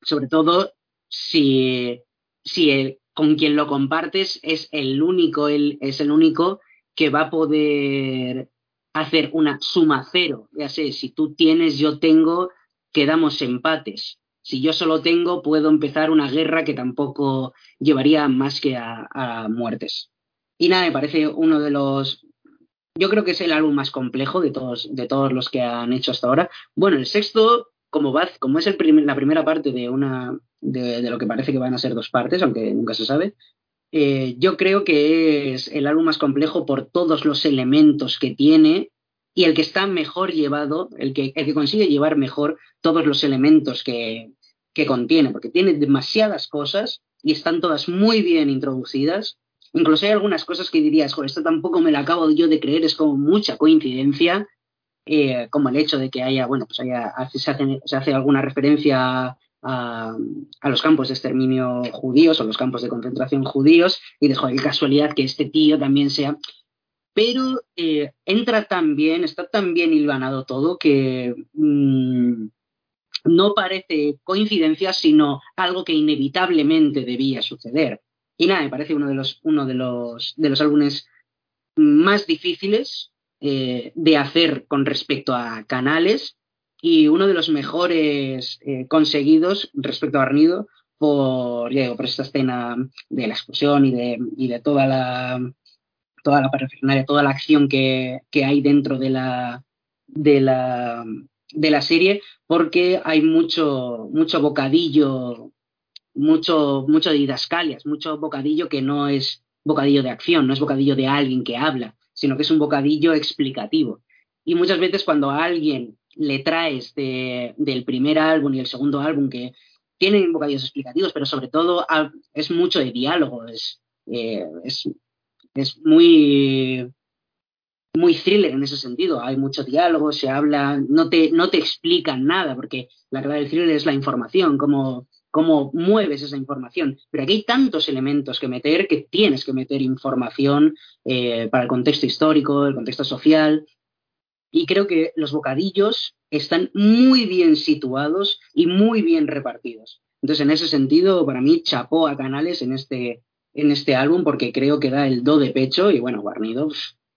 Sobre todo si si con quien lo compartes es el único, él es el único que va a poder hacer una suma cero. Ya sé, si tú tienes, yo tengo, quedamos empates. Si yo solo tengo, puedo empezar una guerra que tampoco llevaría más que a, a muertes. Y nada, me parece uno de los. Yo creo que es el álbum más complejo de todos, de todos los que han hecho hasta ahora. Bueno, el sexto, como, va, como es la primera parte de una, de, lo que parece que van a ser dos partes, aunque nunca se sabe. Eh, yo creo que es el álbum más complejo por todos los elementos que tiene y el que está mejor llevado, el que, consigue llevar mejor todos los elementos que, que contiene, porque tiene demasiadas cosas y están todas muy bien introducidas. Incluso hay algunas cosas que dirías, esto tampoco me lo acabo yo de creer, es como mucha coincidencia, eh, como el hecho de que haya, bueno, pues haya, se, hace, se hace alguna referencia a, los campos de exterminio judíos o los campos de concentración judíos y de casualidad que este tío también sea. Pero eh, entra tan bien, está tan bien hilvanado todo que mm, no parece coincidencia, sino algo que inevitablemente debía suceder. Y nada, me parece uno de los, uno de los, de los álbumes más difíciles eh, de hacer con respecto a canales. Y uno de los mejores eh, conseguidos respecto a Arnido por, por esta escena de la explosión y de, y de toda la toda la parafernalia, toda la acción que, que, hay dentro de la, de la de la serie, porque hay mucho, mucho bocadillo, mucho, mucho didascalias, mucho bocadillo que no es bocadillo de acción, no es bocadillo de alguien que habla, sino que es un bocadillo explicativo. Y muchas veces cuando alguien le traes del primer álbum y el segundo álbum, que tienen bocadillos explicativos, pero sobre todo es mucho de diálogo, es, eh, es, es, muy, muy thriller en ese sentido. Hay mucho diálogo, se habla, no te, no te explican nada, porque la clave del thriller es la información, cómo, cómo mueves esa información. Pero aquí hay tantos elementos que meter que tienes que meter información eh, para el contexto histórico, el contexto social, y creo que los bocadillos están muy bien situados y muy bien repartidos. Entonces, en ese sentido, para mí, chapó a Canales en este, en este álbum porque creo que da el do de pecho y, bueno, Guarnido,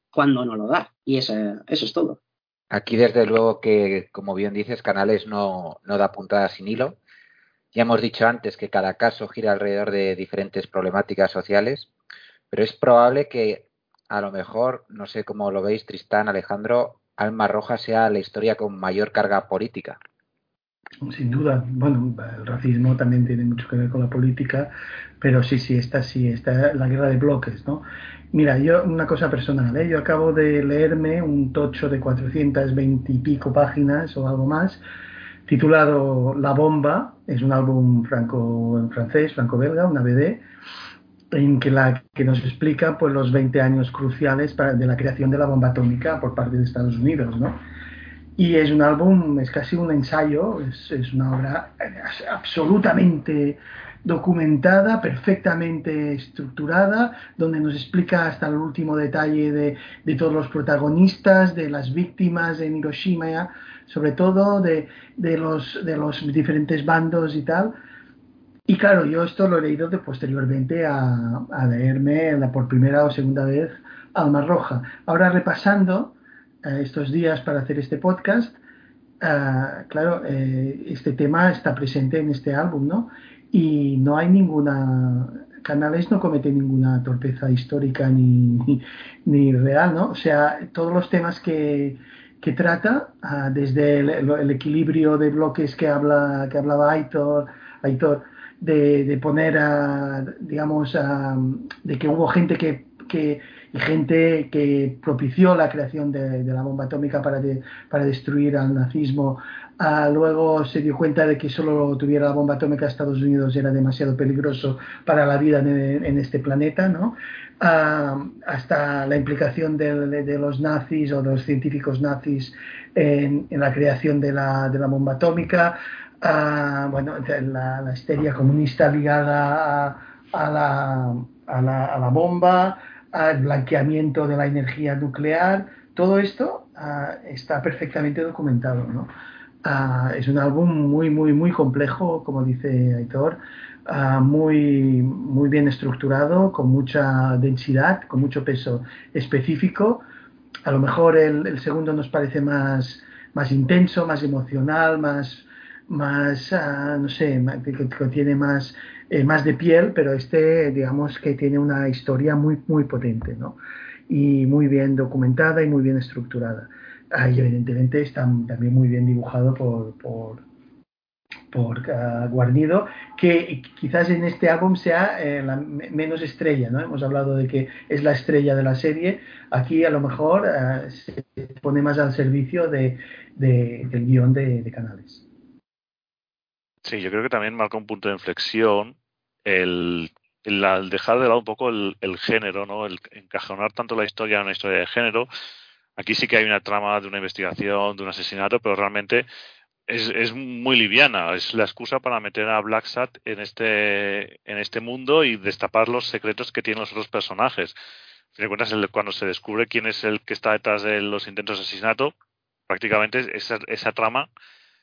cuando no lo da. Y eso es todo. Aquí, desde luego, que, como bien dices, Canales no, no da puntada sin hilo. Ya hemos dicho antes que cada caso gira alrededor de diferentes problemáticas sociales, pero es probable que a lo mejor, no sé cómo lo veis, Tristán, Alejandro, Alma Roja sea la historia con mayor carga política. Sin duda, bueno, el racismo también tiene mucho que ver con la política, pero sí, sí, esta sí, está la guerra de bloques, ¿no? Mira, yo una cosa personal, ¿eh? yo acabo de leerme un tocho de 420 y pico páginas o algo más, titulado La Bomba, es un álbum franco en francés, franco-belga, una BD, en que, la, que nos explica pues, los 20 años cruciales para, de la creación de la bomba atómica por parte de Estados Unidos. ¿no? Y es un álbum, es casi un ensayo, es, es una obra absolutamente documentada, perfectamente estructurada, donde nos explica hasta el último detalle de, de todos los protagonistas, de las víctimas en Hiroshima, sobre todo de, de, los, de los diferentes bandos y tal. Y claro, yo esto lo he leído de posteriormente a, a leerme la, por primera o segunda vez Alma Roja. Ahora repasando eh, estos días para hacer este podcast, eh, claro, eh, este tema está presente en este álbum, ¿no? Y no hay ninguna, Canales no comete ninguna torpeza histórica ni, ni, real, ¿no? O sea, todos los temas que, que trata, ah, desde el, equilibrio de bloques que habla que hablaba Aitor, Aitor de, de poner, a, digamos, a, de que hubo gente que, que gente que propició la creación de, la bomba atómica para, para destruir al nazismo. Ah, luego se dio cuenta de que solo tuviera la bomba atómica Estados Unidos era demasiado peligroso para la vida en, este planeta, ¿no? Ah, hasta la implicación de, los nazis o de los científicos nazis en, la creación de la, de la bomba atómica, ah, bueno, la, la, histeria comunista ligada a, la, a la bomba, al blanqueamiento de la energía nuclear, todo esto ah, está perfectamente documentado. ¿no? Ah, es un álbum muy, muy, muy complejo, como dice Aitor, ah, muy, muy bien estructurado, con mucha densidad, con mucho peso específico. A lo mejor el, segundo nos parece más, más intenso, más emocional, más, más no sé, que, tiene más eh, más de piel, pero este, digamos que tiene una historia muy, muy potente, ¿no? Y muy bien documentada y muy bien estructurada. Ah, y evidentemente está también muy bien dibujado por, por, por uh, Guarnido, que quizás en este álbum sea eh, la menos estrella, ¿no? Hemos hablado de que es la estrella de la serie, aquí a lo mejor uh, se pone más al servicio de, de, del guion de, Canales. Sí, yo creo que también marca un punto de inflexión el, el, dejar de lado un poco el, género, ¿no? El encajonar tanto la historia en una historia de género. Aquí sí que hay una trama de una investigación, de un asesinato, pero realmente es, es muy liviana. Es la excusa para meter a Black Sat en este, en este mundo y destapar los secretos que tienen los otros personajes. cuentas, cuando se descubre quién es el que está detrás de los intentos de asesinato, prácticamente esa, esa trama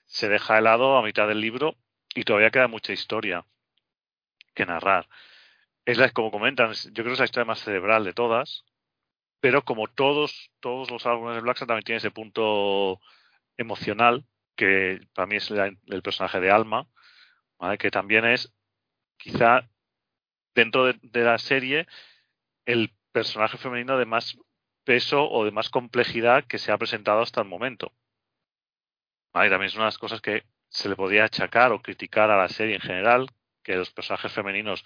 se deja de lado a mitad del libro y todavía queda mucha historia que narrar. Es la, como comentan, yo creo que es la historia más cerebral de todas, pero como todos, todos los álbumes de Black también tiene ese punto emocional, que para mí es el personaje de Alma, que también es quizá dentro de, la serie el personaje femenino de más peso o de más complejidad que se ha presentado hasta el momento. ¿Vale? También es una de las cosas que se le podría achacar o criticar a la serie en general, que los personajes femeninos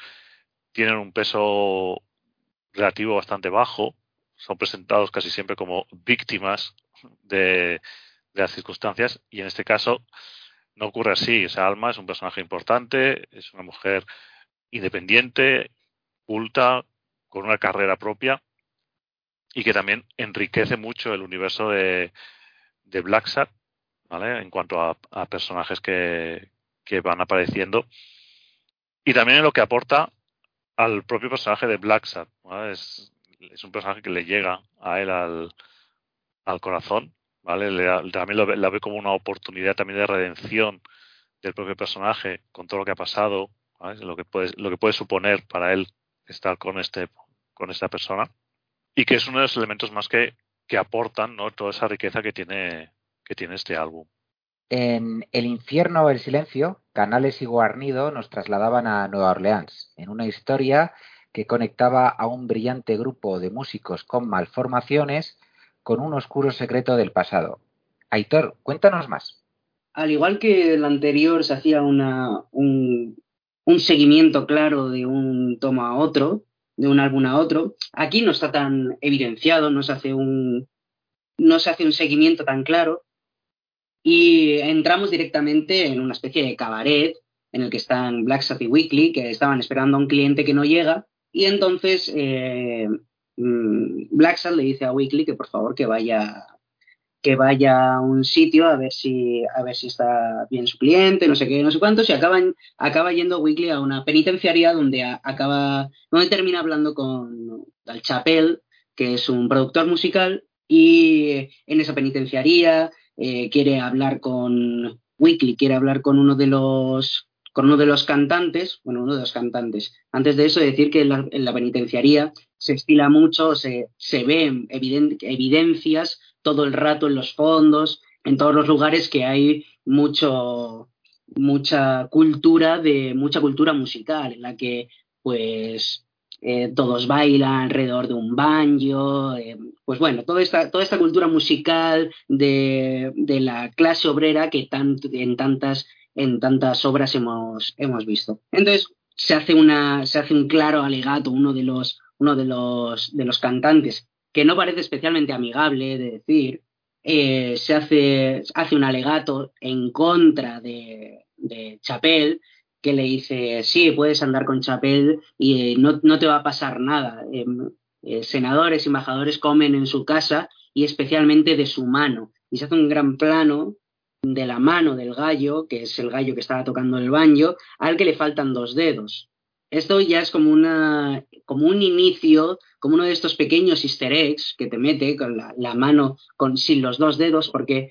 tienen un peso relativo bastante bajo, son presentados casi siempre como víctimas de, las circunstancias y en este caso no ocurre así. O sea, Alma es un personaje importante, es una mujer independiente, culta, con una carrera propia y que también enriquece mucho el universo de, de Black en cuanto a, personajes que, van apareciendo. Y también en lo que aporta al propio personaje de Black Es, un personaje que le llega a él al, corazón, ¿vale? también lo, la ve como una oportunidad también de redención del propio personaje con todo lo que ha pasado, lo, que puede, suponer para él estar con, este, con esta persona. Y que es uno de los elementos más que, que aportan ¿no? toda esa riqueza que tiene que tiene este álbum. En El infierno el silencio, Canales y Guarnido nos trasladaban a Nueva Orleans, en una historia que conectaba a un brillante grupo de músicos con malformaciones con un oscuro secreto del pasado. Aitor, cuéntanos más. Al igual que el anterior se hacía una, un, seguimiento claro de un toma a otro, de un álbum a otro, aquí no está tan evidenciado, no se hace un, seguimiento tan claro, y entramos directamente en una especie de cabaret en el que están Black Sabbath Weekly, que estaban esperando a un cliente que no llega, y entonces eh, mm, Sabbath le dice a Weekly que por favor que vaya, que vaya a un sitio a ver si a ver si está bien su cliente, no sé qué, no sé cuántos, y acaban, acaba yendo Weekly a una penitenciaria donde acaba, donde termina hablando con Dal Chapel, que es un productor musical, y en esa penitenciaría eh, quiere hablar con Weekly, quiere hablar con uno de los con uno de los cantantes, bueno, uno de los cantantes. Antes de eso, decir que en la, penitenciaría se estila mucho, se, se ven evidencias todo el rato en los fondos, en todos los lugares que hay mucho, mucha cultura de mucha cultura musical en la que pues eh, todos bailan alrededor de un banjo, eh, pues bueno, toda esta, toda esta cultura musical de, de la clase obrera que en, tantas, en tantas obras hemos, hemos visto. Entonces se hace, una, se hace un claro alegato, uno de los, uno de los, de los cantantes que no parece especialmente amigable de decir, eh, se hace, hace un alegato en contra de, de Chapel, que le dice, sí, puedes andar con Chapel y eh, no, no, te va a pasar nada. Em, eh, senadores, embajadores comen en su casa y especialmente de su mano. Y se hace un gran plano de la mano del gallo, que es el gallo que estaba tocando el baño, al que le faltan dos dedos. Esto ya es como, una, como un inicio, como uno de estos pequeños easter eggs que te mete con la, mano con, sin los dos dedos, porque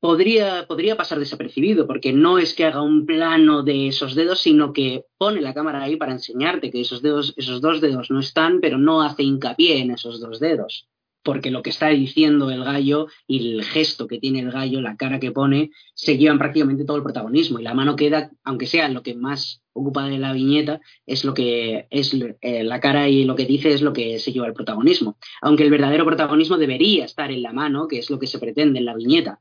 podría, podría pasar desapercibido, porque no es que haga un plano de esos dedos, sino que pone la cámara ahí para enseñarte que esos, dedos, esos dos dedos no están, pero no hace hincapié en esos dos dedos porque lo que está diciendo el gallo y el gesto que tiene el gallo, la cara que pone, se llevan prácticamente todo el protagonismo y la mano queda, aunque sea lo que más ocupa de la viñeta, es lo que es eh, la cara y lo que dice es lo que se lleva el protagonismo. Aunque el verdadero protagonismo debería estar en la mano, que es lo que se pretende en la viñeta.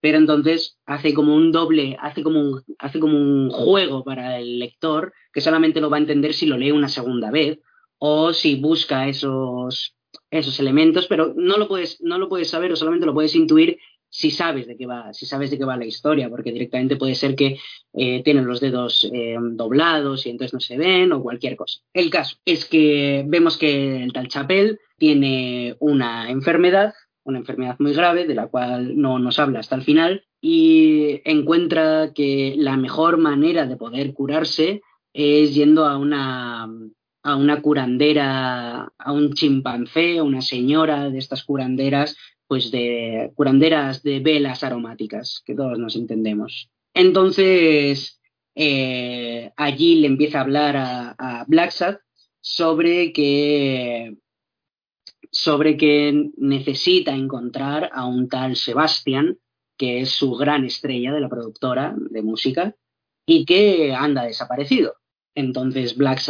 Pero entonces hace como un doble, hace como un, hace como un juego para el lector que solamente lo va a entender si lo lee una segunda vez o si busca esos esos elementos, pero no lo puedes, no lo puedes saber o solamente lo puedes intuir si sabes de qué va, si sabes de qué va la historia, porque directamente puede ser que eh, tienen los dedos eh, doblados y entonces no se ven o cualquier cosa. El caso es que vemos que el tal Chapel tiene una enfermedad, una enfermedad muy grave de la cual no nos habla hasta el final y encuentra que la mejor manera de poder curarse es yendo a una a una curandera, a un chimpancé, a una señora de estas curanderas, pues de curanderas de velas aromáticas, que todos nos entendemos. Entonces, eh, allí le empieza a hablar a, a sobre que sobre que necesita encontrar a un tal Sebastián, que es su gran estrella de la productora de música, y que anda desaparecido. Entonces Black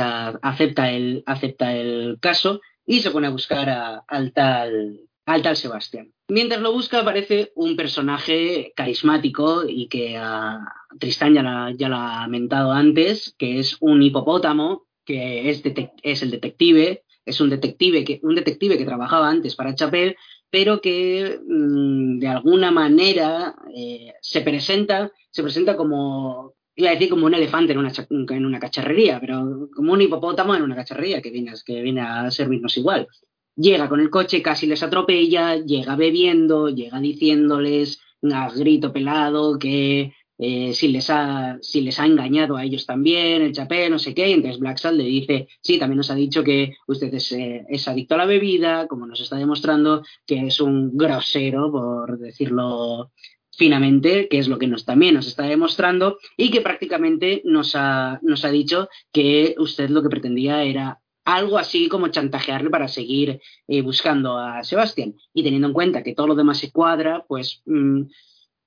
acepta el, acepta el caso y se pone a buscar al, tal, al tal Sebastián. Mientras lo busca aparece un personaje carismático y que a Tristán ya, lo ha mentado antes, que es un hipopótamo, que es, es el detective, es un detective, que, un detective que trabajaba antes para Chapel, pero que mm, de alguna manera eh, se presenta, se presenta como, iba a decir como un elefante en una, en una cacharrería, pero como un hipopótamo en una cacharrería que viene, que viene a servirnos igual. Llega con el coche, casi les atropella, llega bebiendo, llega diciéndoles a grito pelado que eh, si, les ha, si les ha engañado a ellos también, el chapé, no sé qué, y entonces Black le dice, sí, también nos ha dicho que usted es, eh, es, adicto a la bebida, como nos está demostrando que es un grosero, por decirlo finamente, que es lo que nos, también nos está demostrando, y que prácticamente nos ha, nos ha dicho que usted lo que pretendía era algo así como chantajearle para seguir eh, buscando a Sebastián. Y teniendo en cuenta que todo lo demás se cuadra, pues mm,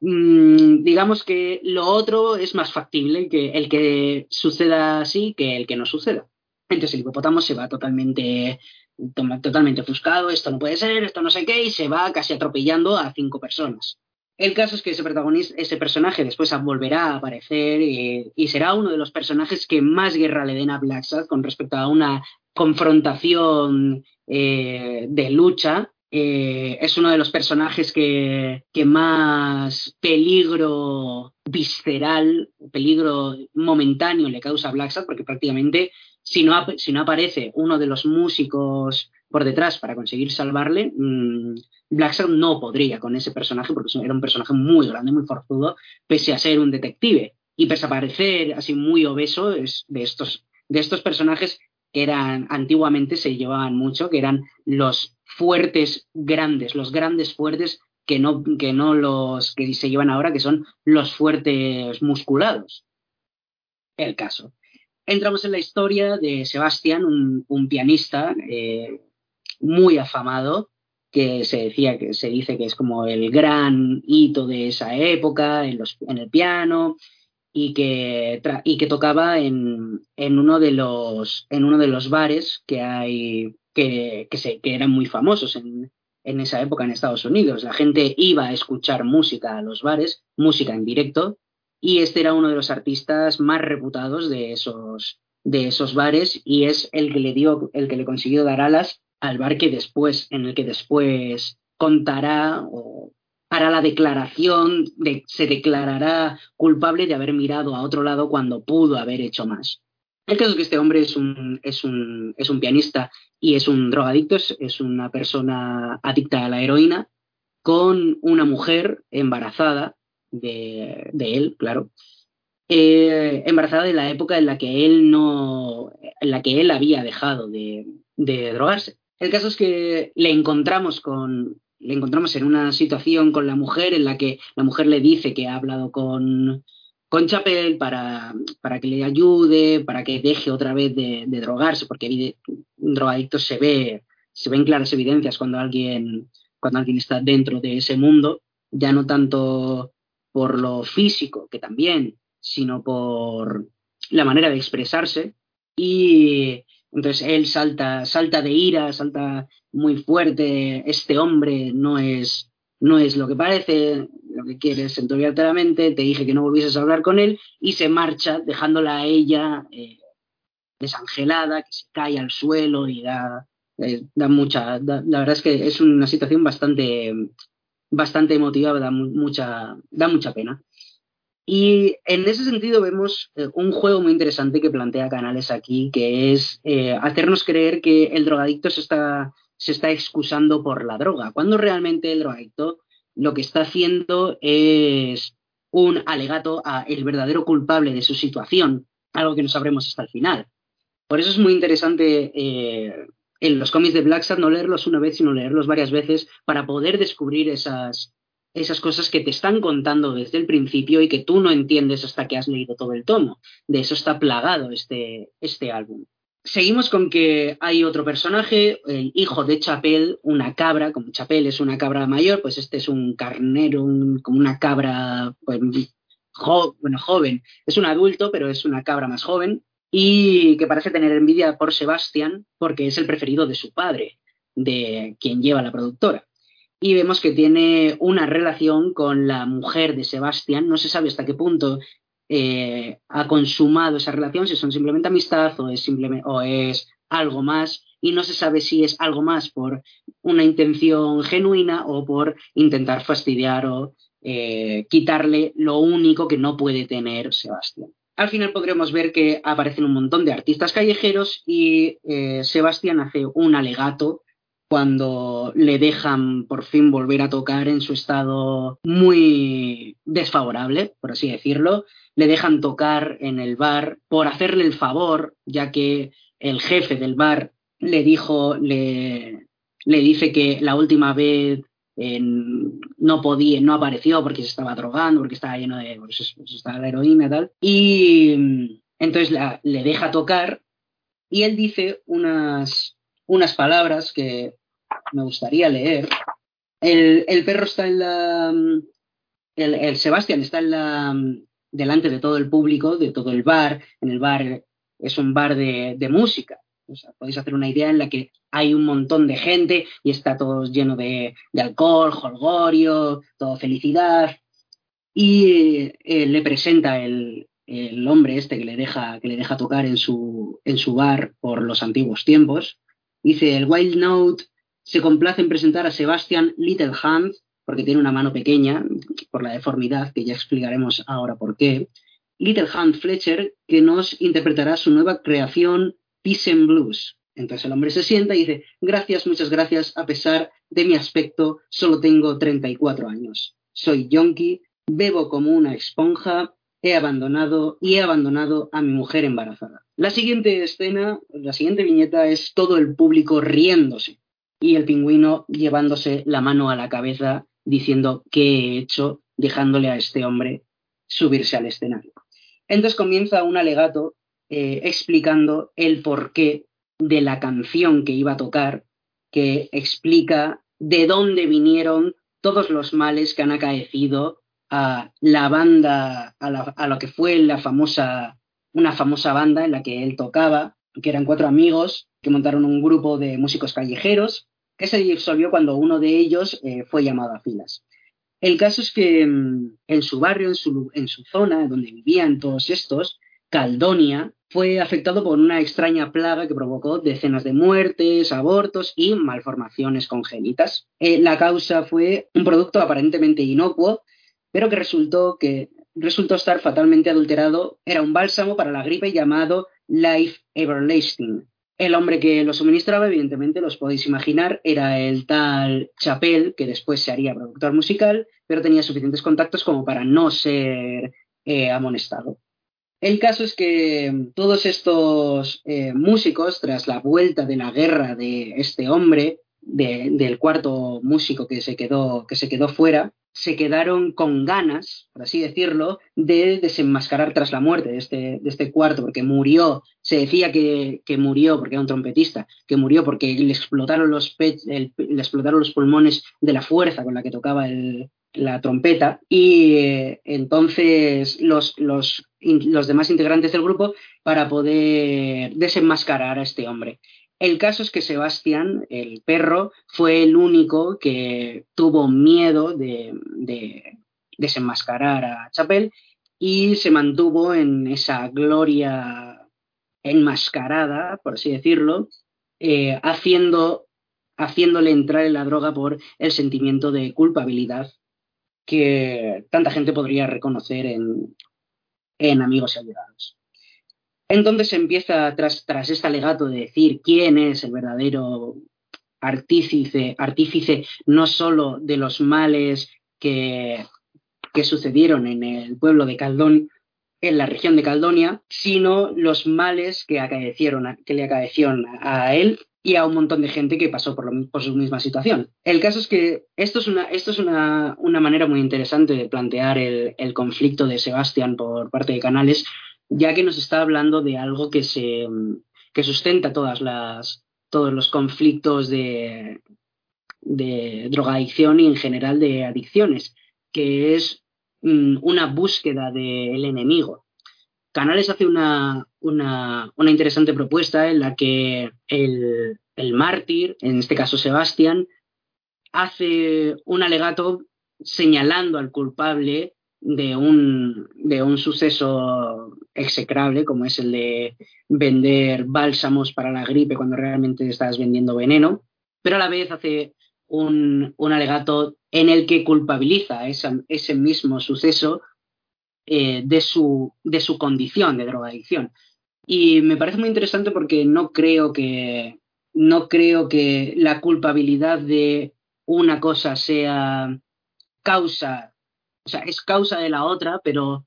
mm, digamos que lo otro es más factible que el que suceda así que el que no suceda. Entonces el hipopótamo se va totalmente totalmente ofuscado, esto no puede ser, esto no sé qué, y se va casi atropellando a cinco personas. El caso es que ese protagonista, ese personaje después volverá a aparecer eh, y será uno de los personajes que más guerra le den a Black con respecto a una confrontación eh, de lucha. Eh, es uno de los personajes que, más peligro visceral, peligro momentáneo le causa a Black porque prácticamente si no, si no aparece uno de los músicos por detrás para conseguir salvarle, mmm, Blacksad no podría con ese personaje porque era un personaje muy grande, muy forzudo, pese a ser un detective y pese a parecer así muy obeso es de estos de estos personajes que eran antiguamente se llevaban mucho, que eran los fuertes grandes, los grandes fuertes que no, que no los que se llevan ahora, que son los fuertes musculados. El caso. Entramos en la historia de Sebastián, un, pianista eh, muy afamado, que se decía que se dice que es como el gran hito de esa época en, el piano y que, tocaba en, uno de los, en uno de los bares que hay que, que, eran muy famosos en esa época en Estados Unidos. La gente iba a escuchar música a los bares, música en directo, y este era uno de los artistas más reputados de esos, de esos bares y es el que le dio, el que le consiguió dar alas al bar que después, en el que después contará o hará la declaración, de, se declarará culpable de haber mirado a otro lado cuando pudo haber hecho más. El caso es que este hombre es un, es un, es un pianista y es un drogadicto, es, una persona adicta a la heroína, con una mujer embarazada de, de él, claro, eh, embarazada de la época en la que él no, en la que él había dejado de, de drogarse. El caso es que le encontramos con, le encontramos en una situación con la mujer en la que la mujer le dice que ha hablado con, con Chapel para, para que le ayude, para que deje otra vez de, drogarse, porque un drogadicto se ve, se ven claras evidencias cuando alguien, cuando alguien está dentro de ese mundo, ya no tanto por lo físico, que también, sino por la manera de expresarse. Y entonces él salta, salta de ira, salta muy fuerte, este hombre no es, no es lo que parece, lo que quiere es enturbiarte la te dije que no volvieses a hablar con él y se marcha dejándola a ella eh, desangelada, que se cae al suelo y da, eh, da mucha, la verdad es que es una situación bastante, bastante emotiva, da mucha, da mucha pena. Y en ese sentido vemos eh, un juego muy interesante que plantea Canales aquí, que es eh, hacernos creer que el drogadicto se está, se está excusando por la droga, cuando realmente el drogadicto lo que está haciendo es un alegato a el verdadero culpable de su situación, algo que no sabremos hasta el final. Por eso es muy interesante eh, en los cómics de Black no leerlos una vez, sino leerlos varias veces para poder descubrir esas, esas cosas que te están contando desde el principio y que tú no entiendes hasta que has leído todo el tomo. De eso está plagado este, este álbum. Seguimos con que hay otro personaje, el hijo de Chapel, una cabra, como Chapel es una cabra mayor, pues este es un carnero, como una cabra pues, bueno, joven. Es un adulto, pero es una cabra más joven y que parece tener envidia por Sebastián porque es el preferido de su padre, de quien lleva la productora y vemos que tiene una relación con la mujer de Sebastián. No se sabe hasta qué punto eh, ha consumado esa relación, si son simplemente amistad o es, simplemente, o es algo más. Y no se sabe si es algo más por una intención genuina o por intentar fastidiar o eh, quitarle lo único que no puede tener Sebastián. Al final podremos ver que aparecen un montón de artistas callejeros y eh, Sebastián hace un alegato cuando le dejan por fin volver a tocar en su estado muy desfavorable, por así decirlo. Le dejan tocar en el bar por hacerle el favor, ya que el jefe del bar le dijo, le, le dice que la última vez no podía, no apareció porque se estaba drogando, porque estaba lleno de, pues, pues estaba la heroína y tal. Y entonces le deja tocar y él dice unas, unas palabras que me gustaría leer. El, perro está en la. El, el Sebastián está en la, delante de todo el público, de todo el bar. En el bar es un bar de, música. Podéis hacer una idea en la que hay un montón de gente y está todo lleno de, alcohol, jolgorio, todo felicidad. Y eh, le presenta el, el, hombre este que le deja, que le deja tocar en su, en su bar por los antiguos tiempos. Dice, el Wild Note se complace en presentar a Sebastian Little Hand, porque tiene una mano pequeña, por la deformidad, que ya explicaremos ahora por qué. Little Hand Fletcher, que nos interpretará su nueva creación Peace and Blues. Entonces el hombre se sienta y dice, gracias, muchas gracias, a pesar de mi aspecto, solo tengo 34 años. Soy yonki, bebo como una esponja, he abandonado y he abandonado a mi mujer embarazada. La siguiente escena, la siguiente viñeta es todo el público riéndose y el pingüino llevándose la mano a la cabeza diciendo qué he hecho dejándole a este hombre subirse al escenario. Entonces comienza un alegato eh, explicando el porqué de la canción que iba a tocar, que explica de dónde vinieron todos los males que han acaecido a la banda, a, lo que fue la famosa, una famosa banda en la que él tocaba, que eran cuatro amigos que montaron un grupo de músicos callejeros, que se disolvió cuando uno de ellos eh, fue llamado a filas. El caso es que mm, en su barrio, en su, en su zona, donde vivían todos estos, Caldonia, fue afectado por una extraña plaga que provocó decenas de muertes, abortos y malformaciones congénitas. Eh, la causa fue un producto aparentemente inocuo, pero que resultó, que resultó estar fatalmente adulterado. Era un bálsamo para la gripe llamado Life Everlasting. El hombre que lo suministraba, evidentemente, los podéis imaginar, era el tal Chapel, que después se haría productor musical, pero tenía suficientes contactos como para no ser eh, amonestado. El caso es que todos estos eh, músicos, tras la vuelta de la guerra de este hombre, del cuarto músico que se quedó, que se quedó fuera, se quedaron con ganas, por así decirlo, de desenmascarar tras la muerte de este, de este cuarto, porque murió, se decía que, que, murió porque era un trompetista, que murió porque le explotaron los, le explotaron los pulmones de la fuerza con la que tocaba el, la trompeta y eh, entonces los, los, los, demás integrantes del grupo para poder desenmascarar a este hombre. El caso es que Sebastián, el perro, fue el único que tuvo miedo de, de desenmascarar a Chapel y se mantuvo en esa gloria enmascarada, por así decirlo, eh, haciendo, haciéndole entrar en la droga por el sentimiento de culpabilidad que tanta gente podría reconocer en, en Amigos y Allegados. Entonces empieza, tras, tras este alegato de decir quién es el verdadero artífice, artífice no solo de los males que, que sucedieron en el pueblo de Caldón, en la región de Caldonia, sino los males que, acaecieron, que le acaecieron a él y a un montón de gente que pasó por, por su misma situación. El caso es que esto es una, esto es una, una manera muy interesante de plantear el, el, conflicto de Sebastián por parte de Canales, ya que nos está hablando de algo que, se, que sustenta todas las, todos los conflictos de, de drogadicción y en general de adicciones, que es mm, una búsqueda del enemigo. Canales hace una, una, interesante propuesta en la que el, el, mártir, en este caso Sebastián, hace un alegato señalando al culpable de un, de un suceso execrable como es el de vender bálsamos para la gripe cuando realmente estás vendiendo veneno, pero a la vez hace un, un alegato en el que culpabiliza ese mismo suceso eh, de, su, de su condición de drogadicción. Y me parece muy interesante porque no creo que, no creo que la culpabilidad de una cosa sea causa, o sea, es causa de la otra, pero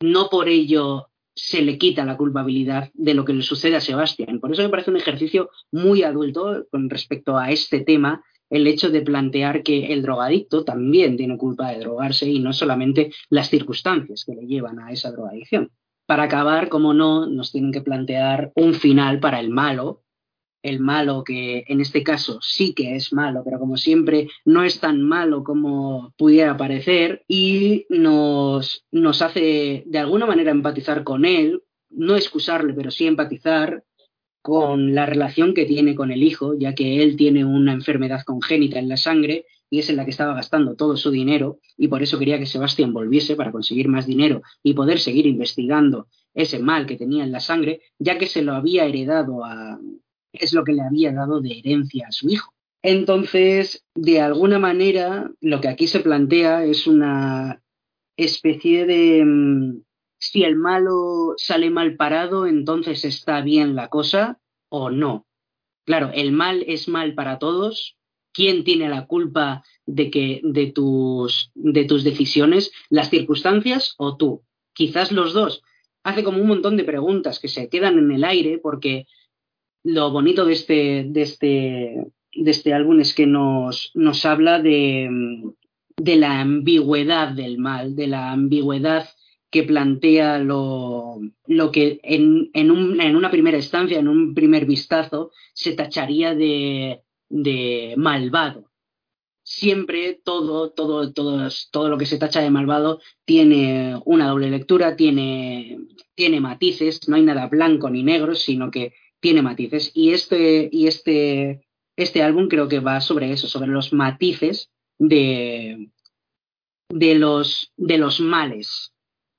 no por ello se le quita la culpabilidad de lo que le sucede a Sebastián. Por eso me parece un ejercicio muy adulto con respecto a este tema el hecho de plantear que el drogadicto también tiene culpa de drogarse y no solamente las circunstancias que le llevan a esa drogadicción. Para acabar, como no, nos tienen que plantear un final para el malo, el malo que en este caso sí que es malo, pero como siempre no es tan malo como pudiera parecer y nos, nos hace de alguna manera empatizar con él, no excusarle, pero sí empatizar con la relación que tiene con el hijo, ya que él tiene una enfermedad congénita en la sangre y es en la que estaba gastando todo su dinero y por eso quería que Sebastián volviese para conseguir más dinero y poder seguir investigando ese mal que tenía en la sangre, ya que se lo había heredado a es lo que le había dado de herencia a su hijo. Entonces, de alguna manera, lo que aquí se plantea es una especie de mm, si el malo sale mal parado, entonces está bien la cosa o no. claro, el mal es mal para todos. ¿Quién tiene la culpa de que de tus de tus decisiones, las circunstancias o tú? Quizás los dos. Hace como un montón de preguntas que se quedan en el aire porque lo bonito de este de este de este álbum es que nos, nos habla de, de la ambigüedad del mal, de la ambigüedad que plantea lo, lo que en, en, un, en, una primera instancia, en un primer vistazo, se tacharía de, de malvado. Siempre todo, todo, todo, todo lo que se tacha de malvado tiene una doble lectura, tiene, tiene matices, no hay nada blanco ni negro, sino que tiene matices. Y este, y este, este álbum creo que va sobre eso, sobre los matices de, de, los, de los males,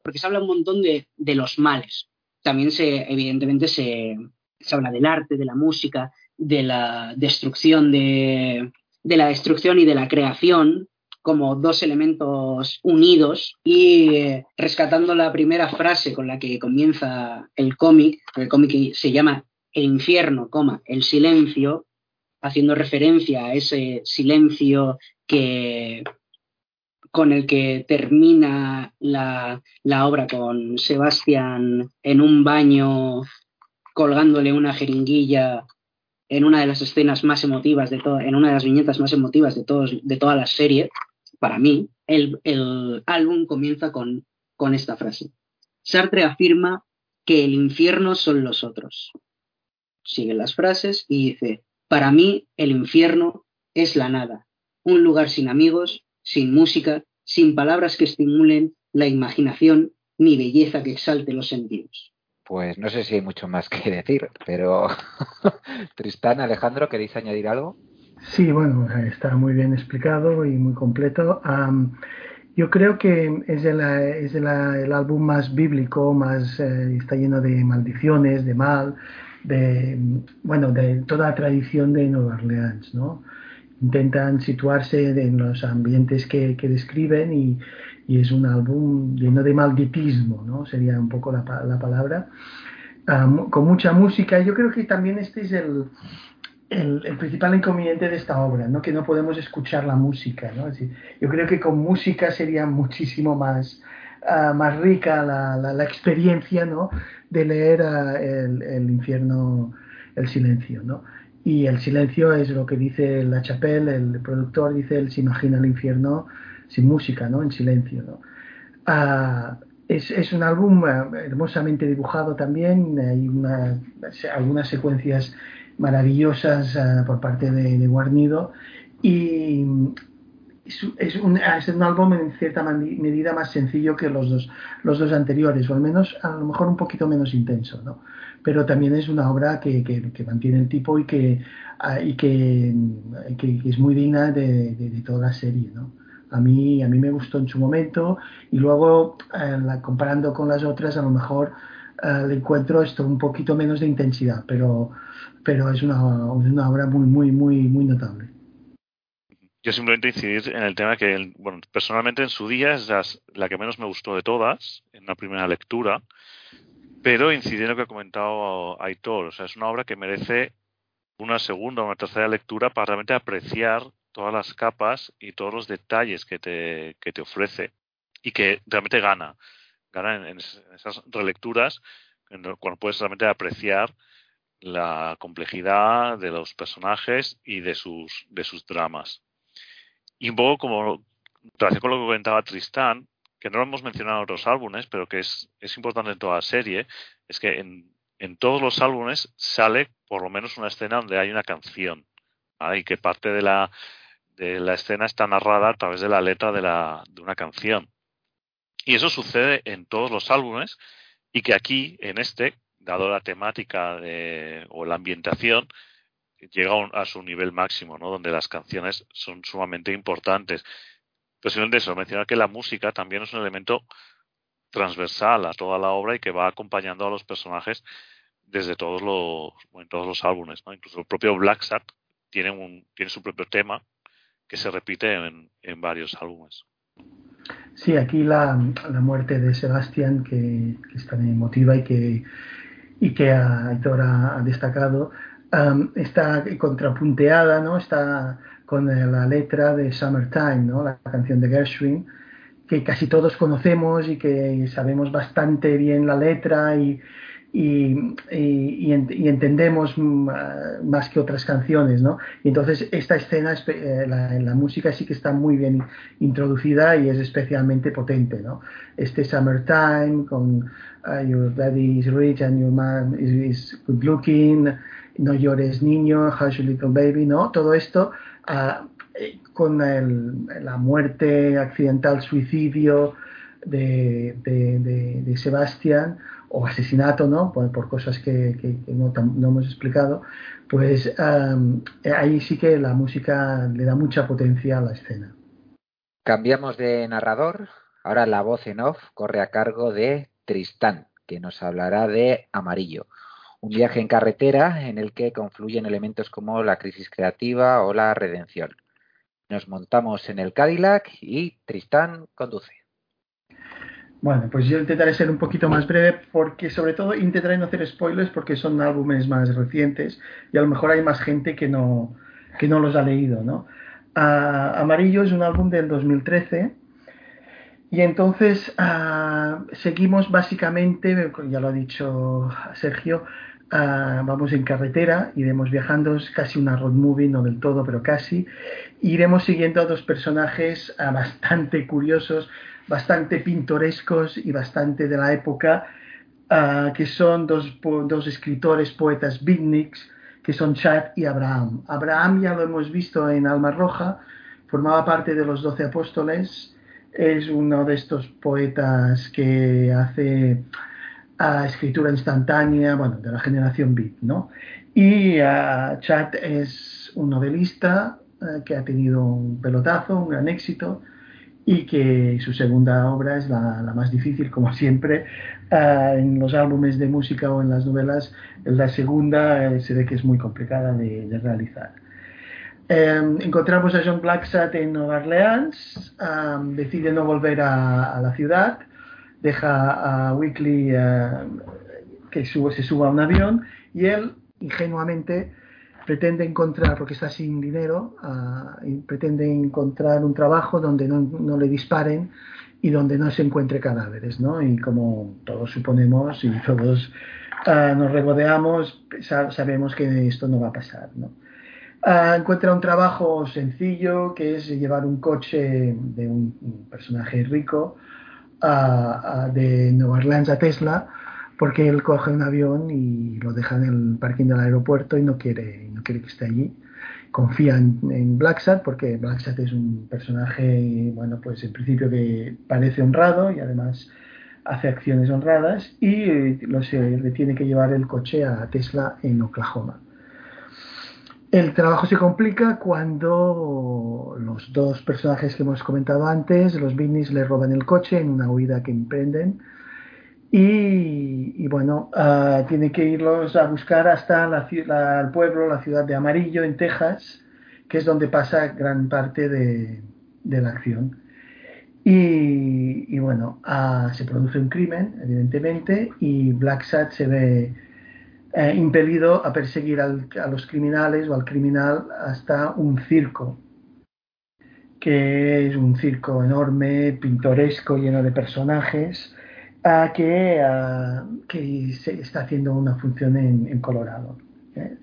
porque se habla un montón de, de los males. También se, evidentemente, se, se, habla del arte, de la música, de la destrucción de, de la destrucción y de la creación como dos elementos unidos y eh, rescatando la primera frase con la que comienza el cómic, el cómic se llama El infierno, coma, el silencio, haciendo referencia a ese silencio que con el que termina la, la obra con Sebastián en un baño colgándole una jeringuilla en una de las escenas más emotivas de toda, en una de las viñetas más emotivas de todos, de toda la serie, para mí, el, el álbum comienza con, con esta frase. Sartre afirma que el infierno son los otros. Siguen las frases y dice, para mí, el infierno es la nada, un lugar sin amigos, sin música, sin palabras que estimulen la imaginación ni belleza que exalte los sentidos. Pues no sé si hay mucho más que decir, pero Tristán, Alejandro, ¿queréis añadir algo? Sí, bueno, está muy bien explicado y muy completo. Um, yo creo que es, el, es el, el álbum más bíblico, más eh, está lleno de maldiciones, de mal, de, bueno, de toda la tradición de Nueva Orleans, ¿no? Intentan situarse en los ambientes que, que describen y, es un álbum lleno de malditismo, ¿no? Sería un poco la, la palabra. Um, con mucha música. Yo creo que también este es el, principal inconveniente de esta obra, ¿no? que no podemos escuchar la música. ¿no? Decir, yo creo que con música sería muchísimo más, uh, más rica la, experiencia ¿no? de leer uh, el, el, infierno, el silencio. ¿no? Y el silencio es lo que dice La Chapelle, el productor dice, él se imagina el infierno sin música, ¿no? en silencio. ¿no? Uh, es, es, un álbum hermosamente dibujado también, hay una, algunas secuencias maravillosas uh, por parte de, de, Guarnido y es, es, un, es, un, álbum en cierta medida más sencillo que los dos, los dos anteriores, o al menos a lo mejor un poquito menos intenso, ¿no? Pero también es una obra que, que, mantiene el tipo y que, uh, y que, que, es muy digna de, de, toda la serie, ¿no? A mí, a mí me gustó en su momento y luego la, comparando con las otras a lo mejor le encuentro esto un poquito menos de intensidad, pero pero es una, una obra muy, muy, muy, muy notable. Yo simplemente incidir en el tema que, bueno, personalmente en su día es la que menos me gustó de todas, en una primera lectura, pero incidir en lo que ha comentado Aitor, o sea, es una obra que merece una segunda o una tercera lectura para realmente apreciar todas las capas y todos los detalles que te, que te ofrece y que realmente gana, gana en, en esas relecturas cuando puedes realmente apreciar la complejidad de los personajes y de sus, de sus dramas. Y un poco como relación con lo que comentaba Tristán, que no lo hemos mencionado en otros álbumes, pero que es, es importante en toda la serie, es que en, en, todos los álbumes sale por lo menos una escena donde hay una canción, y que parte de la, de la escena está narrada a través de la letra de, la, de una canción. Y eso sucede en todos los álbumes, y que aquí, en este, dado la temática de, o la ambientación, llega a, su nivel máximo, ¿no? Donde las canciones son sumamente importantes. Posiblemente eso, mencionar que la música también es un elemento transversal a toda la obra y que va acompañando a los personajes desde todos los, en todos los álbumes, ¿no? Incluso el propio Black Sabbath tiene un, tiene su propio tema que se repite en, en varios álbumes. Sí, aquí la, la muerte de Sebastián, que, que es tan emotiva y que y que Aitor ha, ha destacado, está contrapunteada, ¿no? Está con la letra de Summertime, ¿no? La canción de Gershwin, que casi todos conocemos y que sabemos bastante bien la letra y, y, entendemos más que otras canciones, ¿no? Y entonces esta escena, eh, la, la, música sí que está muy bien introducida y es especialmente potente, ¿no? Este Summertime con uh, Your daddy is rich and your mom is, good looking, No llores niño, Hush Little Baby, ¿no? Todo esto uh, con la muerte accidental, suicidio de, de, de Sebastián, o asesinato, ¿no? Por, cosas que, no, hemos explicado, pues ahí sí que la música le da mucha potencia a la escena. Cambiamos de narrador. Ahora la voz en off corre a cargo de Tristán, que nos hablará de Amarillo. Un viaje en carretera en el que confluyen elementos como la crisis creativa o la redención. Nos montamos en el Cadillac y Tristán conduce. Bueno, pues yo intentaré ser un poquito más breve porque sobre todo intentaré no hacer spoilers porque son álbumes más recientes y a lo mejor hay más gente que no, que no los ha leído, ¿no? Amarillo es un álbum del 2013 y entonces ah, seguimos básicamente, ya lo ha dicho Sergio, vamos en carretera, iremos viajando, es casi una road movie, no del todo, pero casi. Iremos siguiendo a dos personajes bastante curiosos, bastante pintorescos y bastante de la época, que son dos, dos, escritores, poetas beatniks, que son Chad y Abraham. Abraham ya lo hemos visto en Alma Roja, formaba parte de los doce apóstoles, es uno de estos poetas que hace uh, escritura instantánea, bueno, de la generación beat, ¿no? Y uh, Chad es un novelista que ha tenido un pelotazo, un gran éxito, y que su segunda obra es la, más difícil, como siempre, ah, en los álbumes de música o en las novelas, la segunda eh, se ve que es muy complicada de, realizar. Encontramos a John Blacksat en Nueva Orleans, decide no volver a, la ciudad, deja a Weekly eh, que se suba a un avión y él ingenuamente pretende encontrar, porque está sin dinero, ah, pretende encontrar un trabajo donde no, le disparen y donde no se encuentre cadáveres, ¿no? Y como todos suponemos y todos ah, nos regodeamos, sabemos que esto no va a pasar. Ah, encuentra un trabajo sencillo que es llevar un coche de un, personaje rico de Nueva Orleans a Tesla porque él coge un avión y lo deja en el parking del aeropuerto y no quiere, no quiere que esté allí. Confía en, en porque Blacksat es un personaje, bueno, pues en principio que parece honrado y además hace acciones honradas y eh, lo le tiene que llevar el coche a Tesla en Oklahoma. El trabajo se complica cuando los dos personajes que hemos comentado antes, los Binnis, le roban el coche en una huida que emprenden y, bueno, uh, tiene que irlos a buscar hasta la, el pueblo, la ciudad de Amarillo, en Texas, que es donde pasa gran parte de, la acción. Y, bueno, uh, se produce un crimen, evidentemente, y Black Sat se ve eh, impelido a perseguir a los criminales o al criminal hasta un circo, que es un circo enorme, pintoresco, lleno de personajes que, que se está haciendo una función en, Colorado. ¿eh?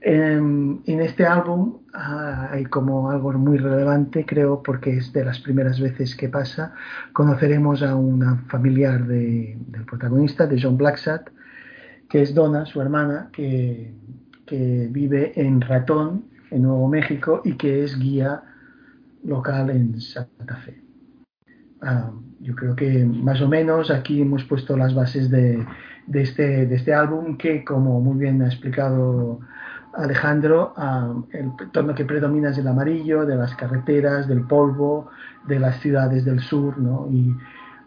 En, este álbum hay como algo muy relevante, creo, porque es de las primeras veces que pasa. Conoceremos a una familiar del protagonista, de John Blacksat, que es Donna, su hermana, que, que vive en Ratón, en Nuevo México, y que es guía local en Santa Fe. Ah, yo creo que más o menos aquí hemos puesto las bases de, este, de este álbum que, como muy bien ha explicado Alejandro, ah, el tono que predomina es el amarillo, de las carreteras, del polvo, de las ciudades del sur ¿no? y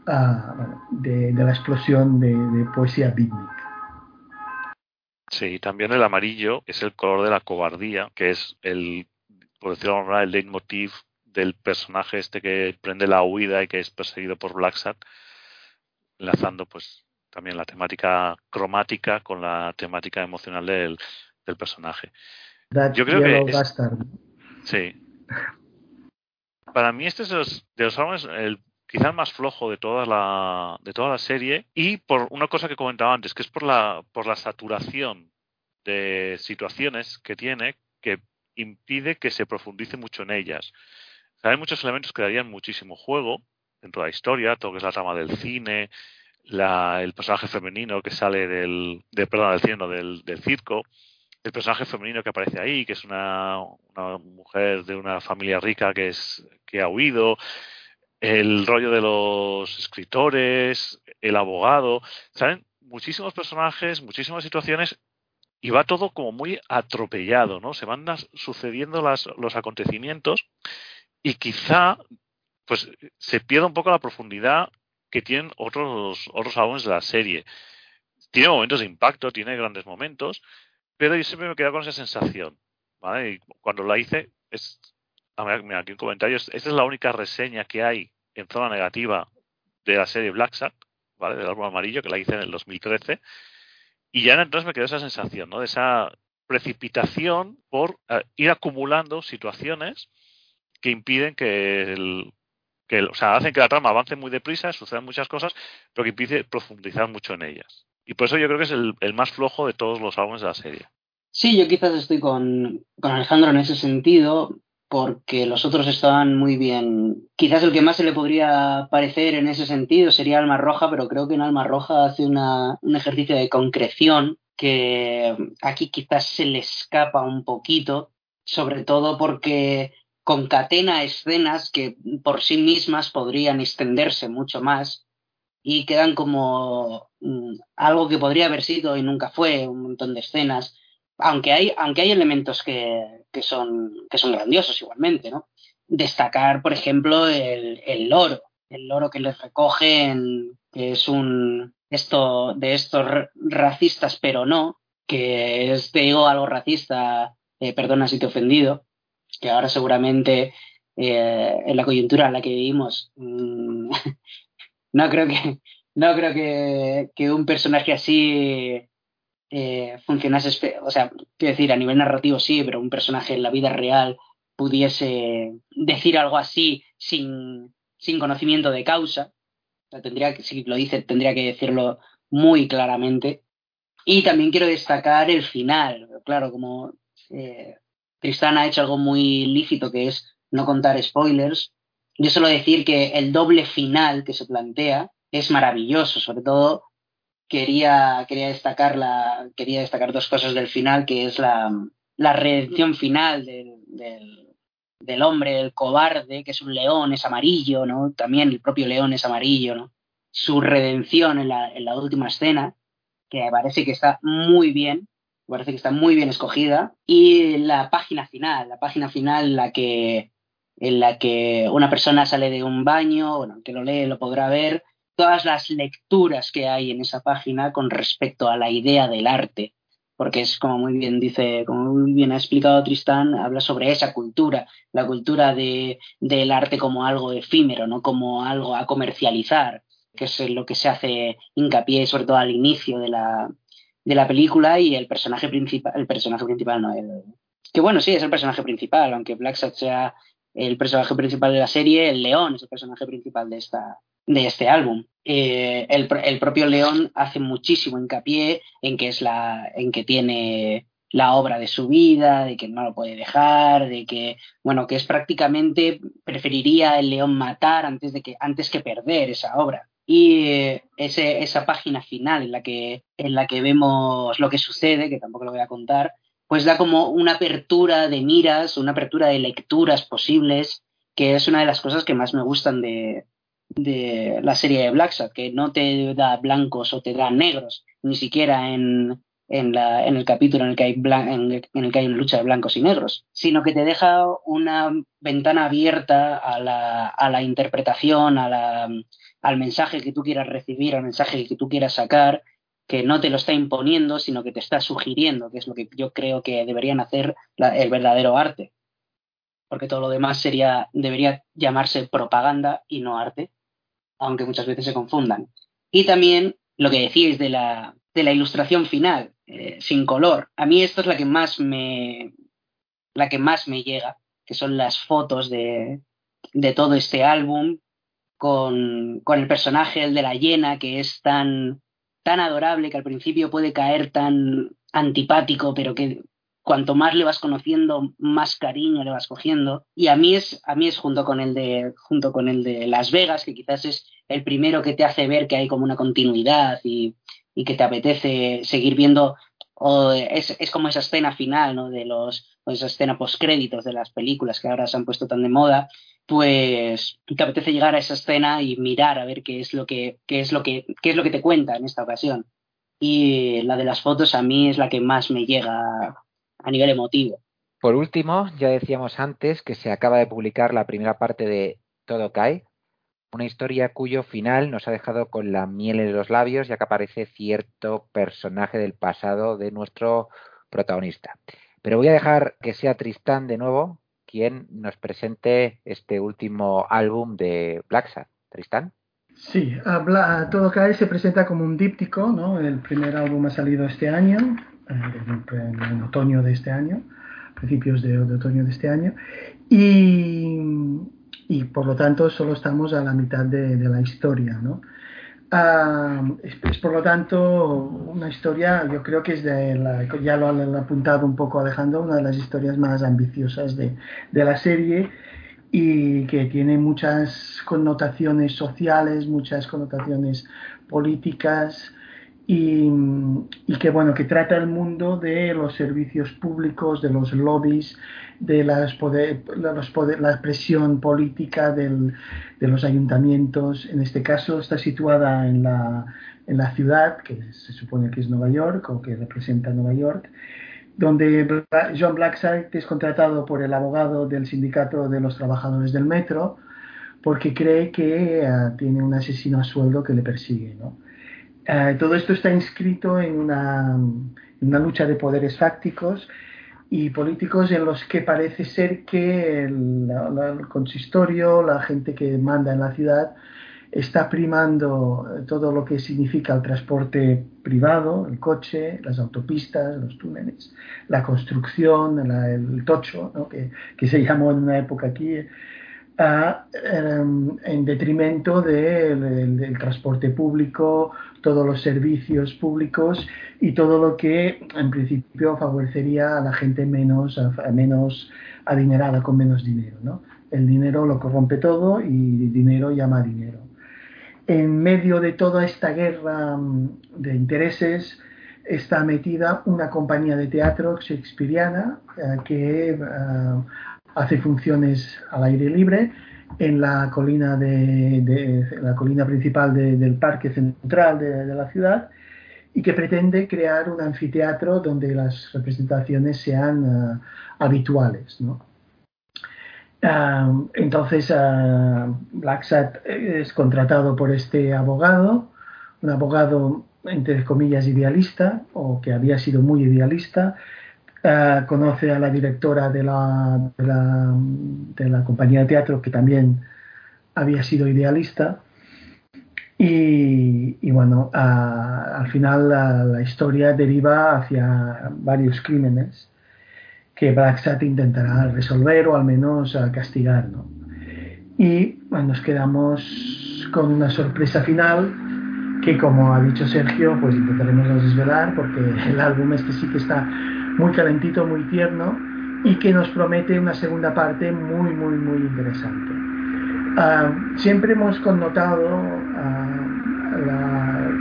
ah, de, la explosión de, poesía beatnik. Sí, también el amarillo es el color de la cobardía, que es el, por decirlo de alguna manera, el leitmotiv del personaje este que prende la huida y que es perseguido por Blacksat, enlazando pues también la temática cromática con la temática emocional del, del personaje. Yo creo que sí. Para mí este es de los, de los el quizás más flojo de toda la de toda la serie y por una cosa que comentaba antes, que es por la por la saturación de situaciones que tiene que impide que se profundice mucho en ellas. hay muchos elementos que darían muchísimo juego dentro de la historia, todo lo que es la trama del cine, la, el personaje femenino que sale del, de, perdón, del cine, del, del, circo, el personaje femenino que aparece ahí, que es una, una, mujer de una familia rica que, es, que ha huido, el rollo de los escritores, el abogado, ¿saben? Muchísimos personajes, muchísimas situaciones y va todo como muy atropellado, ¿no? Se van sucediendo las, los acontecimientos y quizá pues se pierda un poco la profundidad que tienen otros otros álbumes de la serie. Tiene momentos de impacto, tiene grandes momentos, pero yo siempre me quedo con esa sensación, ¿vale? Y cuando la hice es mira, aquí un comentario, esta es la única reseña que hay en zona negativa de la serie Black Sat, ¿vale? Del álbum amarillo que la hice en el 2013 y ya entonces me quedó esa sensación, ¿no? De esa precipitación por eh, ir acumulando situaciones que impiden que el, que o sea, hacen que la trama avance muy deprisa, sucedan muchas cosas, pero que impide profundizar mucho en ellas. Y por eso yo creo que es el, el más flojo de todos los álbumes de la serie. Sí, yo quizás estoy con, con Alejandro en ese sentido porque los otros estaban muy bien. Quizás el que más se le podría parecer en ese sentido sería Alma Roja, pero creo que en Alma Roja hace una, un ejercicio de concreción que aquí quizás se le escapa un poquito, sobre todo porque concatena escenas que por sí mismas podrían extenderse mucho más y quedan como mm, algo que podría haber sido y nunca fue, un montón de escenas aunque hay, aunque hay elementos que, que, son, que son grandiosos igualmente, ¿no? Destacar, por ejemplo, el, el loro, el loro que les recogen, que es un esto de estos racistas, pero no, que es, te digo algo racista, eh, perdona si te he ofendido, que ahora seguramente eh, en la coyuntura en la que vivimos, mmm, no creo que no creo que, que un personaje así eh, funcionase, o sea, quiero decir, a nivel narrativo sí, pero un personaje en la vida real pudiese decir algo así sin, sin conocimiento de causa. Tendría que, si lo dice, tendría que decirlo muy claramente. Y también quiero destacar el final. Claro, como eh, ha hecho algo muy lícito que es no contar spoilers, yo solo decir que el doble final que se plantea es maravilloso, sobre todo quería, quería, destacar la, quería destacar dos cosas del final, que es la, la redención final del, del, del, hombre, el cobarde, que es un león, es amarillo, ¿no? También el propio león es amarillo, ¿no? Su redención en la, en la última escena, que parece que está muy bien, parece que está muy bien escogida, y la página final, la página final en la que en la que una persona sale de un baño, bueno, que lo lee lo podrá ver, todas las lecturas que hay en esa página con respecto a la idea del arte, porque es como muy bien dice, como muy bien ha explicado Tristán, habla sobre esa cultura, la cultura de, del arte como algo efímero, no como algo a comercializar, que es lo que se hace hincapié sobre todo al inicio de la, de la película y el personaje principal, el personaje principal no, el, que bueno, sí, es el personaje principal, aunque Black sea el personaje principal de la serie, el león es el personaje principal de esta, de este álbum. Eh, el, el, propio León hace muchísimo hincapié en que es la, en que tiene la obra de su vida, de que no lo puede dejar, de que, bueno, que es prácticamente, preferiría el León matar antes, de que, antes que perder esa obra. Y eh, ese, esa página final en la, que, en la que vemos lo que sucede, que tampoco lo voy a contar, pues da como una apertura de miras, una apertura de lecturas posibles, que es una de las cosas que más me gustan de, de la serie de Black que no te da blancos o te da negros, ni siquiera en, en, la, en el capítulo en el, que hay en, el que hay una lucha de blancos y negros, sino que te deja una ventana abierta a la, a la interpretación, a la, al mensaje que tú quieras recibir, al mensaje que tú quieras sacar, que no te lo está imponiendo, sino que te está sugiriendo, que es lo que yo creo que deberían hacer el verdadero arte. Porque todo lo demás sería, debería llamarse propaganda y no arte aunque muchas veces se confundan. Y también lo que decíais de la, de la ilustración final, eh, sin color. A mí esto es la que más me, la que más me llega, que son las fotos de, de todo este álbum, con, con, el personaje, el de la hiena, que es tan, tan adorable, que al principio puede caer tan antipático, pero que cuanto más le vas conociendo, más cariño le vas cogiendo. Y a mí es, a mí es junto con el de, junto con el de Las Vegas, que quizás es el primero que te hace ver que hay como una continuidad y, y que te apetece seguir viendo. O es, es, como esa escena final, ¿no? De los, o esa escena postcréditos de las películas que ahora se han puesto tan de moda, pues te apetece llegar a esa escena y mirar a ver qué es lo que, qué es lo que, qué es lo que te cuenta en esta ocasión. Y la de las fotos a mí es la que más me llega a nivel emotivo. Por último, ya decíamos antes que se acaba de publicar la primera parte de Todo cae, una historia cuyo final nos ha dejado con la miel en los labios, ya que aparece cierto personaje del pasado de nuestro protagonista. Pero voy a dejar que sea Tristán de nuevo quien nos presente este último álbum de Black Sabbath. Tristán. Sí, Todo Cae se presenta como un díptico, ¿no? El primer álbum ha salido este año, en, otoño de este año, principios de, otoño de este año, y, y, por lo tanto solo estamos a la mitad de, la historia. ¿no? Ah, es, por lo tanto una historia, yo creo que es de la, ya lo han apuntado un poco Alejandro, una de las historias más ambiciosas de, de la serie y que tiene muchas connotaciones sociales, muchas connotaciones políticas, y, que bueno que trata el mundo de los servicios públicos, de los lobbies, de las poder, la presión política de los ayuntamientos. En este caso está situada en la, ciudad, que se supone que es Nueva York o que representa Nueva York, donde John Blackside es contratado por el abogado del sindicato de los trabajadores del metro porque cree que uh, tiene un asesino a sueldo que le persigue. ¿no? Eh, todo esto está inscrito en una, lucha de poderes fácticos y políticos en los que parece ser que el, consistorio, la gente que manda en la ciudad, está primando todo lo que significa el transporte privado, el coche, las autopistas, los túneles, la construcción, el tocho, que, que, se llamó en una época aquí, Em, en detrimento del, transporte público, todos los servicios públicos y todo lo que en principio favorecería a la gente menos, menos adinerada, con menos dinero. ¿no? El dinero lo corrompe todo y dinero llama dinero. En medio de toda esta guerra mm, de intereses, está metida una compañía de teatro shakespeariana eh, que eh, hace funciones al aire libre en la colina de, la colina principal del parque central de, la ciudad y que pretende crear un anfiteatro donde las representaciones sean uh, habituales. ¿no? Uh, entonces uh, Blacksat es contratado por este abogado, un abogado entre comillas idealista o que había sido muy idealista, conoce a la directora de la, de la, compañía de teatro, que también había sido idealista. Y, bueno, al final la, historia deriva hacia varios crímenes que Blacksat intentará resolver o al menos castigar. ¿no? Y bueno, nos quedamos con una sorpresa final que como ha dicho Sergio, pues intentaremos desvelar porque el álbum este sí que está muy calentito, muy tierno y que nos promete una segunda parte muy, muy, muy interesante. Ah, siempre hemos connotado uh,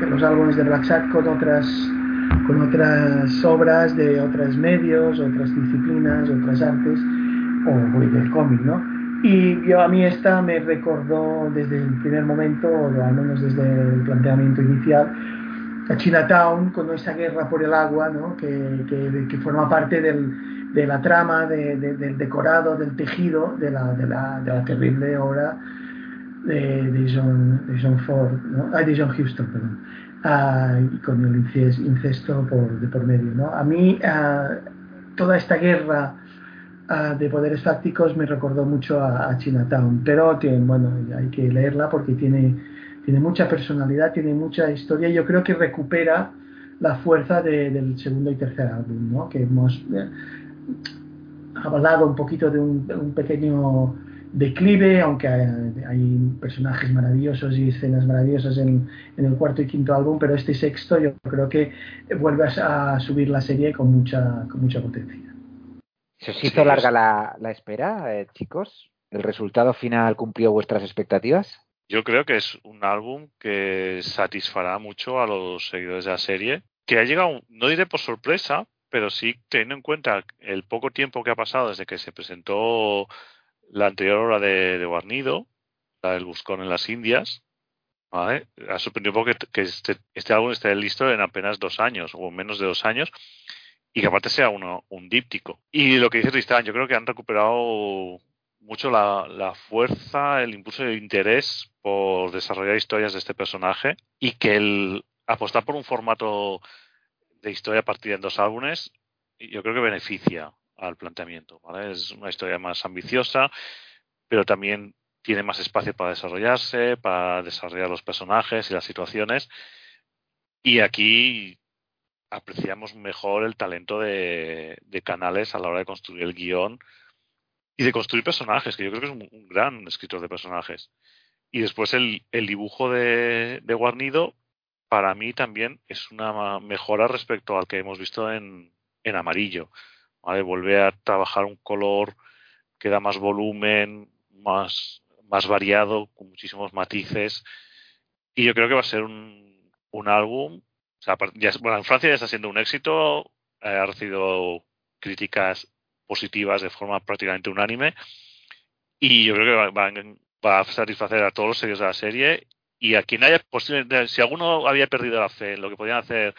los álbumes de Black Sabbath con otras, con otras obras de otros medios, otras disciplinas, otras artes o del cómic, ¿no? Y yo a mí esta me recordó desde el primer momento, o al menos desde el planteamiento inicial, a Chinatown con esa guerra por el agua, ¿no? que, que, forma parte del, de la trama, de, del decorado, del tejido de la, de la, de la terrible obra de, John, de John Ford, ¿no? Ay, de John Houston, perdón, ah, y con el incesto por, de por medio. ¿no? A mí ah, toda esta guerra ah, de poderes fácticos me recordó mucho a, Chinatown, pero que, bueno, hay que leerla porque tiene tiene mucha personalidad, tiene mucha historia. Yo creo que recupera la fuerza del segundo y tercer álbum, ¿no? que hemos eh, hablado un poquito de un, pequeño declive, aunque hay, personajes maravillosos y escenas maravillosas en, el cuarto y quinto álbum, pero este sexto yo creo que vuelve a, subir la serie con mucha, con mucha potencia. ¿Se os hizo larga la, la espera, eh, chicos? ¿El resultado final cumplió vuestras expectativas? Yo creo que es un álbum que satisfará mucho a los seguidores de la serie, que ha llegado, no diré por sorpresa, pero sí teniendo en cuenta el poco tiempo que ha pasado desde que se presentó la anterior obra de, Guarnido, la del Buscón en las Indias, ¿vale? ha sorprendido un que, este, este, álbum esté listo en apenas dos años o menos de dos años y que aparte sea uno, un díptico. Y lo que dice Tristán, yo creo que han recuperado mucho la, fuerza, el impulso y el interés por desarrollar historias de este personaje y que el apostar por un formato de historia partida en dos álbumes, yo creo que beneficia al planteamiento. Es una historia más ambiciosa, pero también tiene más espacio para desarrollarse, para desarrollar los personajes y las situaciones. Y aquí apreciamos mejor el talento de, de Canales a la hora de construir el guion y de construir personajes, que yo creo que es un, gran escritor de personajes. Y después el, el dibujo de, de, Guarnido, para mí también es una mejora respecto al que hemos visto en, en amarillo. ¿vale? Vuelve a trabajar un color que da más volumen, más, más variado, con muchísimos matices. Y yo creo que va a ser un, un álbum. Bueno, en Francia ya está siendo un éxito, eh, ha recibido críticas positivas de forma prácticamente unánime. Y yo creo que va, a satisfacer a todos los serios de la serie. Y a quien haya posible, si alguno había perdido la fe en lo que podían hacer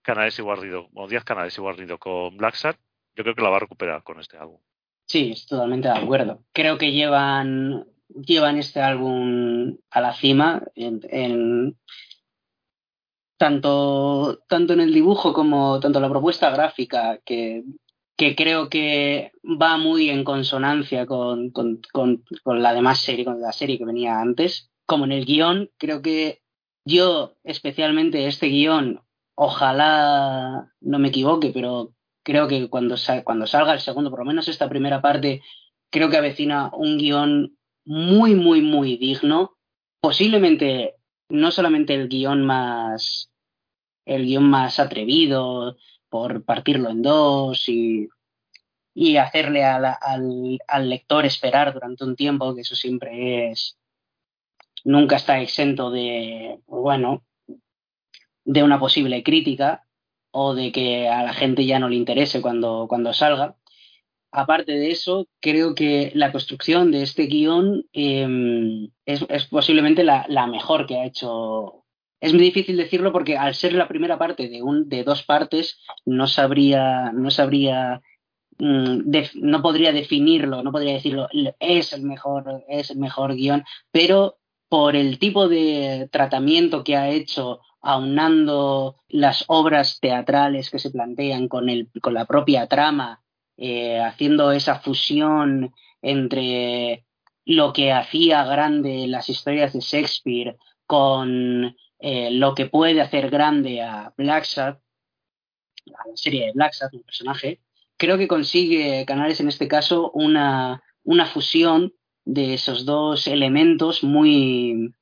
Canales y Guardido, o 10 Canales y Guardido con Black Sat, yo creo que la va a recuperar con este álbum. Sí, totalmente de acuerdo. Creo que llevan, llevan este álbum a la cima en, tanto, tanto en el dibujo como tanto la propuesta gráfica, que que creo que va muy en consonancia con, con, con, la demás serie, con la serie que venía antes. Como en el guion, creo que yo, especialmente este guion, ojalá no me equivoque, pero creo que cuando, cuando salga el segundo, por lo menos esta primera parte, creo que avecina un guion muy, muy, muy digno. Posiblemente no solamente el guion más el guion más atrevido, por partirlo en dos y, y hacerle al, al, lector esperar durante un tiempo, que eso siempre es, nunca está exento de, bueno, de una posible crítica o de que a la gente ya no le interese cuando, cuando salga. Aparte de eso, creo que la construcción de este guion em, es, es, posiblemente la, la, mejor que ha hecho es muy difícil decirlo porque al ser la primera parte de, un, de dos partes, no sabría, no sabría, mm, no podría definirlo, no podría decirlo, es el mejor, es el mejor guion, pero por el tipo de tratamiento que ha hecho aunando las obras teatrales que se plantean con, el, con la propia trama, eh, haciendo esa fusión entre lo que hacía grande las historias de Shakespeare con eh, lo que puede hacer grande a Black a la serie de Black un personaje, creo que consigue Canales en este caso una, una fusión de esos dos elementos muy,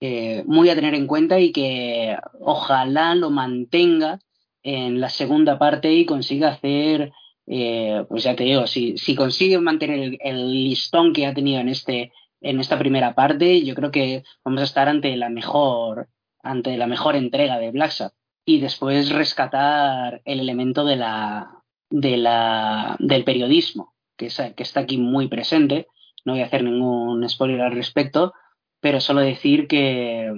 eh, muy a tener en cuenta y que ojalá lo mantenga en la segunda parte y consiga hacer, eh, pues ya te digo, si, si consigue mantener el, el, listón que ha tenido en, este, en esta primera parte, yo creo que vamos a estar ante la mejor, ante la mejor entrega de Black y después rescatar el elemento de la, del periodismo, que, que está aquí muy presente. No voy a hacer ningún spoiler al respecto, pero solo decir que,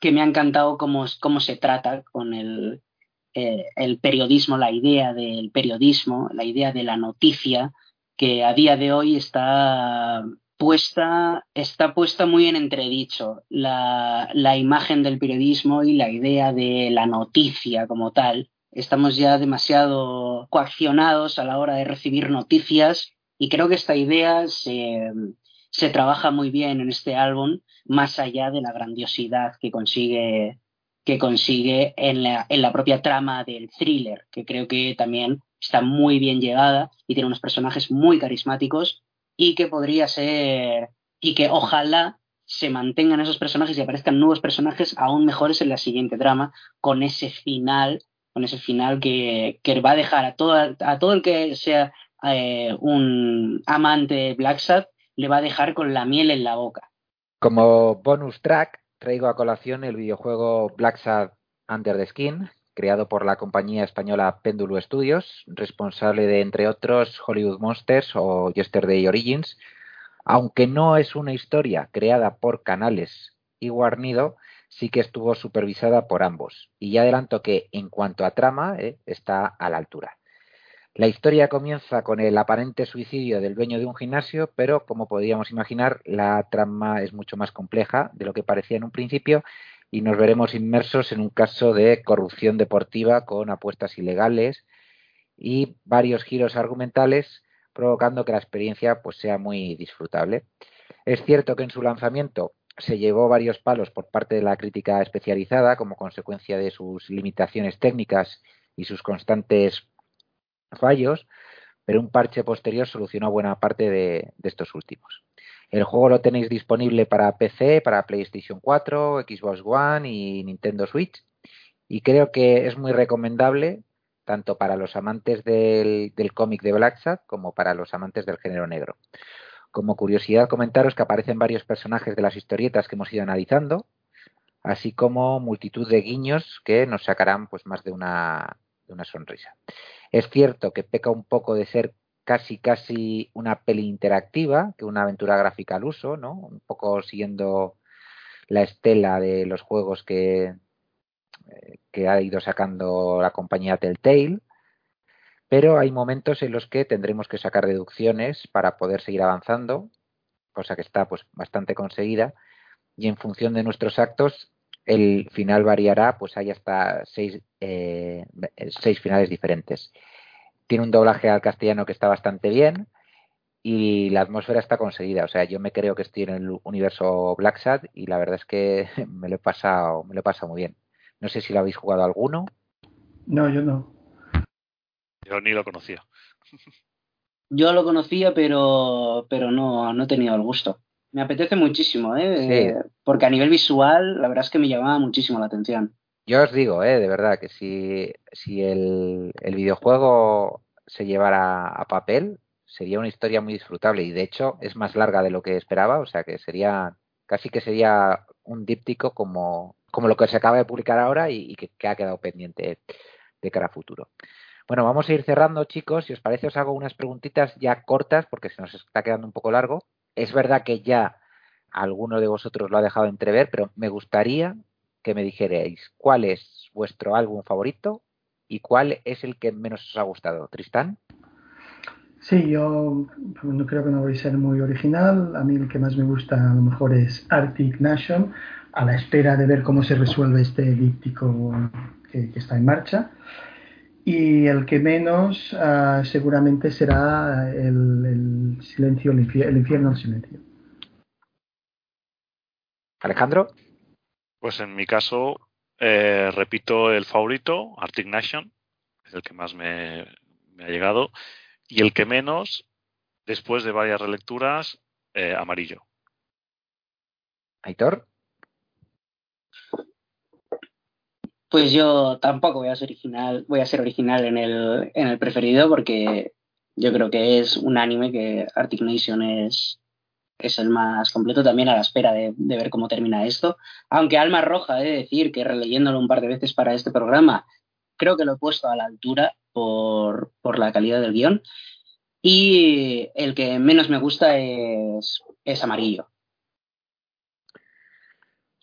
que me ha encantado cómo, cómo se trata con el, eh, el periodismo, la idea del periodismo, la idea de la noticia, que a día de hoy está puesta, está puesta muy en entredicho la, la imagen del periodismo y la idea de la noticia como tal. Estamos ya demasiado coaccionados a la hora de recibir noticias y creo que esta idea se, se trabaja muy bien en este álbum, más allá de la grandiosidad que consigue que consigue en la, en la propia trama del thriller, que creo que también está muy bien llegada y tiene unos personajes muy carismáticos y que podría ser y que ojalá se mantengan esos personajes y aparezcan nuevos personajes aún mejores en la siguiente trama con ese final con ese final que, que va a dejar a todo, a todo el que sea eh, un amante de Black le va a dejar con la miel en la boca. Como bonus track, traigo a colación el videojuego Black Under the Skin, creado por la compañía española Péndulo Studios, responsable de, entre otros, Hollywood Monsters o Yesterday Origins. Aunque no es una historia creada por Canales y Guarnido, sí que estuvo supervisada por ambos. Y ya adelanto que, en cuanto a trama, eh, está a la altura. La historia comienza con el aparente suicidio del dueño de un gimnasio, pero como podríamos imaginar, la trama es mucho más compleja de lo que parecía en un principio y nos veremos inmersos en un caso de corrupción deportiva con apuestas ilegales y varios giros argumentales provocando que la experiencia pues sea muy disfrutable. Es cierto que en su lanzamiento se llevó varios palos por parte de la crítica especializada como consecuencia de sus limitaciones técnicas y sus constantes fallos, pero un parche posterior solucionó buena parte de estos últimos. El juego lo tenéis disponible para PC, para PlayStation 4, Xbox One y Nintendo Switch. Y creo que es muy recomendable tanto para los amantes del, cómic de Black como para los amantes del género negro. Como curiosidad, comentaros que aparecen varios personajes de las historietas que hemos ido analizando, así como multitud de guiños que nos sacarán pues más de una, de una sonrisa. Es cierto que peca un poco de ser casi casi una peli interactiva que una aventura gráfica al uso, ¿no? Un poco siguiendo la estela de los juegos que, eh, que ha ido sacando la compañía Telltale, pero hay momentos en los que tendremos que sacar deducciones para poder seguir avanzando, cosa que está pues bastante conseguida, y en función de nuestros actos el final variará, pues hay hasta seis, eh, seis finales diferentes tiene un doblaje al castellano que está bastante bien y la atmósfera está conseguida. O sea, yo me creo que estoy en el universo Black Sad y la verdad es que me lo he pasado, me lo he pasado muy bien. No sé si lo habéis jugado alguno. No, yo no. Yo ni lo conocía. Yo lo conocía, pero, pero no, no he tenido el gusto. Me apetece muchísimo, ¿eh? Porque a nivel visual, la verdad es que me llamaba muchísimo la atención. Yo os digo, eh, de verdad, que si, el videojuego se llevara a papel, sería una historia muy disfrutable y de hecho es más larga de lo que esperaba, o sea que sería casi que sería un díptico como, como lo que se acaba de publicar ahora y, que, que, ha quedado pendiente de cara a futuro. Bueno, vamos a ir cerrando, chicos. Si os parece, os hago unas preguntitas ya cortas porque se nos está quedando un poco largo. Es verdad que ya alguno de vosotros lo ha dejado entrever, pero me gustaría que me dijerais cuál es vuestro álbum favorito y cuál es el que menos os ha gustado. Tristán. Sí, yo no creo que no voy a ser muy original. A mí el que más me gusta a lo mejor es Arctic Nation, a la espera de ver cómo se resuelve este díptico que, está en marcha. Y el que menos uh, seguramente será el, el silencio, el, infierno, el silencio. Alejandro. Pues en mi caso, eh, repito el favorito, Arctic Nation, es el que más me, ha llegado, y el que menos, después de varias relecturas, eh, amarillo. Aitor. Pues yo tampoco voy a ser original, voy a ser original en el, en el preferido porque yo creo que es un anime que Arctic Nation es, es el más completo también a la espera de, ver cómo termina esto. Aunque Alma Roja, he de decir que releyéndolo un par de veces para este programa, creo que lo he puesto a la altura por, por la calidad del guion. Y el que menos me gusta es, es amarillo.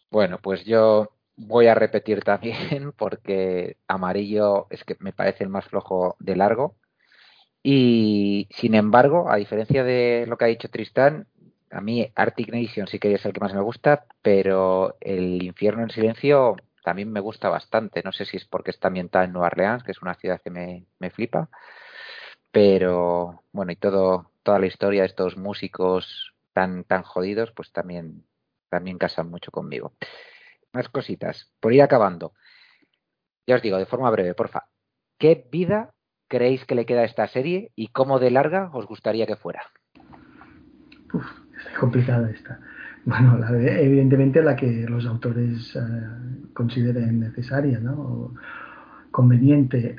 Bueno, pues yo voy a repetir también porque amarillo es que me parece el más flojo de largo. Y sin embargo, a diferencia de lo que ha dicho Tristán, a mí Arctic Nation sí que es el que más me gusta, pero El infierno en silencio también me gusta bastante. No sé si es porque está ambientada en Nueva Orleans, que es una ciudad que me, me flipa, pero bueno, y todo, toda la historia de estos músicos tan, tan jodidos, pues también, también casan mucho conmigo. más cositas. Por ir acabando. Ya os digo, de forma breve, porfa. ¿Qué vida creéis que le queda a esta serie y cómo de larga os gustaría que fuera? complicada esta. Bueno, evidentemente la que los autores eh, consideren necesaria, ¿no? conveniente.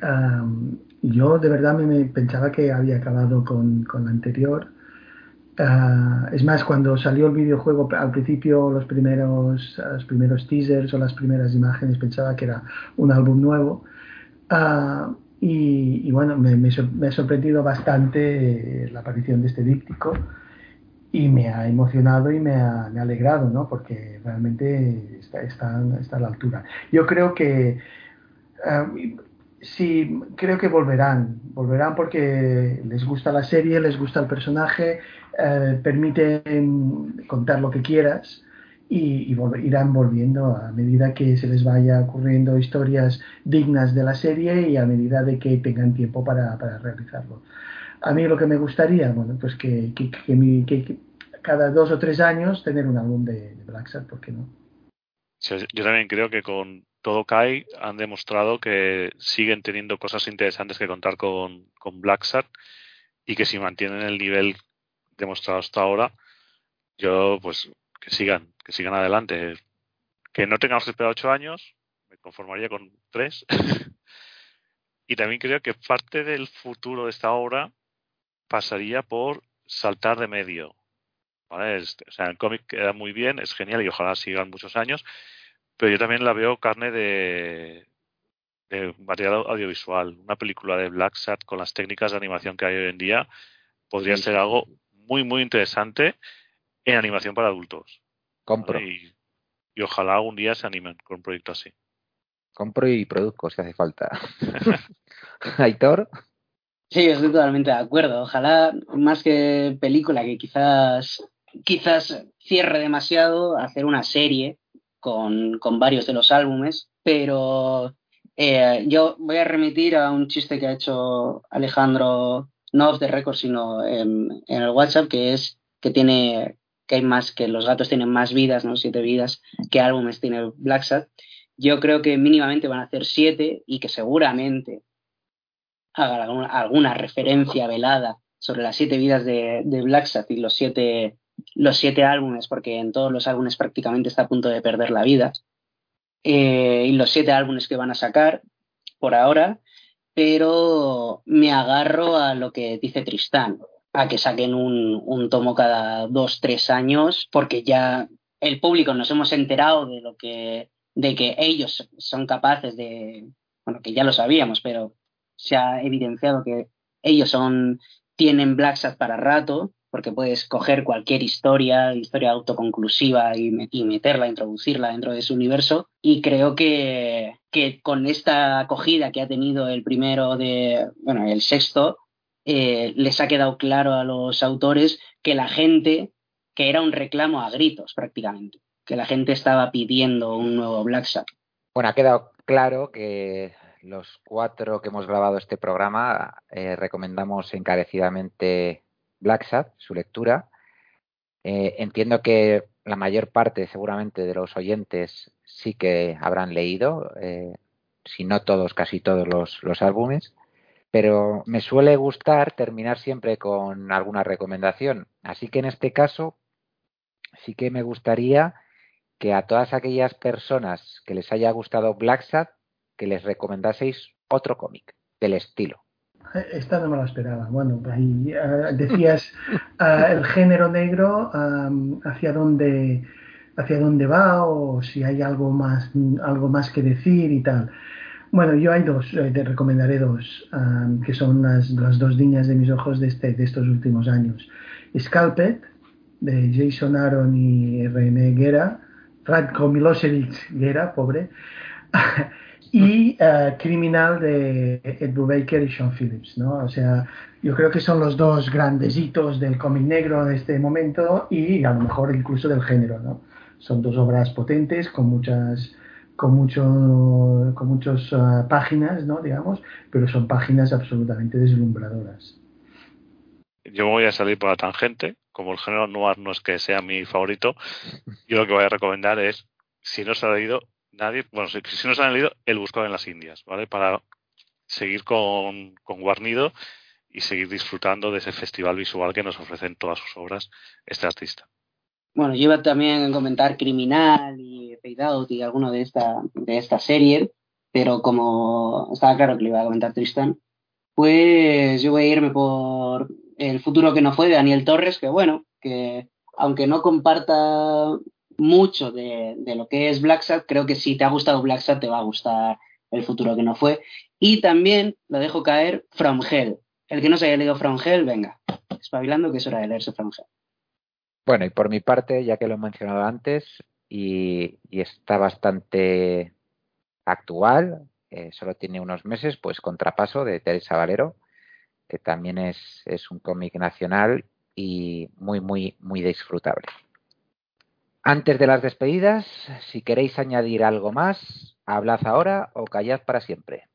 yo de verdad me, pensaba que había acabado con, con la anterior. Ah, es más, cuando salió el videojuego, al principio los primeros, los primeros teasers o las primeras imágenes pensaba que era un álbum nuevo. Ah, y, bueno, me, me, ha sorprendido bastante la aparición de este díptico y me ha emocionado y me ha, alegrado, ¿no? Porque realmente está, está, a la altura. Yo creo que eh, sí, creo que volverán, volverán porque les gusta la serie, les gusta el personaje, eh, permiten contar lo que quieras y, irán volviendo a medida que se les vaya ocurriendo historias dignas de la serie y a medida de que tengan tiempo para, para realizarlo. A mí lo que me gustaría, bueno, pues que, que, cada dos o tres años tener un álbum de, Black Sabbath, ¿por qué no? yo también creo que con todo Kai han demostrado que siguen teniendo cosas interesantes que contar con, con Black Sabbath y que si mantienen el nivel demostrado hasta ahora, yo pues que sigan, que sigan adelante. Que no tengamos que esperar ocho años, me conformaría con tres. y también creo que parte del futuro de esta obra pasaría por saltar de medio. ¿vale? o sea, el cómic queda muy bien, es genial y ojalá sigan muchos años, pero yo también la veo carne de, de material audiovisual. Una película de Black Sat con las técnicas de animación que hay hoy en día podría ser algo muy, muy interesante en animación para adultos. Compro. Y, ojalá algún día se animen con un proyecto así. Compro y produzco si hace falta. Aitor. Sí, estoy totalmente de acuerdo. Ojalá, más que película que quizás, quizás cierre demasiado, hacer una serie con, con varios de los álbumes, pero eh, yo voy a remitir a un chiste que ha hecho Alejandro, no off the record, sino en, en el WhatsApp, que es que tiene que hay más, que los gatos tienen más vidas, ¿no? Siete vidas, que álbumes tiene Black Sabbath. Yo creo que mínimamente van a hacer siete y que seguramente haga alguna, referencia velada sobre las siete vidas de, de Black Sabbath y los siete, los siete álbumes, porque en todos los álbumes prácticamente está a punto de perder la vida. Eh, y los siete álbumes que van a sacar por ahora, pero me agarro a lo que dice Tristán a que saquen un, un tomo cada dos, tres años, porque ya el público nos hemos enterado de lo que, de que ellos son capaces de, bueno, que ya lo sabíamos, pero se ha evidenciado que ellos son, tienen Black Sabbath para rato, porque puedes coger cualquier historia, historia autoconclusiva y, meterla, introducirla dentro de su universo. Y creo que, que con esta acogida que ha tenido el primero de, bueno, el sexto, eh, les ha quedado claro a los autores que la gente, que era un reclamo a gritos prácticamente, que la gente estaba pidiendo un nuevo Black Sabbath. Bueno, ha quedado claro que los cuatro que hemos grabado este programa eh, recomendamos encarecidamente Black Sabbath, su lectura. Eh, entiendo que la mayor parte, seguramente, de los oyentes sí que habrán leído, si no todos, casi todos los, los álbumes pero me suele gustar terminar siempre con alguna recomendación. Así que en este caso sí que me gustaría que a todas aquellas personas que les haya gustado Black Sabbath, que les recomendaseis otro cómic del estilo. Eh, esta no me la esperaba. Bueno, ahí eh, decías uh, el género negro, um, hacia dónde hacia dónde va o si hay algo más algo más que decir y tal. Bueno, yo hay dos, te recomendaré dos, que son las, las, dos niñas de mis ojos de, este, de estos últimos años. Scalped, de Jason Aaron y René Guerra, Radko Milosevic Guerra, pobre, y uh, Criminal de Ed Brubaker y Sean Phillips, ¿no? O sea, yo creo que son los dos grandes hitos del cómic negro de este momento y a lo mejor incluso del género, ¿no? Son dos obras potentes con muchas con, mucho, con muchas uh, páginas, ¿no? digamos, pero son páginas absolutamente deslumbradoras. Yo voy a salir por la tangente, como el género noir no es que sea mi favorito, yo lo que voy a recomendar es si no se ha leído nadie, bueno, si, no se han leído, El Buscado en las Indias, ¿vale? Para seguir con, con Guarnido y seguir disfrutando de ese festival visual que nos ofrecen todas sus obras este artista. Bueno, yo iba también a comentar Criminal y Fade y alguno de esta, de esta serie, pero como estaba claro que le iba a comentar Tristan, pues yo voy a irme por El futuro que no fue de Daniel Torres, que bueno, que aunque no comparta mucho de, lo que es Black Sat, creo que si te ha gustado Black Sat te va a gustar El futuro que no fue. Y también lo dejo caer From Hell. El que no se haya leído From Hell, venga, espabilando que es hora de leerse From Hell. Bueno, y por mi parte, ya que lo he mencionado antes y, está bastante actual, eh, solo tiene unos meses, pues Contrapaso de Teresa Valero, que también es, es un cómic nacional y muy, muy, muy disfrutable. Antes de las despedidas, si queréis añadir algo más, hablad ahora o callad para siempre.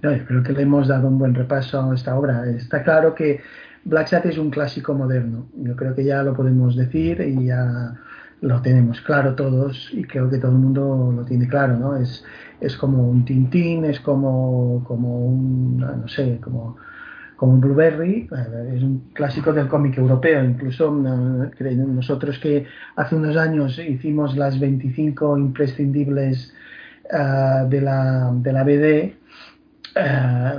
creo que le hemos dado un buen repaso a esta obra. Está claro que Black Sat es un clásico moderno. Yo creo que ya lo podemos decir y ya lo tenemos claro todos y creo que todo el mundo lo tiene claro, ¿no? Es, es como un Tintín, es como, como un, no sé, como, como Blueberry, es un clásico del cómic europeo. Incluso nosotros que hace unos años hicimos las 25 imprescindibles ah, de, la, de la BD,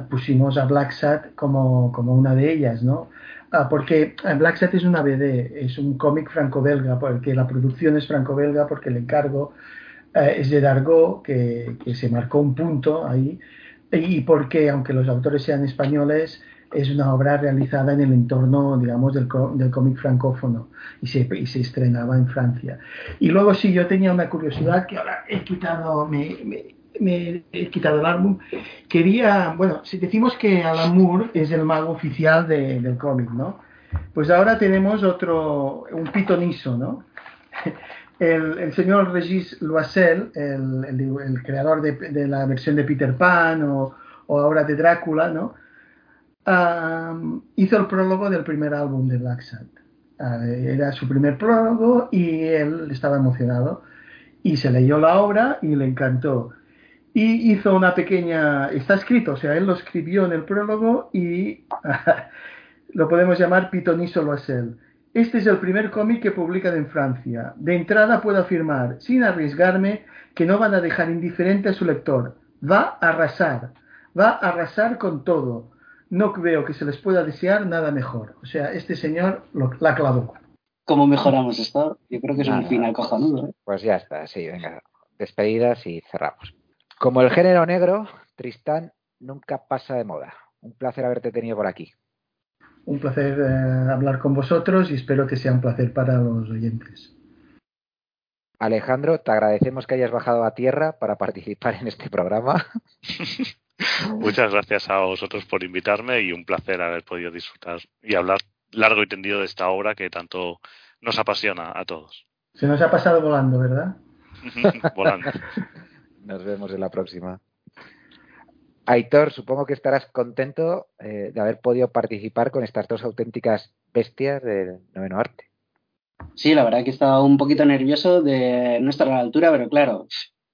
pusimos a Black Sat como, como una de ellas, ¿no? Ah, porque Black Sat es una BD, es un cómic franco-belga, porque la producción es franco-belga, porque el encargo eh, es de Dargaud, que, que, se marcó un punto ahí, y porque, aunque los autores sean españoles, es una obra realizada en el entorno, digamos, del, del cómic francófono y se, y se, estrenaba en Francia. Y luego sí, yo tenía una curiosidad que ahora he quitado, me, he quitado el álbum. Quería, bueno, si decimos que Alan Moore es el mago oficial del cómic, ¿no? Pues ahora tenemos otro, un pitonizo, ¿no? El, el señor Regis Loisel, el, el, creador de, de, la versión de Peter Pan o, o ahora de Drácula, ¿no? Hizo el prólogo del primer álbum de Black Sabbath. era su primer prólogo y él estaba emocionado y se leyó la obra y le encantó y hizo una pequeña, está escrito, o sea, él lo escribió en el prólogo y lo podemos llamar Pitoniso Loisel. Este es el primer cómic que publican en Francia. De entrada puedo afirmar, sin arriesgarme, que no van a dejar indiferente a su lector. Va a arrasar, va a arrasar con todo. No veo que se les pueda desear nada mejor. O sea, este señor lo, la clavó. ¿Cómo mejoramos esto? Yo creo que es un final cojonudo. ¿eh? Pues ya está, sí, venga. Despedidas y cerramos. Como el género negro, Tristán nunca pasa de moda. Un placer haberte tenido por aquí. Un placer eh, hablar con vosotros y espero que sea un placer para los oyentes. Alejandro, te agradecemos que hayas bajado a tierra para participar en este programa. Muchas gracias a vosotros por invitarme y un placer haber podido disfrutar y hablar largo y tendido de esta obra que tanto nos apasiona a todos. Se nos ha pasado volando, ¿verdad? volando. Nos vemos en la próxima. Aitor, supongo que estarás contento eh, de haber podido participar con estas dos auténticas bestias del noveno arte. Sí, la verdad que estaba un poquito nervioso de no estar a la altura, pero claro,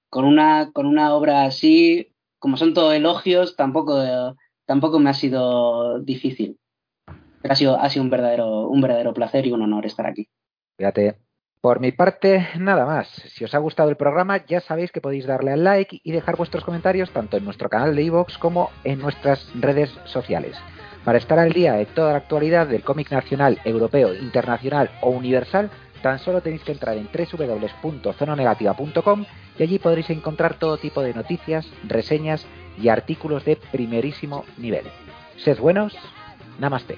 con una, con una obra así, como son todos elogios, tampoco, tampoco me ha sido difícil. ha sido, ha sido un verdadero, un verdadero placer y un honor estar aquí. Fíjate, por mi parte, nada más. Si os ha gustado el programa, ya sabéis que podéis darle al like y dejar vuestros comentarios tanto en nuestro canal de iVoox como en nuestras redes sociales. Para estar al día de toda la actualidad del cómic nacional, europeo, internacional o universal, tan solo tenéis que entrar en www.zononegativa.com y allí podréis encontrar todo tipo de noticias, reseñas y artículos de primerísimo nivel. Sed buenos, namaste.